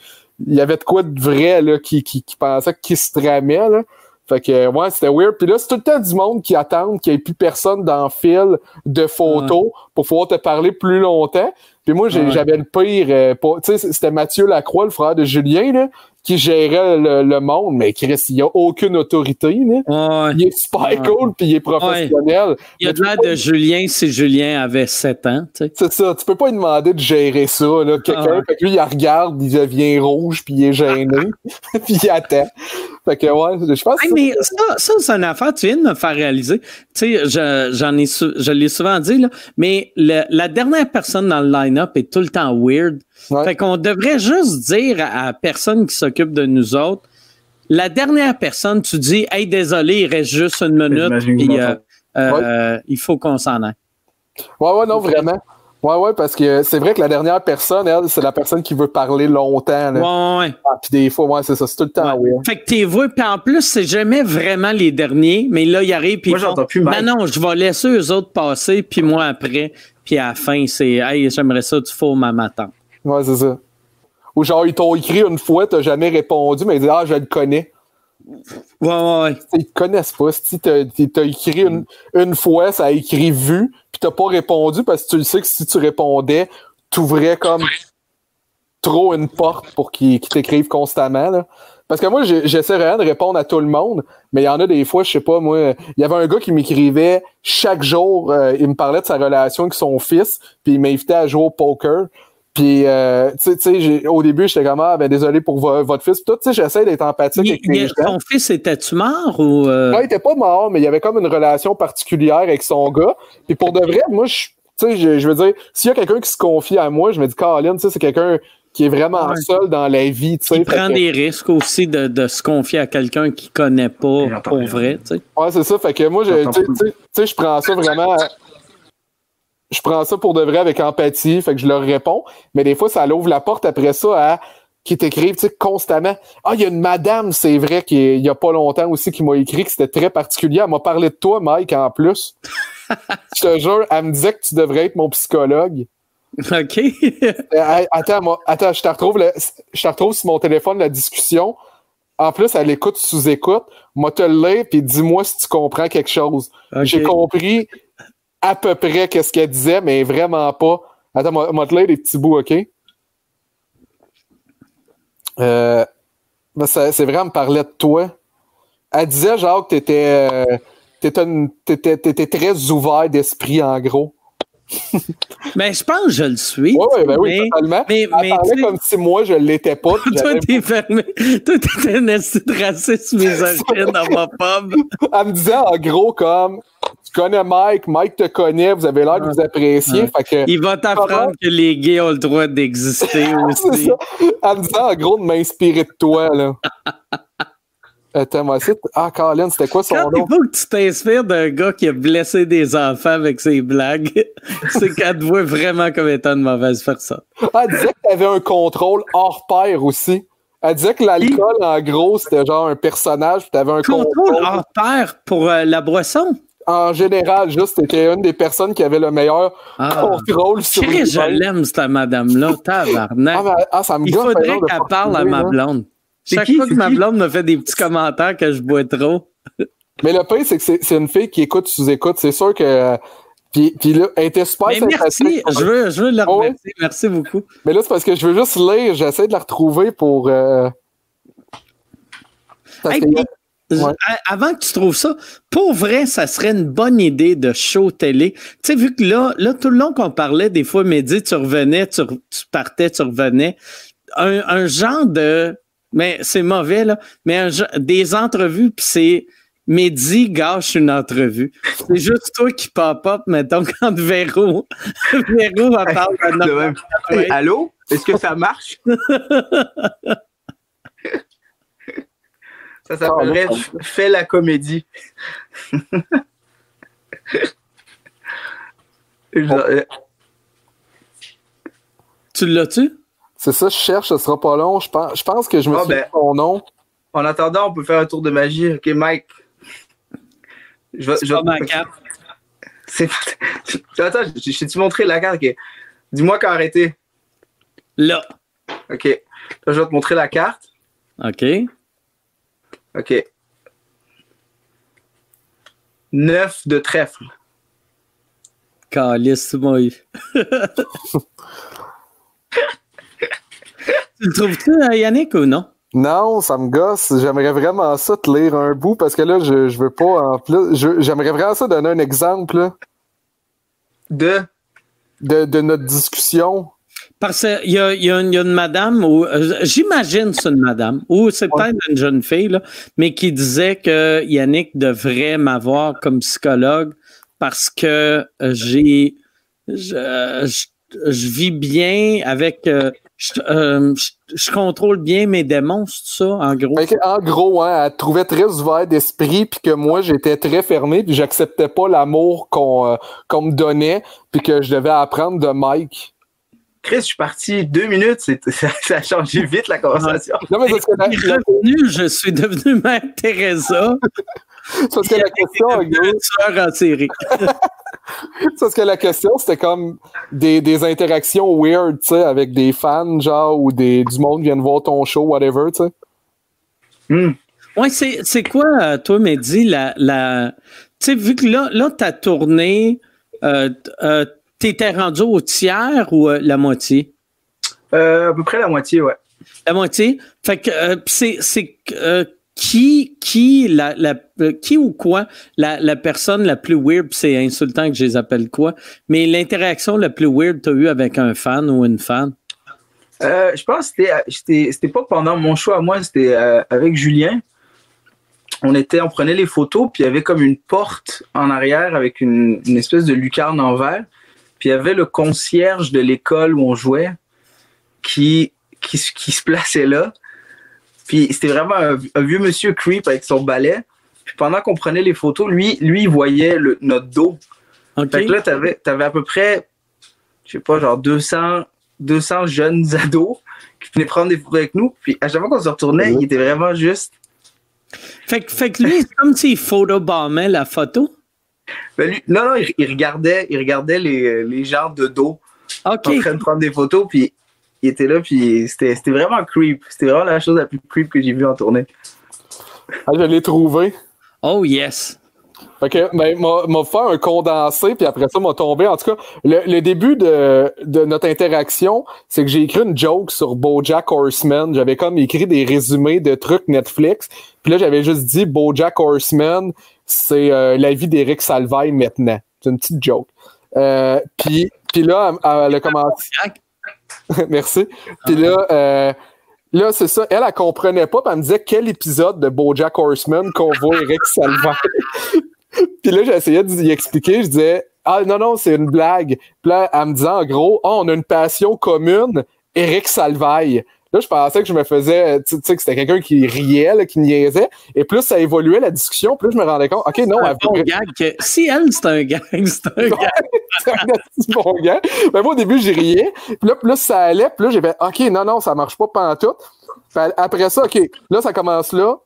il y avait de quoi de vrai là, qui, qui, qui pensait qu'il se tramait. Là. Fait que ouais, c'était weird. Puis là, c'est tout le temps du monde qui attend qu'il n'y ait plus personne dans le fil de photos pour pouvoir te parler plus longtemps. Puis moi, Ouais. j'avais le pire. euh, tu sais, c'était Mathieu Lacroix, le frère de Julien, là, qui gérait le, le monde. Mais Chris, il n'y a aucune autorité. Là. Ouais. Il est super Ouais. cool, puis il est professionnel. Il a Mais tu l'air de Julien si Julien avait 7 ans, tu sais. C'est ça, tu peux pas lui demander de gérer ça. Là. Quelqu'un, Ah ouais. fait que lui, il regarde, il devient rouge, puis il est gêné, <laughs> puis il attend. Fait que ouais, je pense que Hey, mais ça, ça c'est une affaire, tu viens de me faire réaliser. Tu sais, je, j'en ai je l'ai souvent dit, là, mais le- la dernière personne dans le line-up est tout le temps weird. Ouais. Fait qu'on devrait juste dire à, la personne qui s'occupe de nous autres, la dernière personne, tu dis, hey, désolé, il reste juste une minute, puis euh, euh, il faut qu'on s'en aille. Ouais, ouais, non, vraiment. Ouais, ouais, parce que c'est vrai que la dernière personne, elle, c'est la personne qui veut parler longtemps. Là. Ouais, ouais. Ah, puis des fois, ouais, c'est ça, c'est tout le temps. Ouais. Fait que t'es vu, puis en plus, c'est jamais vraiment les derniers, mais là, il arrive, puis Moi, j'entends plus mal. Non, non, je vais laisser eux autres passer, puis moi après, puis à la fin, c'est, hey, j'aimerais ça, tu fous ma. Ouais, c'est ça. Ou genre, ils t'ont écrit une fois, t'as jamais répondu, mais ils disent, ah, je le connais. Ouais, ouais, ouais. Ils te connaissent pas. Si t'as t'as écrit une, une fois, ça a écrit vu, puis t'as pas répondu parce que tu le sais que si tu répondais, t'ouvrais comme trop une porte pour qu'ils qu'ils t'écrivent constamment. Là. Parce que moi, j'essaie vraiment de répondre à tout le monde, mais il y en a des fois, je sais pas, moi, il y avait un gars qui m'écrivait chaque jour, euh, il me parlait de sa relation avec son fils, puis il m'invitait à jouer au poker. Puis, euh, tu sais- au début, j'étais comme, ah, ben désolé pour vo- votre fils. Tout, tu sais, j'essaie d'être empathique Il- avec les gens. ton fils était-tu mort ou. euh, Ouais, il était pas mort, mais il y avait comme une relation particulière avec son gars. Puis pour de vrai, moi, je, tu sais, je, veux dire, s'il y a quelqu'un qui se confie à moi, je me dis, Colin, tu sais, c'est quelqu'un qui est vraiment Ouais. seul dans la vie, tu sais. Prend que- des risques aussi de, de se confier à quelqu'un qu'il connaît pas pour vrai, tu sais. Ouais, c'est ça. Fait que moi, je, tu sais, je prends ça vraiment. Je prends ça pour de vrai avec empathie, fait que je leur réponds. Mais des fois, ça l'ouvre la porte après ça à qui t'écrivent tu sais, constamment. Ah, il y a une madame, c'est vrai, qui est- il y a pas longtemps aussi, qui m'a écrit que c'était très particulier. Elle m'a parlé de toi, Mike, en plus. <laughs> je te jure, elle me disait que tu devrais être mon psychologue. OK. <laughs> Euh, hey, attends, moi, attends, je te retrouve, le- je te retrouve sur mon téléphone la discussion. En plus, elle écoute sous écoute. Moi, te le puis dis-moi si tu comprends quelque chose. OK. J'ai compris à peu près qu'est-ce qu'elle disait, mais vraiment pas. Attends, moi, te les petits bouts, OK? Euh, ben, c'est vrai, elle me parlait de toi. Elle disait, genre, que t'étais, euh, t'étais, une- t'étais, t'étais très ouvert d'esprit, en gros. <laughs> Ben, je pense que je le suis. Ouais, ouais, ben oui, mais- totalement. mais- Elle mais, parlait comme si moi, je l'étais pas. Toi, t'es fermé. Toi, t'es un raciste <laughs> misogyne homophobe. Elle me disait, en gros, comme, tu connais Mike, Mike te connaît, vous avez l'air de vous apprécier. Ouais. Fait que, Il va t'apprendre que les gays ont le droit d'exister <laughs> aussi. ça. Elle me disait en gros de m'inspirer de toi, là. <laughs> Attends, moi aussi. Ah, Colin, c'était quoi son Quand nom? faut que tu t'inspires d'un gars qui a blessé des enfants avec ses blagues, <laughs> c'est qu'elle te voit vraiment comme étant une mauvaise personne. Ah, elle disait que t'avais un contrôle hors pair aussi. Elle disait que l'alcool, en gros, c'était genre un personnage, puis t'avais un Contrôle contrôle. hors pair pour euh, la boisson? En général, juste, t'étais une des personnes qui avait le meilleur Ah. contrôle sur Chérie, je l'aime, cette madame-là. Tabarnak. Ah, mais- ah, ça me Il gaffe, faudrait qu'elle parle à ma blonde. Chaque qui? fois que ma blonde me fait des petits commentaires que je bois trop. Mais le pire, c'est que c'est une fille qui écoute sous écoute. C'est sûr que. Puis, puis là, elle était super Mais merci, je veux, je veux Oh, oui. remercier. Merci beaucoup. Mais là, c'est parce que je veux juste lire. J'essaie de la retrouver pour. euh, Hey, Ouais. Avant que tu trouves ça, pour vrai, ça serait une bonne idée de show télé. Tu sais, vu que là, là, tout le long qu'on parlait, des fois, Mehdi, tu revenais, tu, re- tu partais, tu revenais. Un, un genre de. Mais c'est mauvais, là. Mais un des entrevues, puis c'est. Mehdi gâche une entrevue. C'est juste toi qui pop-up, mettons, <laughs> quand Véro, Véro elle parle de notre allô? Est-ce que ça marche? <laughs> ça s'appellerait Ah, Fais la comédie. <laughs> Tu l'as-tu? C'est ça, je cherche, ce sera pas long. Je pense, je pense que je me Ah, souviens ben. son nom. En attendant, on peut faire un tour de magie. Ok, Mike. Je, vais- C'est je- pas ma carte. <laughs> C'est- Attends, je je t'ai montré la carte? ok. Dis-moi quand arrêter. Là. Ok. Là, je vais te montrer la carte. OK. Ok. Neuf de trèfle. Calice, moi. <laughs> tu le trouves-tu, euh, Yannick, ou non? Non, ça me gosse. J'aimerais vraiment ça te lire un bout parce que là, je, je veux pas en plus. je- J'aimerais vraiment ça donner un exemple là, De? de, de notre discussion. Parce qu'il y y, a une- il y a une madame, ou euh, j'imagine c'est une madame, ou c'est peut-être une jeune fille, là, mais qui disait que Yannick devrait m'avoir comme psychologue parce que euh, j'ai je, je- je vis bien avec euh, je, euh, je- contrôle bien mes démons, c'est ça, en gros? En gros, hein, elle trouvait très ouvert d'esprit, puis que moi, j'étais très fermé, puis j'acceptais pas l'amour qu'on euh, qu'on me donnait, puis que je devais apprendre de Mike. Chris, je suis parti deux minutes, <laughs> ça, ça a changé vite la conversation. Non, mais c'est parce que la, Je suis <laughs> revenu, je suis devenu Mère Teresa, c'est parce que la question, en série. <laughs> parce que la question, c'était comme des, des interactions weird, tu sais, avec des fans, genre, ou des, du monde viennent voir ton show, whatever, tu sais. Hmm. Ouais, c'est, c'est quoi, euh, toi, Mehdi, la. la... Tu sais, vu que là, là ta tournée, euh, euh, t'étais rendu au tiers ou euh, la moitié? Euh, à peu près la moitié, ouais. La moitié? Fait que euh, c'est, c'est qui, qui, la, la, qui ou quoi, la, la personne la plus weird, c'est insultant que je les appelle quoi, mais l'interaction la plus weird que t'as eu avec un fan ou une fan? Euh, je pense que c'était, pas pendant mon choix à moi, c'était euh, avec Julien. On était, on prenait les photos, puis il y avait comme une porte en arrière avec une, une espèce de lucarne en verre. Puis il y avait le concierge de l'école où on jouait qui, qui, se- qui se plaçait là. Puis c'était vraiment un, un vieux monsieur creep avec son balai. Puis pendant qu'on prenait les photos, lui, lui il voyait le, notre dos. OK? Fait que là, t'avais, t'avais à peu près, je sais pas, genre 200, 200 jeunes <laughs> ados qui venaient prendre des photos avec nous. Puis à chaque fois qu'on se retournait, il était vraiment juste. Fait, que- fait que lui, c'est comme s'il photobombait la photo. Ben, lui- non, non, il, il regardait, il regardait les, les gens de dos OK. en train de prendre des photos. Puis il était là, puis c'était, c'était vraiment creep. C'était vraiment la chose la plus creep que j'ai vue en tournée. Ah, je l'ai trouvé. Oh, yes. Fait que, ben, m'a m'a fait un condensé, puis après ça, m'a tombé. En tout cas, le, le début de, de notre interaction, c'est que j'ai écrit une joke sur Bojack Horseman. J'avais comme écrit des résumés de trucs Netflix. Puis là, j'avais juste dit Bojack Horseman, c'est euh, la vie d'Éric Salvaille maintenant. C'est une petite joke. Euh, puis, là, elle, a commencé. <laughs> Merci. Puis là, euh, là, c'est ça. Elle, elle comprenait pas, elle me disait quel épisode de Bojack Horseman qu'on voit Eric Salvaille? <laughs> puis là, j'essayais d'y expliquer. Je disais, ah non, non, c'est une blague. Puis là, elle me disait en gros, oh, on a une passion commune, Eric Salvaille. Là, je pensais que je me faisais, tu sais, que c'était quelqu'un qui riait, là, qui niaisait. Et plus ça évoluait la discussion, plus je me rendais compte, OK, non, C'est un bon gag que- si elle, c'est un gag, <laughs> c'est un gag. <laughs> c'est un bon gars. Mais moi, au début, j'ai riais. Puis là, plus ça allait. Puis là, j'ai fait, OK, non, non, ça marche pas pantoute. Puis après ça, OK, là, ça commence là.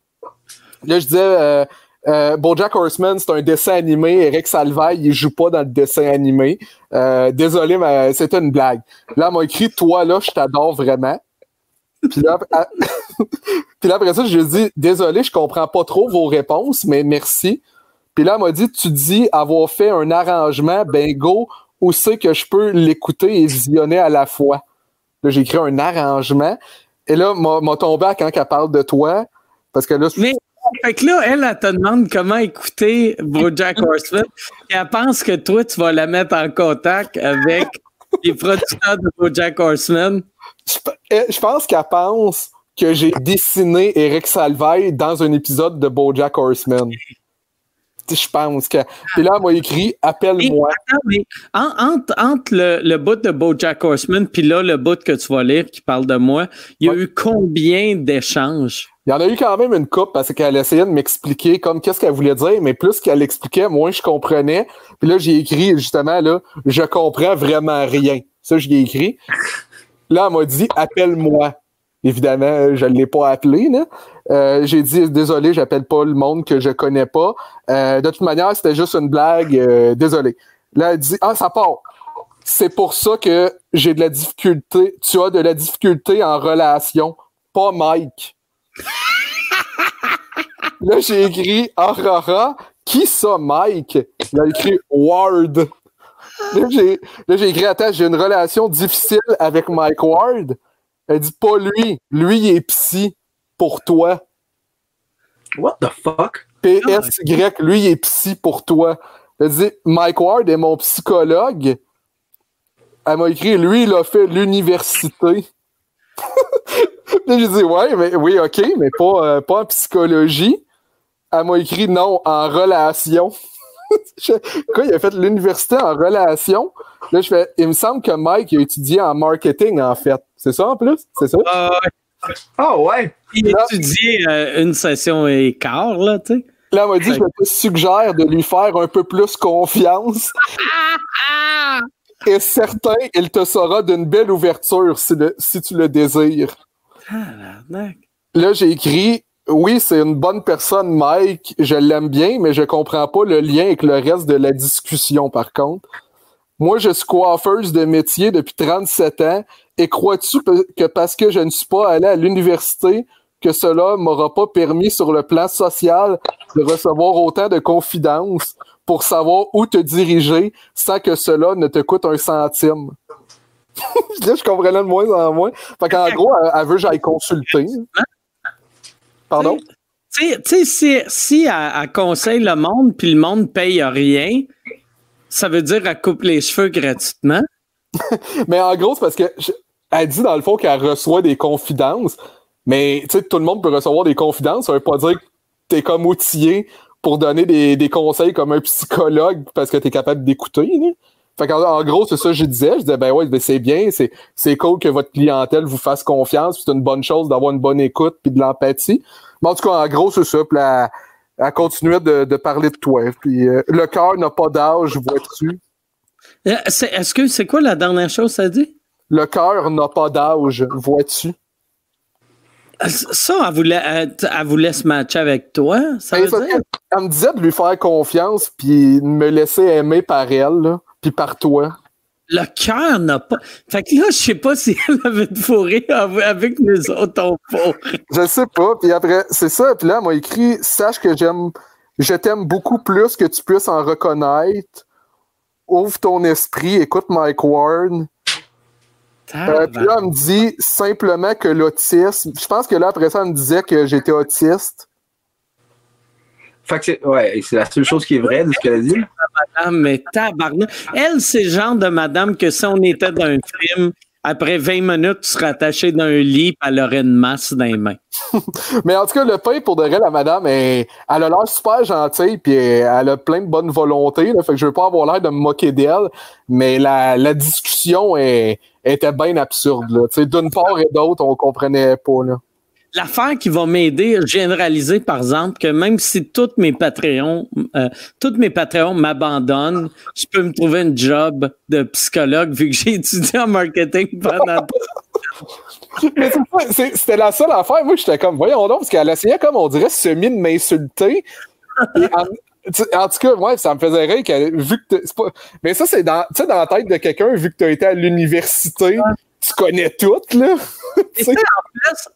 Là, je disais, euh, euh, Bojack Horseman, c'est un dessin animé. Eric Salvaille, il joue pas dans le dessin animé. Euh, désolé, mais c'était une blague. Là, elle m'a écrit, toi, là, je t'adore vraiment. Puis là, <laughs> puis là, après ça, je lui ai dit, désolé, je comprends pas trop vos réponses, mais merci. Puis là, elle m'a dit, tu dis avoir fait un arrangement, bingo, où c'est que je peux l'écouter et visionner à la fois? Là, j'ai écrit un arrangement. Et là, m'a m'a tombé à quand qu'elle parle de toi. Parce que là, Mais fait que là, elle, elle te demande comment écouter Bojack Horseman. Et elle pense que toi, tu vas la mettre en contact avec les producteurs de Bojack Horseman. Je, eh, je pense qu'elle pense que j'ai dessiné Eric Salvaille dans un épisode de Bojack Horseman. Je pense que. Puis là, elle m'a écrit Appelle-moi. mais en- entre, entre le, le bout de Bojack Horseman puis là, le bout que tu vas lire qui parle de moi, il y a Ouais. eu combien d'échanges? Il y en a eu quand même une coupe parce qu'elle essayait de m'expliquer comme qu'est-ce qu'elle voulait dire, mais plus qu'elle expliquait, moins je comprenais. Puis là, j'ai écrit justement là, je comprends vraiment rien. Ça, je l'ai écrit. Là, elle m'a dit appelle-moi. Évidemment, je ne l'ai pas appelé. Euh, j'ai dit désolé, j'appelle pas le monde que je connais pas. Euh, de toute manière, c'était juste une blague. euh, désolé. Là, elle dit ah ça part. C'est pour ça que j'ai de la difficulté. Tu as de la difficulté en relation, pas Mike. Là, j'ai écrit Aurora. Qui ça, Mike? Il a écrit Ward. Là, j'ai écrit Attends, j'ai une relation difficile avec Mike Ward. Elle dit Pas lui. Lui, il est psy pour toi. What the fuck? PSY, lui, il est psy pour toi. Elle dit Mike Ward est mon psychologue. Elle m'a écrit Lui, il a fait l'université. <laughs> Là, j'ai dit Ouais, mais oui, ok, mais pas, euh, pas en psychologie. Elle m'a écrit non, en relation. <laughs> Quoi, il a fait l'université en relation. Là, je fais, il me semble que Mike a étudié en marketing, en fait. C'est ça en plus? C'est ça? Ah ouais. Ah ouais! Il a étudié euh, une session et quart, là, tu sais. Là, elle m'a dit, je te suggère de lui faire un peu plus confiance. Et certain, il te sera d'une belle ouverture si, le- si tu le désires. Tabarnak. Là, j'ai écrit Oui, c'est une bonne personne, Mike. Je l'aime bien, mais je comprends pas le lien avec le reste de la discussion, par contre. Moi, je suis coiffeuse de métier depuis 37 ans. Et crois-tu que parce que je ne suis pas allé à l'université, que cela m'aura pas permis sur le plan social de recevoir autant de confidences pour savoir où te diriger sans que cela ne te coûte un centime? <laughs> Là, je comprenais de moins en moins. Fait qu'en gros, elle veut que j'aille consulter. Pardon? Tu sais- si, si elle, elle conseille le monde, puis le monde paye rien, ça veut dire qu'elle coupe les cheveux gratuitement. <laughs> Mais en gros, c'est parce que je- elle dit dans le fond qu'elle reçoit des confidences. Mais tu sais, tout le monde peut recevoir des confidences. Ça veut pas dire que t'es comme outillé pour donner des, des conseils comme un psychologue parce que t'es capable d'écouter. Fait en gros, c'est ça que je disais. Je disais, ben ouais, ben c'est bien, c'est, c'est cool que votre clientèle vous fasse confiance. C'est une bonne chose d'avoir une bonne écoute puis de l'empathie. Mais en tout cas, en gros, c'est ça. Puis elle, elle continuait de, de parler de toi. Puis euh, le cœur n'a pas d'âge, vois-tu? Euh, Est-ce que c'est quoi la dernière chose que ça dit? Le cœur n'a pas d'âge, vois-tu? Euh, Ça, elle voulait, elle, elle voulait se matcher avec toi, ça Ben, veut dire? Elle me disait de lui faire confiance puis de me laisser aimer par elle, là, puis par toi. Le cœur n'a pas. Fait que là, je sais pas si elle avait de fourré avec nous autres, on. Je sais pas. Puis après, c'est ça. Puis là, elle m'a écrit Sache que j'aime, je t'aime beaucoup plus que tu puisses en reconnaître. Ouvre ton esprit, écoute Mike Ward. Euh, puis là, elle me dit simplement que l'autisme. Je pense que là, après ça, elle me disait que j'étais autiste. Fait que c'est ouais, c'est la seule chose qui est vraie de ce qu'elle a dit. Mais tabarnak. Elle, c'est le genre de madame que si on était dans un film, après 20 minutes, tu serais attaché dans un lit, puis elle aurait une masse dans les mains. <laughs> Mais en tout cas, le pain, pour de vrai, la madame, elle, elle a l'air super gentille, puis elle a plein de bonne volonté. Là, fait que je veux pas avoir l'air de me moquer d'elle, mais la, la discussion est, était bien absurde. là. Tu sais, D'une part et d'autre, on comprenait pas. Là. L'affaire qui va m'aider, de réaliser, par exemple, que même si tous mes Patreons, euh, tous mes Patreons m'abandonnent, je peux me trouver un job de psychologue vu que j'ai étudié en marketing pendant. <laughs> Mais C'était la seule affaire. Moi, j'étais comme, voyons donc, parce qu'elle essayait, comme on dirait, semi de m'insulter. En, tout cas, ouais, ça me faisait rire qu'elle, vu que pas, mais ça, c'est dans, tu sais, dans la tête de quelqu'un, vu que tu as été à l'université, tu connais tout, là. <laughs> Tu sais.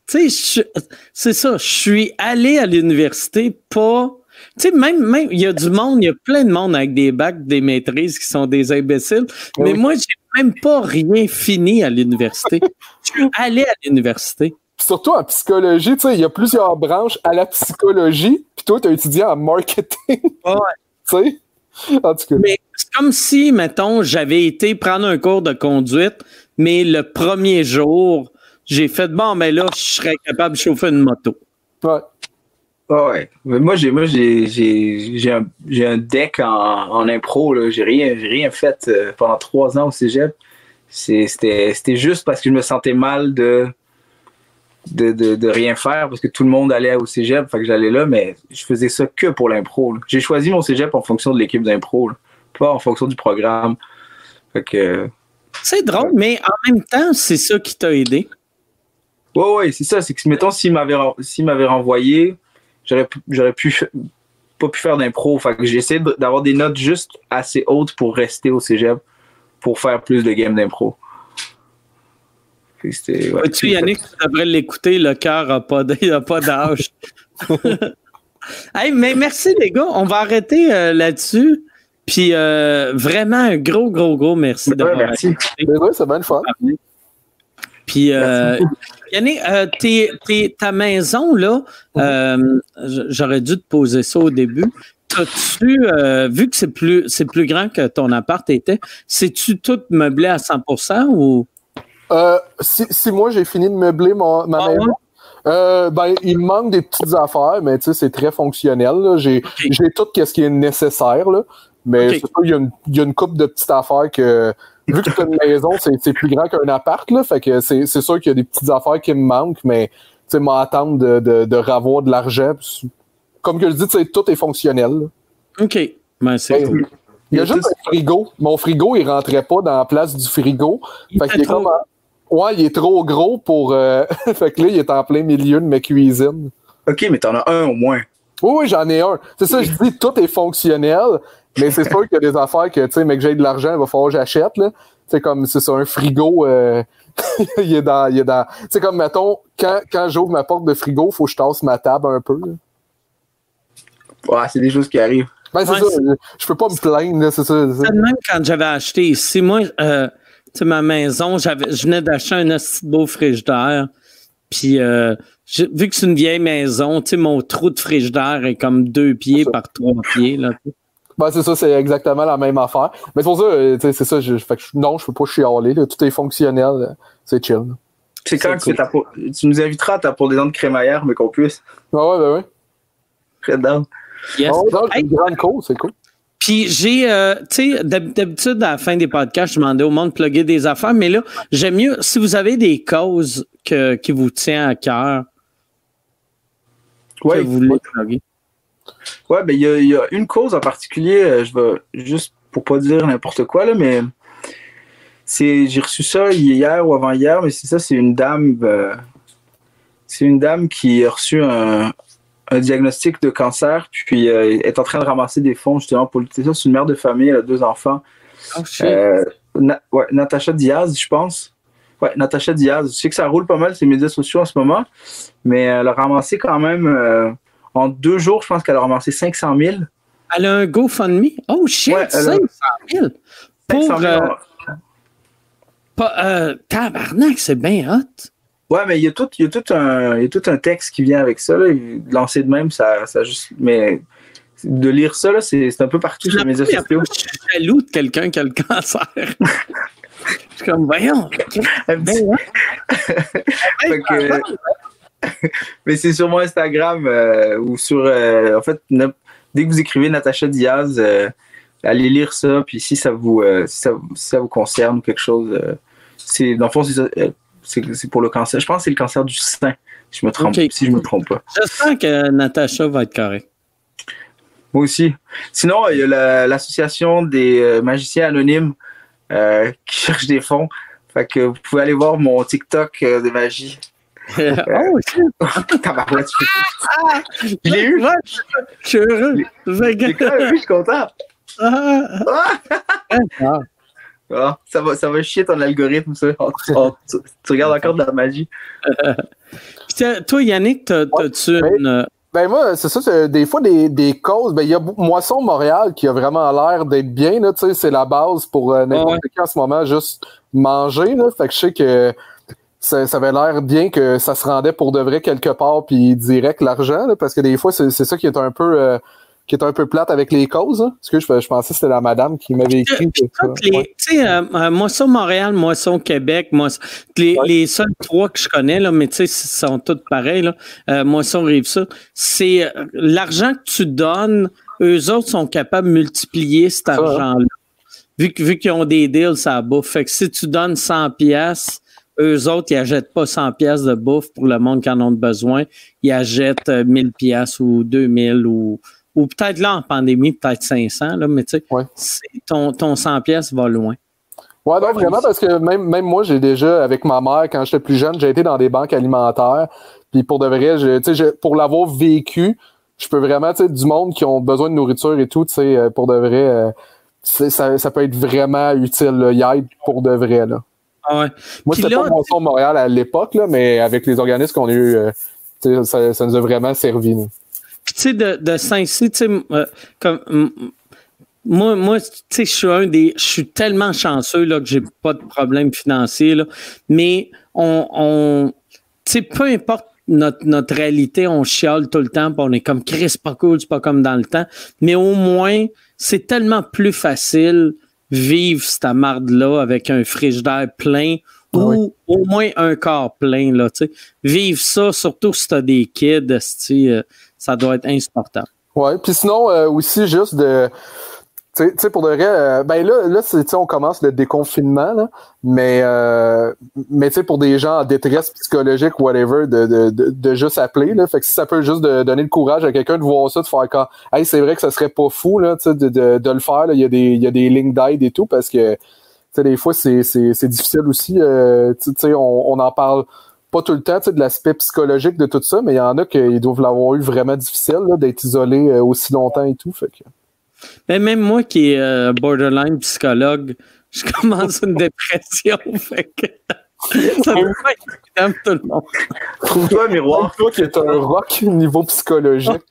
Tu sais, je- c'est ça, je suis allé à l'université pas. Tu sais, même, même, il y a du monde, il y a plein de monde avec des bacs, des maîtrises qui sont des imbéciles. Mais moi, j'ai même pas rien fini à l'université. <laughs> Je suis allé à l'université. Surtout en psychologie, tu sais, il y a plusieurs branches à la psychologie, puis toi, tu as étudié en marketing. <laughs> Ouais. tu sais? En tout cas. Mais c'est comme si, mettons, j'avais été prendre un cours de conduite, mais le premier jour, j'ai fait bon, mais là, je serais capable de chauffer une moto. Ouais. Ouais. Mais moi, j'ai moi j'ai j'ai j'ai un, j'ai un deck en, en impro. Là. J'ai rien, j'ai rien fait euh, pendant trois ans au cégep. C'est- C'était c'était juste parce que je me sentais mal de, de, de, de rien faire parce que tout le monde allait au cégep. Fait que j'allais là, mais je faisais ça que pour l'impro. là. J'ai choisi mon cégep en fonction de l'équipe d'impro, là, pas en fonction du programme. Fait que. C'est drôle, mais en même temps, c'est ça qui t'a aidé. Ouais, ouais, c'est ça. C'est que, mettons, s'il m'avait, ren- s'il m'avait renvoyé, j'aurais, pu- j'aurais pu, fa- pas pu faire d'impro. Fait que j'ai essayé de- d'avoir des notes juste assez hautes pour rester au cégep, pour faire plus de games d'impro. Ouais. Vois-tu, Yannick, tu devrais l'écouter, le cœur n'a pas d'âge. <laughs> hey, mais merci, les gars. On va arrêter euh, là-dessus. Puis euh, vraiment, un gros, gros, gros merci Ouais, d'avoir merci. Mais ouais, c'est bien le fun. Puis, euh, Yannick, euh, t'es- t'es- ta maison, là, euh, j'aurais dû te poser ça au début. T'as-tu, euh, vu que c'est plus, c'est plus grand que ton appart était, c'est-tu tout meublé à 100% ou? Euh, si, si moi j'ai fini de meubler mon- ma Ah maison, euh, ben, il me manque des petites affaires, mais tu sais, c'est très fonctionnel. là. J'ai j'ai tout ce qui est nécessaire. Là. Mais Ok. c'est sûr, il y, a une- il y a une couple de petites affaires que. Vu que c'est une maison, c'est plus grand qu'un appart, là. Fait que c'est c'est sûr qu'il y a des petites affaires qui me manquent, mais tu sais, m'attendre de, de, de ravoir de l'argent. Comme que je dis, tu sais, tout est fonctionnel. là. OK. Ben, c'est cool. Il y a Il juste un frigo. Mon frigo, il rentrait pas dans la place du frigo. Il Fait qu'il est trop- comme Ouais, il est trop gros pour. euh, <laughs> fait que là, il est en plein milieu de ma cuisine. Ok, mais t'en as un au moins. Oui, oui, j'en ai un. C'est ça, je dis, tout est fonctionnel, mais c'est sûr qu'il y a des affaires que, tu sais, mais que j'ai de l'argent, il va falloir que j'achète, là. C'est comme, c'est ça, un frigo, euh, <laughs> il est dans, il est dans, tu sais, comme, mettons, quand, quand j'ouvre ma porte de frigo, faut que je tasse ma table un peu, là. Ouais, c'est des choses qui arrivent. Ben, c'est Ouais, ça, c'est- je, peux pas me plaindre, là, c'est ça. même quand j'avais acheté ici. Moi, euh, tu sais, ma maison, j'avais, je venais d'acheter un assez beau frigidaire. Puis, euh, vu que c'est une vieille maison, tu sais, mon trou de frigidaire est comme deux pieds par trois pieds. Là. Ben, c'est ça, c'est exactement la même affaire. Mais c'est pour ça, euh, c'est ça, je, fait que je- non, je peux pas chialer, là. Tout est fonctionnel, là. c'est chill. C'est quand que tu, fais ta peau- tu nous inviteras à ta pour des dents de crémaillère, mais qu'on puisse. Ouais, ouais, ben, ouais. Très down. Yes. Ah non, Hey, une grande cause, c'est cool. Puis j'ai, euh, tu sais, d'hab- d'habitude, à la fin des podcasts, je demandais au monde de plugger des affaires, mais là, j'aime mieux, si vous avez des causes que, qui vous tiennent à cœur, Ouais, que vous voulez plugger. Ouais, ben il y, a- il y a une cause en particulier, euh, je vais juste pour pas dire n'importe quoi, là, mais c'est j'ai reçu ça hier ou avant-hier, mais c'est ça, c'est une dame euh, c'est une dame qui a reçu un, un diagnostic de cancer, puis euh, est en train de ramasser des fonds justement pour lutter ça. C'est une mère de famille, elle a deux enfants. Oh, shit. Euh, Na- ouais, Natacha Diaz, je pense. Ouais, Natacha Diaz. Je sais que ça roule pas mal ces médias sociaux en ce moment, mais elle a ramassé quand même en deux jours, je pense qu'elle a ramassé 500 000. Elle a un GoFundMe? Oh shit, Ouais, elle a- 500 000. Pour, 500 000 euh, pas, euh, tabarnak, c'est bien hot. Ouais, mais il y a tout, il y a tout un, il y a tout un texte qui vient avec ça. Là. Lancer de même, ça, ça juste. Mais de lire ça, là, c'est c'est un peu partout sur les médias sociaux. je suis jaloux de quelqu'un qui a le cancer. <laughs> je suis comme, voyons. Un petit- Ben, <laughs> Fait que- <laughs> mais c'est sur mon Instagram euh, ou sur. euh, en fait, dès que vous écrivez Natacha Diaz, euh, allez lire ça. Puis si ça vous, si ça, si ça vous concerne ou quelque chose, c'est dans le fond, c'est pour le cancer. Je pense que c'est le cancer du sein. Si je me trompe, si je me trompe pas. J'espère que Natacha va être correcte. Moi aussi. Sinon, il y a la- l'association des magiciens anonymes euh, qui <laughs> cherche des fonds. Fait que vous pouvez aller voir mon TikTok de magie. <laughs> oh shit. <laughs> Tabarouette, je je l'ai eu. Je suis heureux. Fait que- J'ai quand même eu, je suis content. Ah, Ah! ah. Ah, ça, va, ça va chier ton algorithme, ça. Oh, tu, oh, tu- tu regardes encore de la magie. <laughs> Toi, Yannick, t'as- t'as-tu Ouais. une. Ben moi, c'est ça, c'est des fois des, des causes. Ben il y a Moisson Montréal qui a vraiment l'air d'être bien, là, tu sais, c'est la base pour euh, n'importe Ouais. qui en ce moment, juste manger, là. Fait que je sais que ça, ça avait l'air bien que ça se rendait pour de vrai quelque part, puis direct l'argent, là, parce que des fois, c'est c'est ça qui est un peu euh, qui est un peu plate avec les causes. Hein. Parce que je, je pensais que c'était la madame qui m'avait écrit. Toutes ouais. Tu sais, euh, euh, Moisson Montréal, Moisson Québec, Moisson, les, Ouais. les seuls trois que je connais, là, mais tu sais, ils sont tous pareils, là, euh, Moisson Rive-Sud, c'est euh, l'argent que tu donnes, eux autres sont capables de multiplier cet Ça, hein. argent-là. Vu, que- vu qu'ils ont des deals, ça bouffe. Fait que si tu donnes 100 pièces, eux autres, ils achètent pas 100 pièces de bouffe pour le monde qui en ont besoin. Ils achètent euh, 1000 pièces ou 2000 ou, ou peut-être là, en pandémie, peut-être 500, là, mais tu sais, Ouais. ton, ton 100 pièces va loin. Ouais, non, vraiment, parce que même, même moi, j'ai déjà, avec ma mère, quand j'étais plus jeune, j'ai été dans des banques alimentaires. Puis pour de vrai, je, pour l'avoir vécu, je peux vraiment, tu sais, du monde qui ont besoin de nourriture et tout, tu sais, euh, pour de vrai, euh, ça, ça peut être vraiment utile, là. Il aide pour de vrai, là. Ah ouais. Moi, c'était pas mon son Montréal à l'époque, là, mais avec les organismes qu'on a eu, euh, ça, ça nous a vraiment servi, nous. Puis, tu sais, de, de Saint-Cy, tu sais, euh, comme. Moi, moi tu sais, je suis un des. Je suis tellement chanceux là, que j'ai pas de problème financier. Là, mais on. on tu sais, peu importe notre, notre réalité, on chiale tout le temps, puis on est comme Chris, pas cool, c'est pas comme dans le temps. Mais au moins, c'est tellement plus facile vivre cette marde-là avec un frigidaire plein ou Ah oui. au moins un corps plein. Là, tu sais. Vivre ça, surtout si t'as des kids, euh, ça doit être insupportable. Ouais, puis sinon euh, aussi juste de tu sais, pour de vrai, euh, ben là, là on commence le déconfinement, là, mais, euh, mais pour des gens en détresse psychologique, whatever, de, de, de, de, juste appeler, là, fait que si ça peut juste donner le courage à quelqu'un de voir ça, de faire quand, hey, c'est vrai que ça serait pas fou, là, de, le faire, il y a des, y a des lignes d'aide et tout, parce que, tu des fois, c'est, difficile aussi, euh, tu sais, on, on en parle pas tout le temps de l'aspect psychologique de tout ça, mais il y en a qui doivent l'avoir eu vraiment difficile d'être isolé euh, aussi longtemps et tout. Fait que... Mais même moi qui est euh, borderline psychologue, je commence une dépression. <laughs> Fait que <laughs> ça ne pas évident tout le monde. Trouve-toi un miroir. Toi qui est un rock niveau psychologique.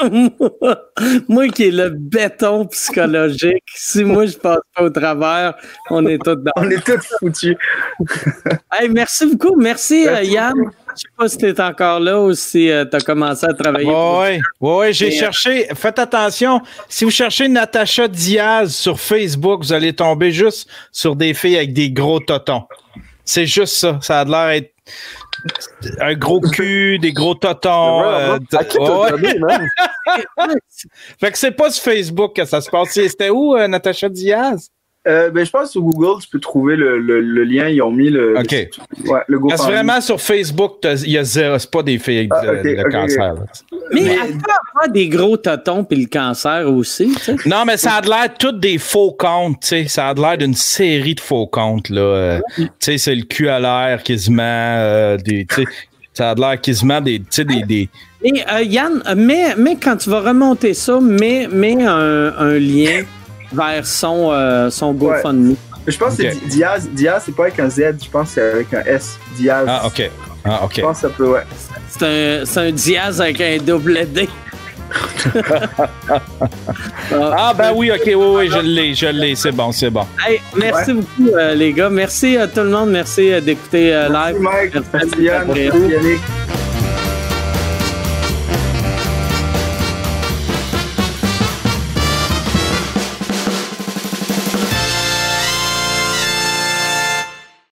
<laughs> moi qui est le béton psychologique, si moi je passe pas au travers, on est tous dans. On est tous foutus. <laughs> hey, merci beaucoup. Merci, euh, Yann. Je sais pas si tu es encore là ou si euh, tu as commencé à travailler. Oui, oui, j'ai euh, cherché. Faites attention. Si vous cherchez Natacha Diaz sur Facebook, vous allez tomber juste sur des filles avec des gros totons. C'est juste ça. Ça a l'air d'être un gros cul, <laughs> des gros totons. Euh, fait que c'est pas sur Facebook que ça se passe. C'était où, euh, Natacha Diaz? Euh, ben, je pense que sur Google, tu peux trouver le, le, le lien. Ils ont mis le. OK. Le, ouais, le Parce vraiment, sur Facebook, il y a zéro. C'est pas des filles avec ah, okay, le okay, cancer. Mais, mais elle peut avoir des gros totons puis le cancer aussi. Non, mais ça a l'air toutes des faux comptes. Tu sais. Ça a l'air d'une série de faux comptes. Là. Euh, tu sais, c'est le cul à l'air quasiment. Euh, des, tu sais, ça a l'air quasiment des. Tu sais, des, des et euh, Yann, mais, mais quand tu vas remonter ça, mets, mets un, un lien vers son, euh, son GoFundMe. Ouais. Je pense que c'est Diaz. Diaz, c'est pas avec un Z, je pense que c'est avec un S. Diaz. Ah, ok. Ah, ok. Je pense que ça peut, ouais. C'est un, un Diaz avec un double D. <laughs> ah ben oui, ok, oui, oui, je l'ai, je l'ai, c'est bon, c'est bon. Hey, merci ouais. beaucoup euh, les gars, merci à tout le monde, merci euh, d'écouter euh, live. Merci Mike, merci, merci Yann, merci Yannick.